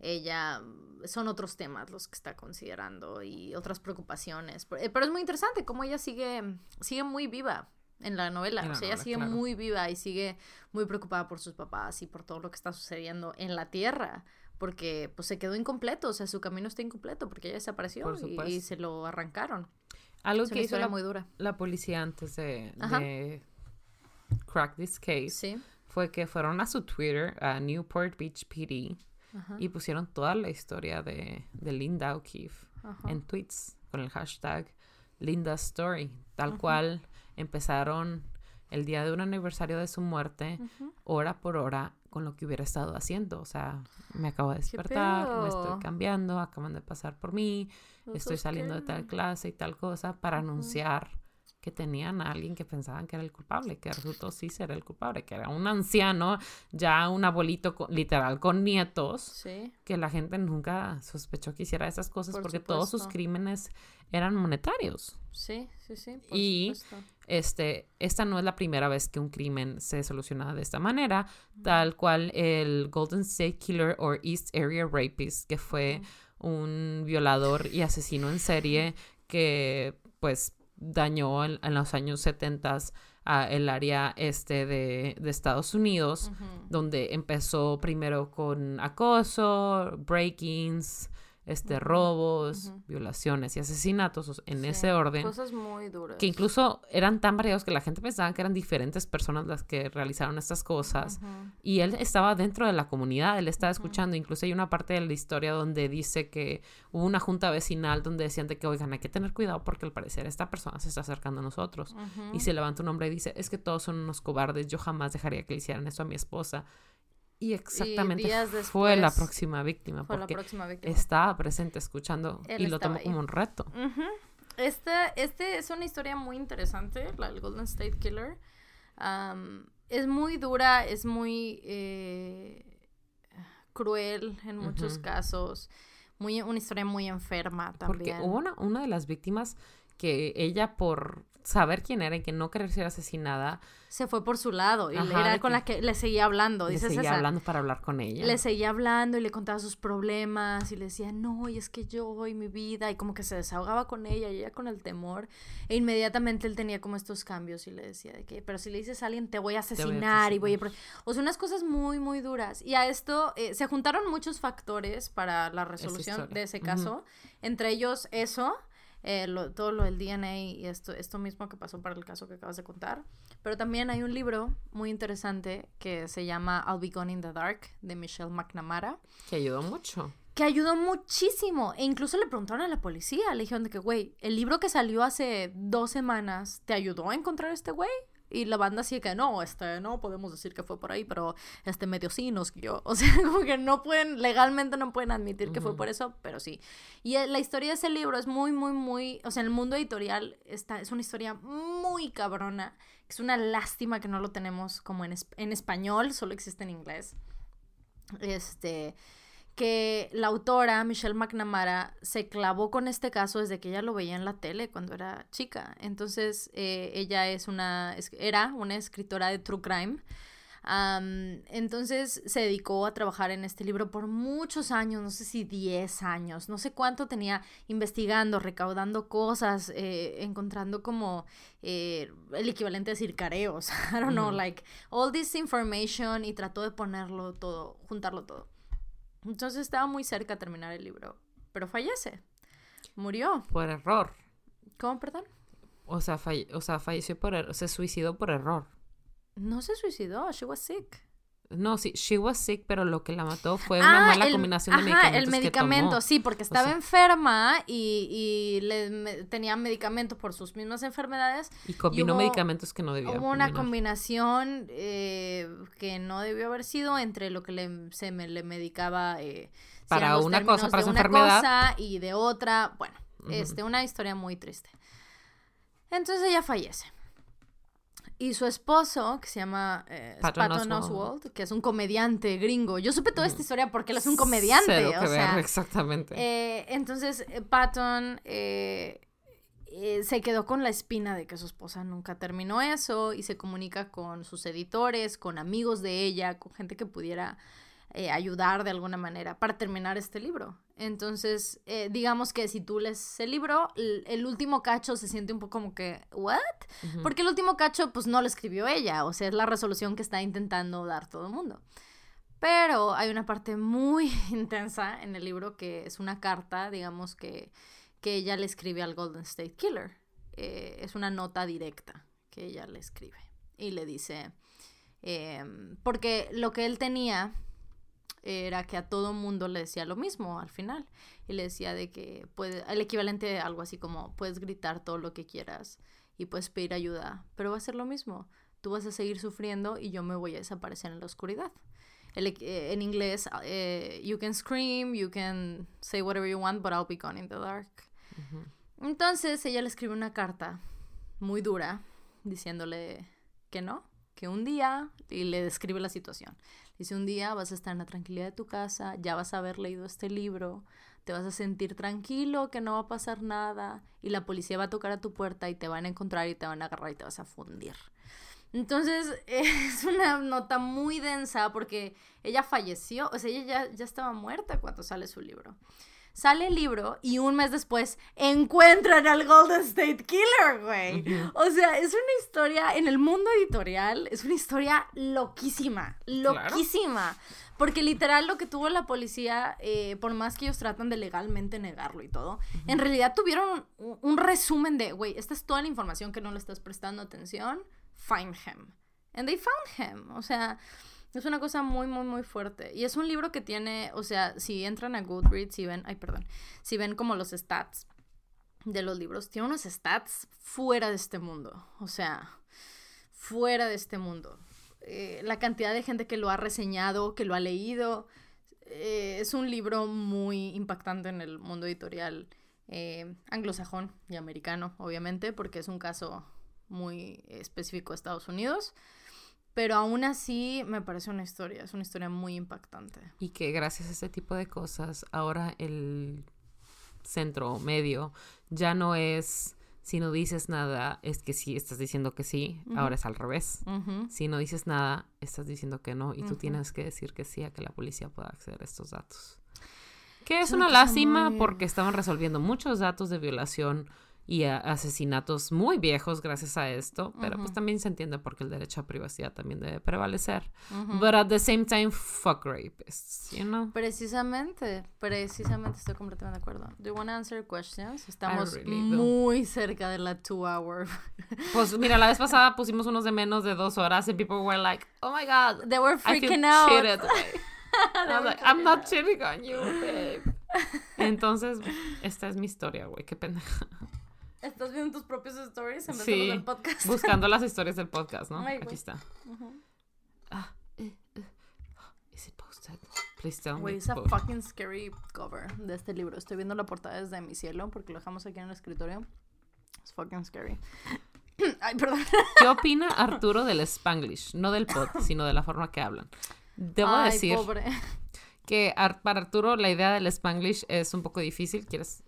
ella son otros temas los que está considerando y otras preocupaciones. Pero, eh, pero es muy interesante cómo ella sigue, sigue muy viva en la novela. En o sea, ella sigue claro. muy viva y sigue muy preocupada por sus papás y por todo lo que está sucediendo en la Tierra. Porque pues se quedó incompleto, o sea, su camino está incompleto porque ella desapareció y, se lo arrancaron. Algo Es que hizo la, muy dura. la policía antes de, crack this case Sí. fue que fueron a su Twitter, a Newport Beach PD, Ajá. y pusieron toda la historia de, de Linda O'Keefe en tweets con el hashtag Linda Story, tal cual empezaron el día de un aniversario de su muerte, hora por hora, con lo que hubiera estado haciendo. O sea, me acabo de despertar, me estoy cambiando, acaban de pasar por mí, estoy es saliendo de tal clase y tal cosa, para anunciar que tenían a alguien que pensaban que era el culpable, que resultó sí ser el culpable, que era un anciano, ya un abuelito co- literal con nietos, Sí. que la gente nunca sospechó que hiciera esas cosas Por porque todos sus crímenes eran monetarios. Sí, sí, sí. por Y- supuesto. Este, esta no es la primera vez que un crimen se soluciona de esta manera, tal cual el Golden State Killer o East Area Rapist, que fue un violador y asesino en serie que pues dañó en, en los años 70 a el área este de, de Estados Unidos, donde empezó primero con acoso, break-ins, este, robos, violaciones y asesinatos en Sí, ese orden Cosas muy duras. que incluso eran tan variados que la gente pensaba que eran diferentes personas las que realizaron estas cosas. Y él estaba dentro de la comunidad, él estaba escuchando. Incluso hay una parte de la historia donde dice que hubo una junta vecinal donde decían de que, oigan, hay que tener cuidado porque al parecer esta persona se está acercando a nosotros. Y se levanta un hombre y dice, es que todos son unos cobardes, yo jamás dejaría que le hicieran esto a mi esposa. Y exactamente días fue la próxima víctima Fue la porque próxima víctima. estaba presente escuchando Él y lo tomó ahí. como un reto. Ujú. Este, este es una historia muy interesante, la del Golden State Killer. Es muy dura, es muy eh, cruel en muchos casos. Muy, una historia muy enferma Porque también. hubo una, una de las víctimas que ella por saber quién era y que no querer ser asesinada, Se fue por su lado y Ajá, era con que- la que le seguía hablando. le Dices seguía hablando para hablar con ella. Le seguía hablando y le contaba sus problemas y le decía, no, y es que yo y mi vida, y como que se desahogaba con ella y ella con el temor. E inmediatamente él tenía como estos cambios y le decía de que, pero si le dices a alguien, te voy a voy a asesinar y voy a... asesinar. pro-". O sea, unas cosas muy, muy duras. Y a esto eh, se juntaron muchos factores para la resolución de ese caso. Entre ellos eso. eh, lo- todo lo del DNA y esto, esto mismo que pasó para el caso que acabas de contar. Pero también hay un libro muy interesante que se llama I'll Be Gone in the Dark de Michelle McNamara Que ayudó mucho. que ayudó muchísimo. E incluso le preguntaron a la policía, le dijeron de que, güey, el libro que salió hace dos semanas, ¿te ayudó a encontrar a este güey? Y la banda sí que no, este, no podemos decir que fue por ahí, pero este medio sí nos guió. O sea, como que no pueden, legalmente no pueden admitir que fue Ujú. por eso, pero sí. Y eh, la historia de ese libro es muy, muy, muy, o sea, en el mundo editorial está, es una historia muy cabrona. Es una lástima que no lo tenemos como en, en español, solo existe en inglés. Este, que la autora, Michelle McNamara, se clavó con este caso desde que ella lo veía en la tele cuando era chica. Entonces, eh, ella es una, era una escritora de True Crime entonces se dedicó a trabajar en este libro por muchos años, no sé si 10 años, no sé cuánto tenía investigando, recaudando cosas, eh, encontrando como eh, el equivalente a decir careos, I don't know, like all this information y trató de ponerlo todo, juntarlo todo. Entonces estaba muy cerca de terminar el libro, pero fallece, murió. Por error. ¿Cómo, perdón? O sea, o sea falleció por error, se suicidó por error. No se suicidó, she was sick. No, sí, she was sick, pero lo que la mató fue una ah, mala combinación de medicamentos. el medicamento, sí, porque estaba enferma y, le, tenía medicamentos por sus mismas enfermedades. Y combinó medicamentos que no debía Hubo una combinación eh, que no debió haber sido entre lo que le, se me, le medicaba. Eh, para una cosa, para su una enfermedad. Cosa y de otra. Bueno, este, una historia muy triste. Entonces ella fallece. Y su esposo, que se llama eh, Patton, Oswald. que es un comediante gringo. Yo supe toda esta historia porque él es un comediante. o sea, exactamente. Eh, entonces, eh, Patton eh, se quedó con la espina de que su esposa nunca terminó eso y se comunica con sus editores, con amigos de ella, con gente que pudiera ayudar de alguna manera para terminar este libro. Entonces, eh, digamos que si tú lees el libro, el, último cacho se siente un poco como que, ¿what? Porque el último cacho, pues no lo escribió ella, o sea, es la resolución que está intentando dar todo el mundo. Pero hay una parte muy intensa en el libro que es una carta, digamos, que, que ella le escribe al Golden State Killer. Eh, es una nota directa que ella le escribe y le dice, em, porque lo que él tenía era que a todo mundo le decía lo mismo al final. Y le decía de que puede, el equivalente a algo así como puedes gritar todo lo que quieras y puedes pedir ayuda, pero va a ser lo mismo. Tú vas a seguir sufriendo y yo me voy a desaparecer en la oscuridad. Eh, en inglés, eh, you can scream, you can say whatever you want, but I'll be gone in the dark. Entonces ella le escribe una carta muy dura diciéndole que no, que un día, y le describe la situación. Dice, un día vas a estar en la tranquilidad de tu casa, ya vas a haber leído este libro, te vas a sentir tranquilo, que no va a pasar nada, y la policía va a tocar a tu puerta y te van a encontrar y te van a agarrar y te vas a fundir. Entonces es una nota muy densa porque ella falleció, o sea, ella ya, ya estaba muerta cuando sale su libro. Sale el libro y un mes después encuentran al Golden State Killer, güey. O sea, es una historia en el mundo editorial, es una historia loquísima, loquísima. Porque literal lo que tuvo la policía, eh, por más que ellos tratan de legalmente negarlo y todo, en realidad tuvieron un, un resumen de, güey, esta es toda la información que no le estás prestando atención, find him. And they found him. O sea, es una cosa muy, muy, muy fuerte. Y es un libro que tiene, o sea, si entran a Goodreads y ven, ay, perdón, si ven como los stats de los libros, tiene unos stats fuera de este mundo. O sea, fuera de este mundo. Eh, la cantidad de gente que lo ha reseñado, que lo ha leído. Eh, es un libro muy impactante en el mundo editorial eh, anglosajón y americano, obviamente, porque es un caso muy específico de Estados Unidos. Pero aún así me parece una historia, es una historia muy impactante. Y que gracias a este tipo de cosas, ahora el centro medio ya no es si no dices nada, es que sí, estás diciendo que sí, ahora es al revés. Si no dices nada, estás diciendo que no y tú tienes que decir que sí a que la policía pueda acceder a estos datos. Que es, una, lástima porque estaban resolviendo muchos datos de violación y asesinatos muy viejos gracias a esto, pero pues también se entiende porque el derecho a privacidad también debe prevalecer. Pero But at the same time, fuck rapists, you know? Precisamente, precisamente estoy completamente de acuerdo. Do you want to answer questions? Estamos muy cerca de la two hour. pues mira, la vez pasada pusimos unos de menos de dos horas y people were like, oh my god, they were freaking out. Cheated. I was like, I'm not cheating on you, babe. Entonces, esta es mi historia, güey, qué pendeja. Estás viendo tus propios stories en vez sí, del podcast. buscando las historias del podcast, ¿no? Aquí está. Ah, eh, eh. Is it posted? Please tell me. es a fucking scary cover de este libro. Estoy viendo la portada desde mi cielo porque lo dejamos aquí en el escritorio. Es fucking scary. Ay, perdón. ¿Qué opina Arturo del Spanglish? No del pod, sino de la forma que hablan. Debo decir que Ar- para Arturo la idea del Spanglish es un poco difícil. ¿Quieres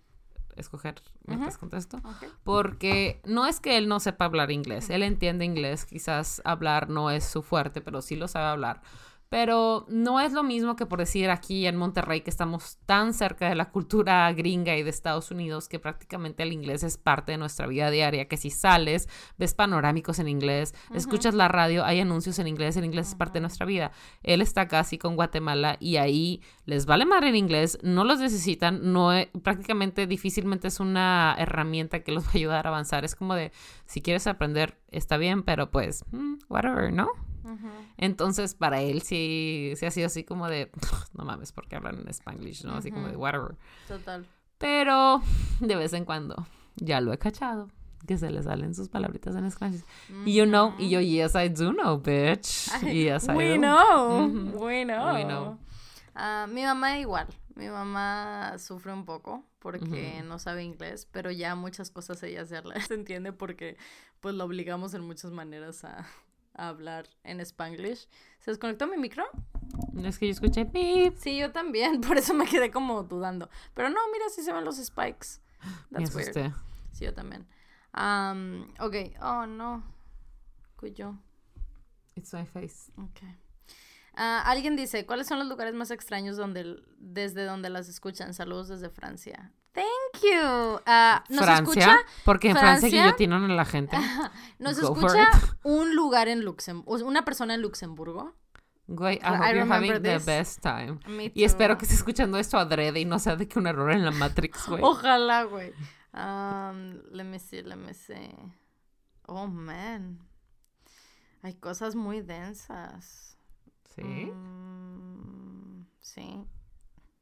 escoger mientras contesto? Porque no es que él no sepa hablar inglés, él entiende inglés, quizás hablar no es su fuerte, pero sí lo sabe hablar. Pero no es lo mismo que por decir aquí en Monterrey que estamos tan cerca de la cultura gringa y de Estados Unidos que prácticamente el inglés es parte de nuestra vida diaria, que si sales, ves panorámicos en inglés, escuchas la radio, hay anuncios en inglés, el inglés es parte de nuestra vida. Él está casi con Guatemala y ahí les vale más en inglés, no los necesitan, no e- prácticamente difícilmente es una herramienta que los va a ayudar a avanzar. Es como de, si quieres aprender, está bien, pero pues, mm, whatever, ¿no? Entonces, para él sí, sí ha sido así como de, no mames, porque hablan en Spanglish, ¿no? Así como de, whatever. Total. Pero de vez en cuando ya lo he cachado, que se le salen sus palabritas en Spanglish. Y you know, y yo, yes, I do know, bitch. Yes, I We do. know, we know. We know. Ah, mi mamá igual. Mi mamá sufre un poco porque no sabe inglés, pero ya muchas cosas ella se entiende porque pues la obligamos en muchas maneras a, a hablar en Spanglish. ¿Se desconectó mi micro? Es que yo escuché beep. Sí, yo también, por eso me quedé como dudando. Pero no, mira, sí se ven los spikes. Me That's weird. asusté. Sí, yo también. Um, ok, oh no. Cuyo. It's my face. Ok. Ah, alguien dice, ¿cuáles son los lugares más extraños donde, desde donde las escuchan? Saludos desde Francia. Thank you. Ah, nos Francia, escucha, porque en Francia, Francia. guillotinan a la gente. nos Go escucha un lugar en Luxemburgo, una persona en Luxemburgo. Güey, I I hope you're having the best time. Me Y espero que esté escuchando esto adrede y no sea de que un error en la Matrix, güey. Ojalá, güey. Um, let me see, let me see. Oh, man. Hay cosas muy densas. ¿Sí? Mm, sí.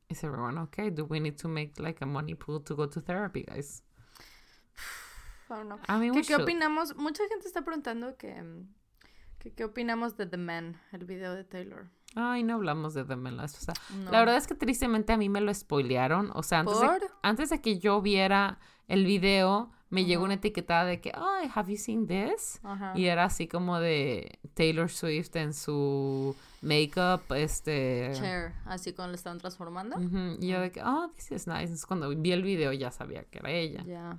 Is everyone okay? Do we need to make like a money pool to go to therapy, guys? I don't know. I mean, ¿Qué, qué opinamos? Mucha gente está preguntando que, que qué opinamos de The Man, el video de Taylor. Ay, no hablamos de The Man. O sea, No. la verdad es que tristemente a mí me lo spoilearon. O sea, antes, de, ¿Por? antes de que yo viera el video, me llegó una etiquetada de que, ay, have you seen this? Ajá. Y era así como de Taylor Swift en su makeup, este... Cher, así cuando le estaban transformando. Y yo de que, oh, this is nice. Entonces, cuando vi el video ya sabía que era ella.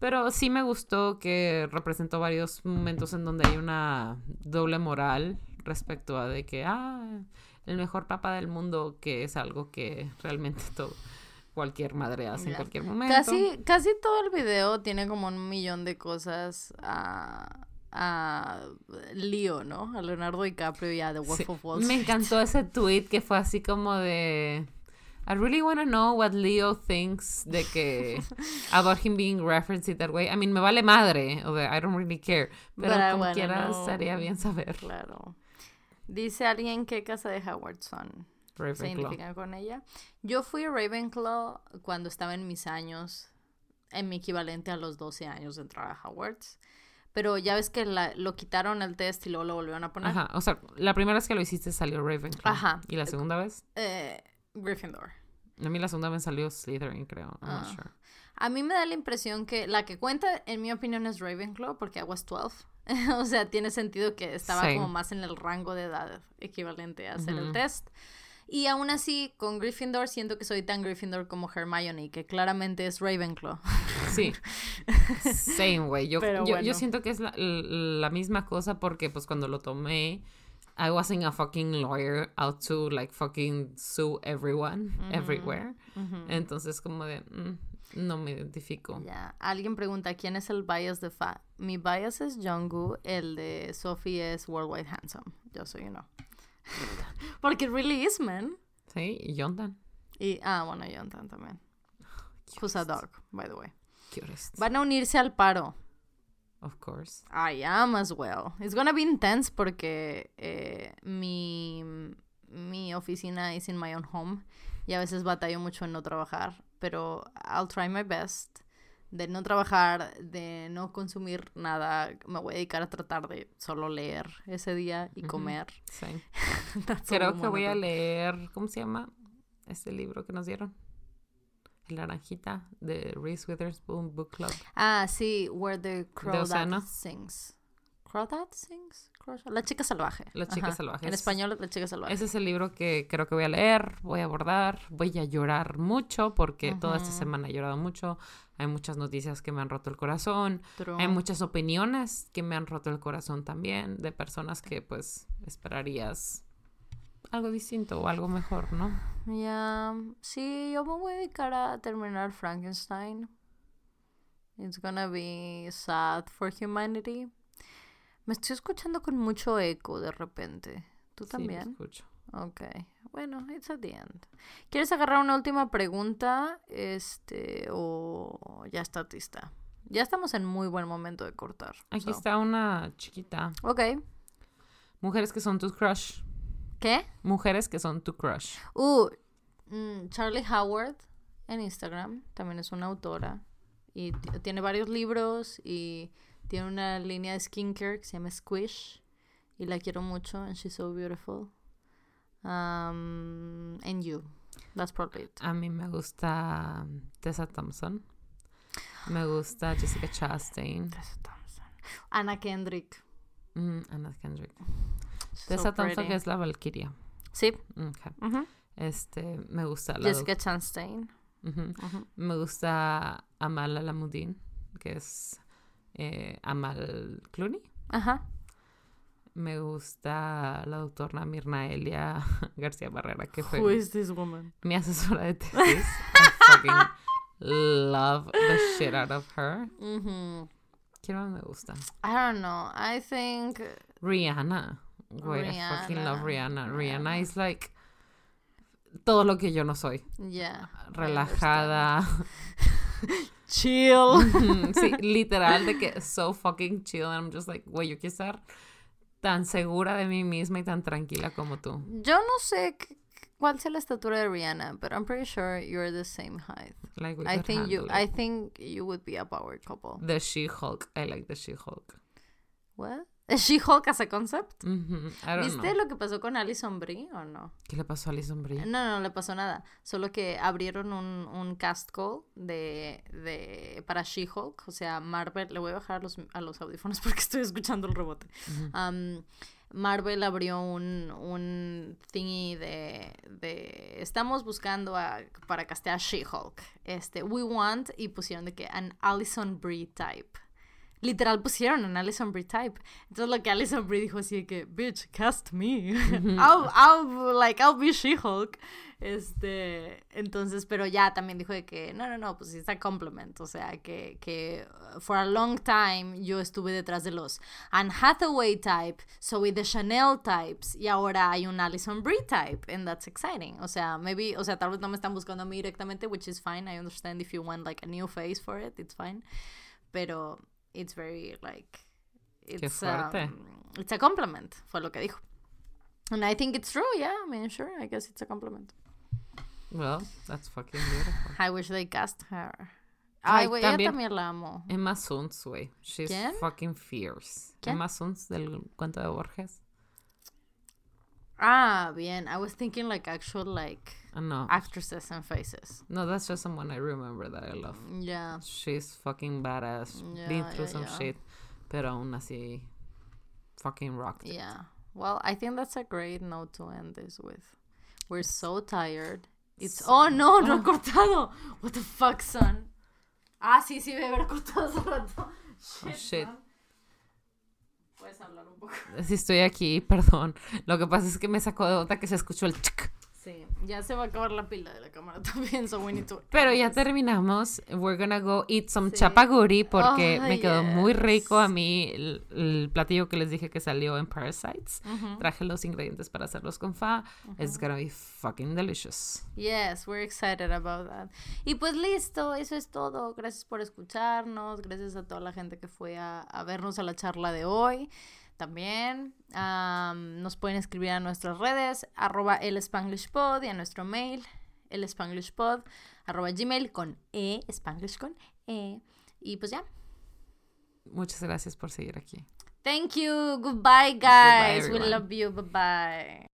Pero sí me gustó que representó varios momentos en donde hay una doble moral respecto a de que, ah, el mejor papá del mundo, que es algo que realmente todo, cualquier madre hace en cualquier momento. Casi, casi todo el video tiene como un millón de cosas a, a Leo, ¿no? A Leonardo DiCaprio y a The Wolf Sí. of Wall Me Street. encantó ese tweet que fue así como de... I really want to know what Leo thinks de que about him being referenced that way. I mean, me vale madre, o sea, I don't really care. Pero como quiera know. estaría bien saber. Claro. Dice alguien que casa de Howard son. Se Ravenclaw. identifican con ella. Yo fui a Ravenclaw cuando estaba en mis años, en mi equivalente a los 12 años de entrar a Hogwarts. Pero ya ves que la- lo quitaron el test y luego lo volvieron a poner. Ajá, o sea, la primera vez que lo hiciste salió Ravenclaw. Ajá. ¿Y la segunda vez? Eh, Gryffindor. A mí la segunda vez salió Slytherin, creo. I'm not Ah. sure. A mí me da la impresión que la que cuenta, en mi opinión, es Ravenclaw porque I was 12. o sea, tiene sentido que estaba como más en el rango de edad equivalente a hacer el test. Y aún así, con Gryffindor siento que soy tan Gryffindor como Hermione, que claramente es Ravenclaw. Sí. Same, güey. Yo, Pero yo, bueno. yo siento que es la, la misma cosa porque, pues, cuando lo tomé, I wasn't a fucking lawyer out to, like, fucking sue everyone, everywhere. Entonces, como de, mm, no me identifico. Ya, alguien pregunta quién es el bias de Fa. Mi bias es Jungkook, el de Sophie es Worldwide Handsome. Yo soy uno. Porque really is, man. Sí, y Jonathan. Y, ah, bueno, Jonathan también. Who's a dog, by the way. Cutest. Van a unirse al paro. Of course. I am as well. It's gonna be intense porque eh, mi, mi oficina is in my own home y a veces batallo mucho en no trabajar, pero I'll try my best de no trabajar, de no consumir nada. Me voy a dedicar a tratar de solo leer ese día y comer. Sí. Creo que voy a leer, ¿cómo se llama? Este libro que nos dieron. El naranjita de Reese Witherspoon Book Club. Ah, sí, Where the Crow That. Sings. Crawdad Sings? La chica salvaje. La chica Ajá. salvaje. En Es- español es La chica salvaje. Ese es el libro que creo que voy a leer, voy a abordar, voy a llorar mucho porque toda esta semana he llorado mucho. Hay muchas noticias que me han roto el corazón. True. Hay muchas opiniones que me han roto el corazón también de personas que pues esperarías algo distinto o algo mejor, ¿no? Ya, sí, yo me voy a dedicar a terminar Frankenstein. It's gonna be sad for humanity. Me estoy escuchando con mucho eco de repente. ¿Tú Sí, lo también? escucho. Ok. Bueno, it's at the end. ¿Quieres agarrar una última pregunta? Este, o ya está lista. Ya estamos en muy buen momento de cortar. Aquí so. está una chiquita. Ok. Mujeres que son tu crush. ¿Qué? Mujeres que son tu crush. Uh, mm, Charlie Howard en Instagram también es una autora y tiene varios libros y tiene una línea de skincare que se llama Squish y la quiero mucho and she's so beautiful. Um, and you. That's probably it. A mí me gusta Tessa Thompson. Me gusta Jessica Chastain. Tessa Thompson. Anna Kendrick. Mm, Anna Kendrick. Tessa so Thompson pretty. que es la Valkyria. Sí. Ok. ujú. Este, me gusta la Jessica Chastain. Me gusta Amal Alamudin, que es eh, Amal Clooney. Ajá. Me gusta la doctora Mirna Elia García Barrera, que fue Who is this woman? mi asesora de tesis. I fucking love the shit out of her. Ujú. ¿Quién más me gusta? I don't know. I think Rihanna. Güey, I fucking love Rihanna. Rihanna. Is like todo lo que yo no soy. yeah. Relajada. Chill. sí, literal, de que so fucking chill. And I'm just like, güey, yo quiero estar tan segura de mí misma y tan tranquila como tú. Yo no sé cuál sea la estatura de Rihanna, but I'm pretty sure you're the same height. Like, we I think you handle I it. think you would be a power couple. The She-Hulk. I like the She-Hulk. What? ¿Es She-Hulk as a concept? ¿Viste know. lo que pasó con Alison Brie o no? ¿Qué le pasó a Alison Brie? No, no le pasó nada. Solo que abrieron un, un cast call de, de para She-Hulk. O sea, Marvel. Le voy a bajar a los, a los audífonos porque estoy escuchando el rebote. Um, Marvel abrió un, un thingy de, de estamos buscando a- para castear She-Hulk. Este, we want y pusieron de que an Alison Brie type. Literal pusieron an Alison Brie type. Entonces lo que Alison Brie dijo así de que, bitch, cast me. I'll, I'll, like, I'll be She-Hulk. Este, entonces, pero ya también dijo de que, no, no, no, pues está compliment. O sea, que, que uh, for a long time yo estuve detrás de los Anne Hathaway type, Zoe de Chanel types, y ahora hay un Alison Brie type, and that's exciting. O sea, maybe, o sea, tal vez no me están buscando a mí directamente, which is fine. I understand if you want like a new face for it, it's fine. Pero it's very like it's fuerte. um, it's a compliment, fue lo que dijo. And I think it's true, yeah. I mean, sure, I guess it's a compliment. Well, that's fucking beautiful. I wish they cast her. Ay, Ay, güey, ella también- también la amo. Emma Suns, güey. She's ¿Quién? fucking fierce. ¿Quién? Emma Suns del cuento de Borges. Ah, bien. I was thinking like actual like Ah, no. actresses and faces. No, that's just someone I remember that I love. Yeah. She's fucking badass. Ya, Been through ya, some ya. shit. Pero aún así, fucking rocked. it. Yeah. Well, I think that's a great note to end this with. We're so tired. It's Oh no, no cortado. What the fuck, son? Ah, sí, sí, debe haber cortado hace rato. Shit. Oh, shit. son. Puedes hablar un poco. Si estoy aquí, perdón. Lo que pasa es que me sacó de otra que se escuchó el chic. Sí, ya se va a acabar la pila de la cámara también, so we need to. Pero ya terminamos. We're gonna go eat some Sí. chapaguri porque Oh, me quedó muy rico a mí el, el platillo que les dije que salió en Parasites. Traje los ingredientes para hacerlos con fa. It's gonna be fucking delicious. Yes, we're excited about that. Y pues listo, eso es todo. Gracias por escucharnos. Gracias a toda la gente que fue a, a vernos a la charla de hoy. También am, nos pueden escribir a nuestras redes, arroba el Spanglish Pod y a nuestro mail, el Spanglish Pod, arroba gmail con E, Spanglish con E. Y pues ya. Muchas gracias por seguir aquí. Thank you. Goodbye, guys. we love you. Bye bye.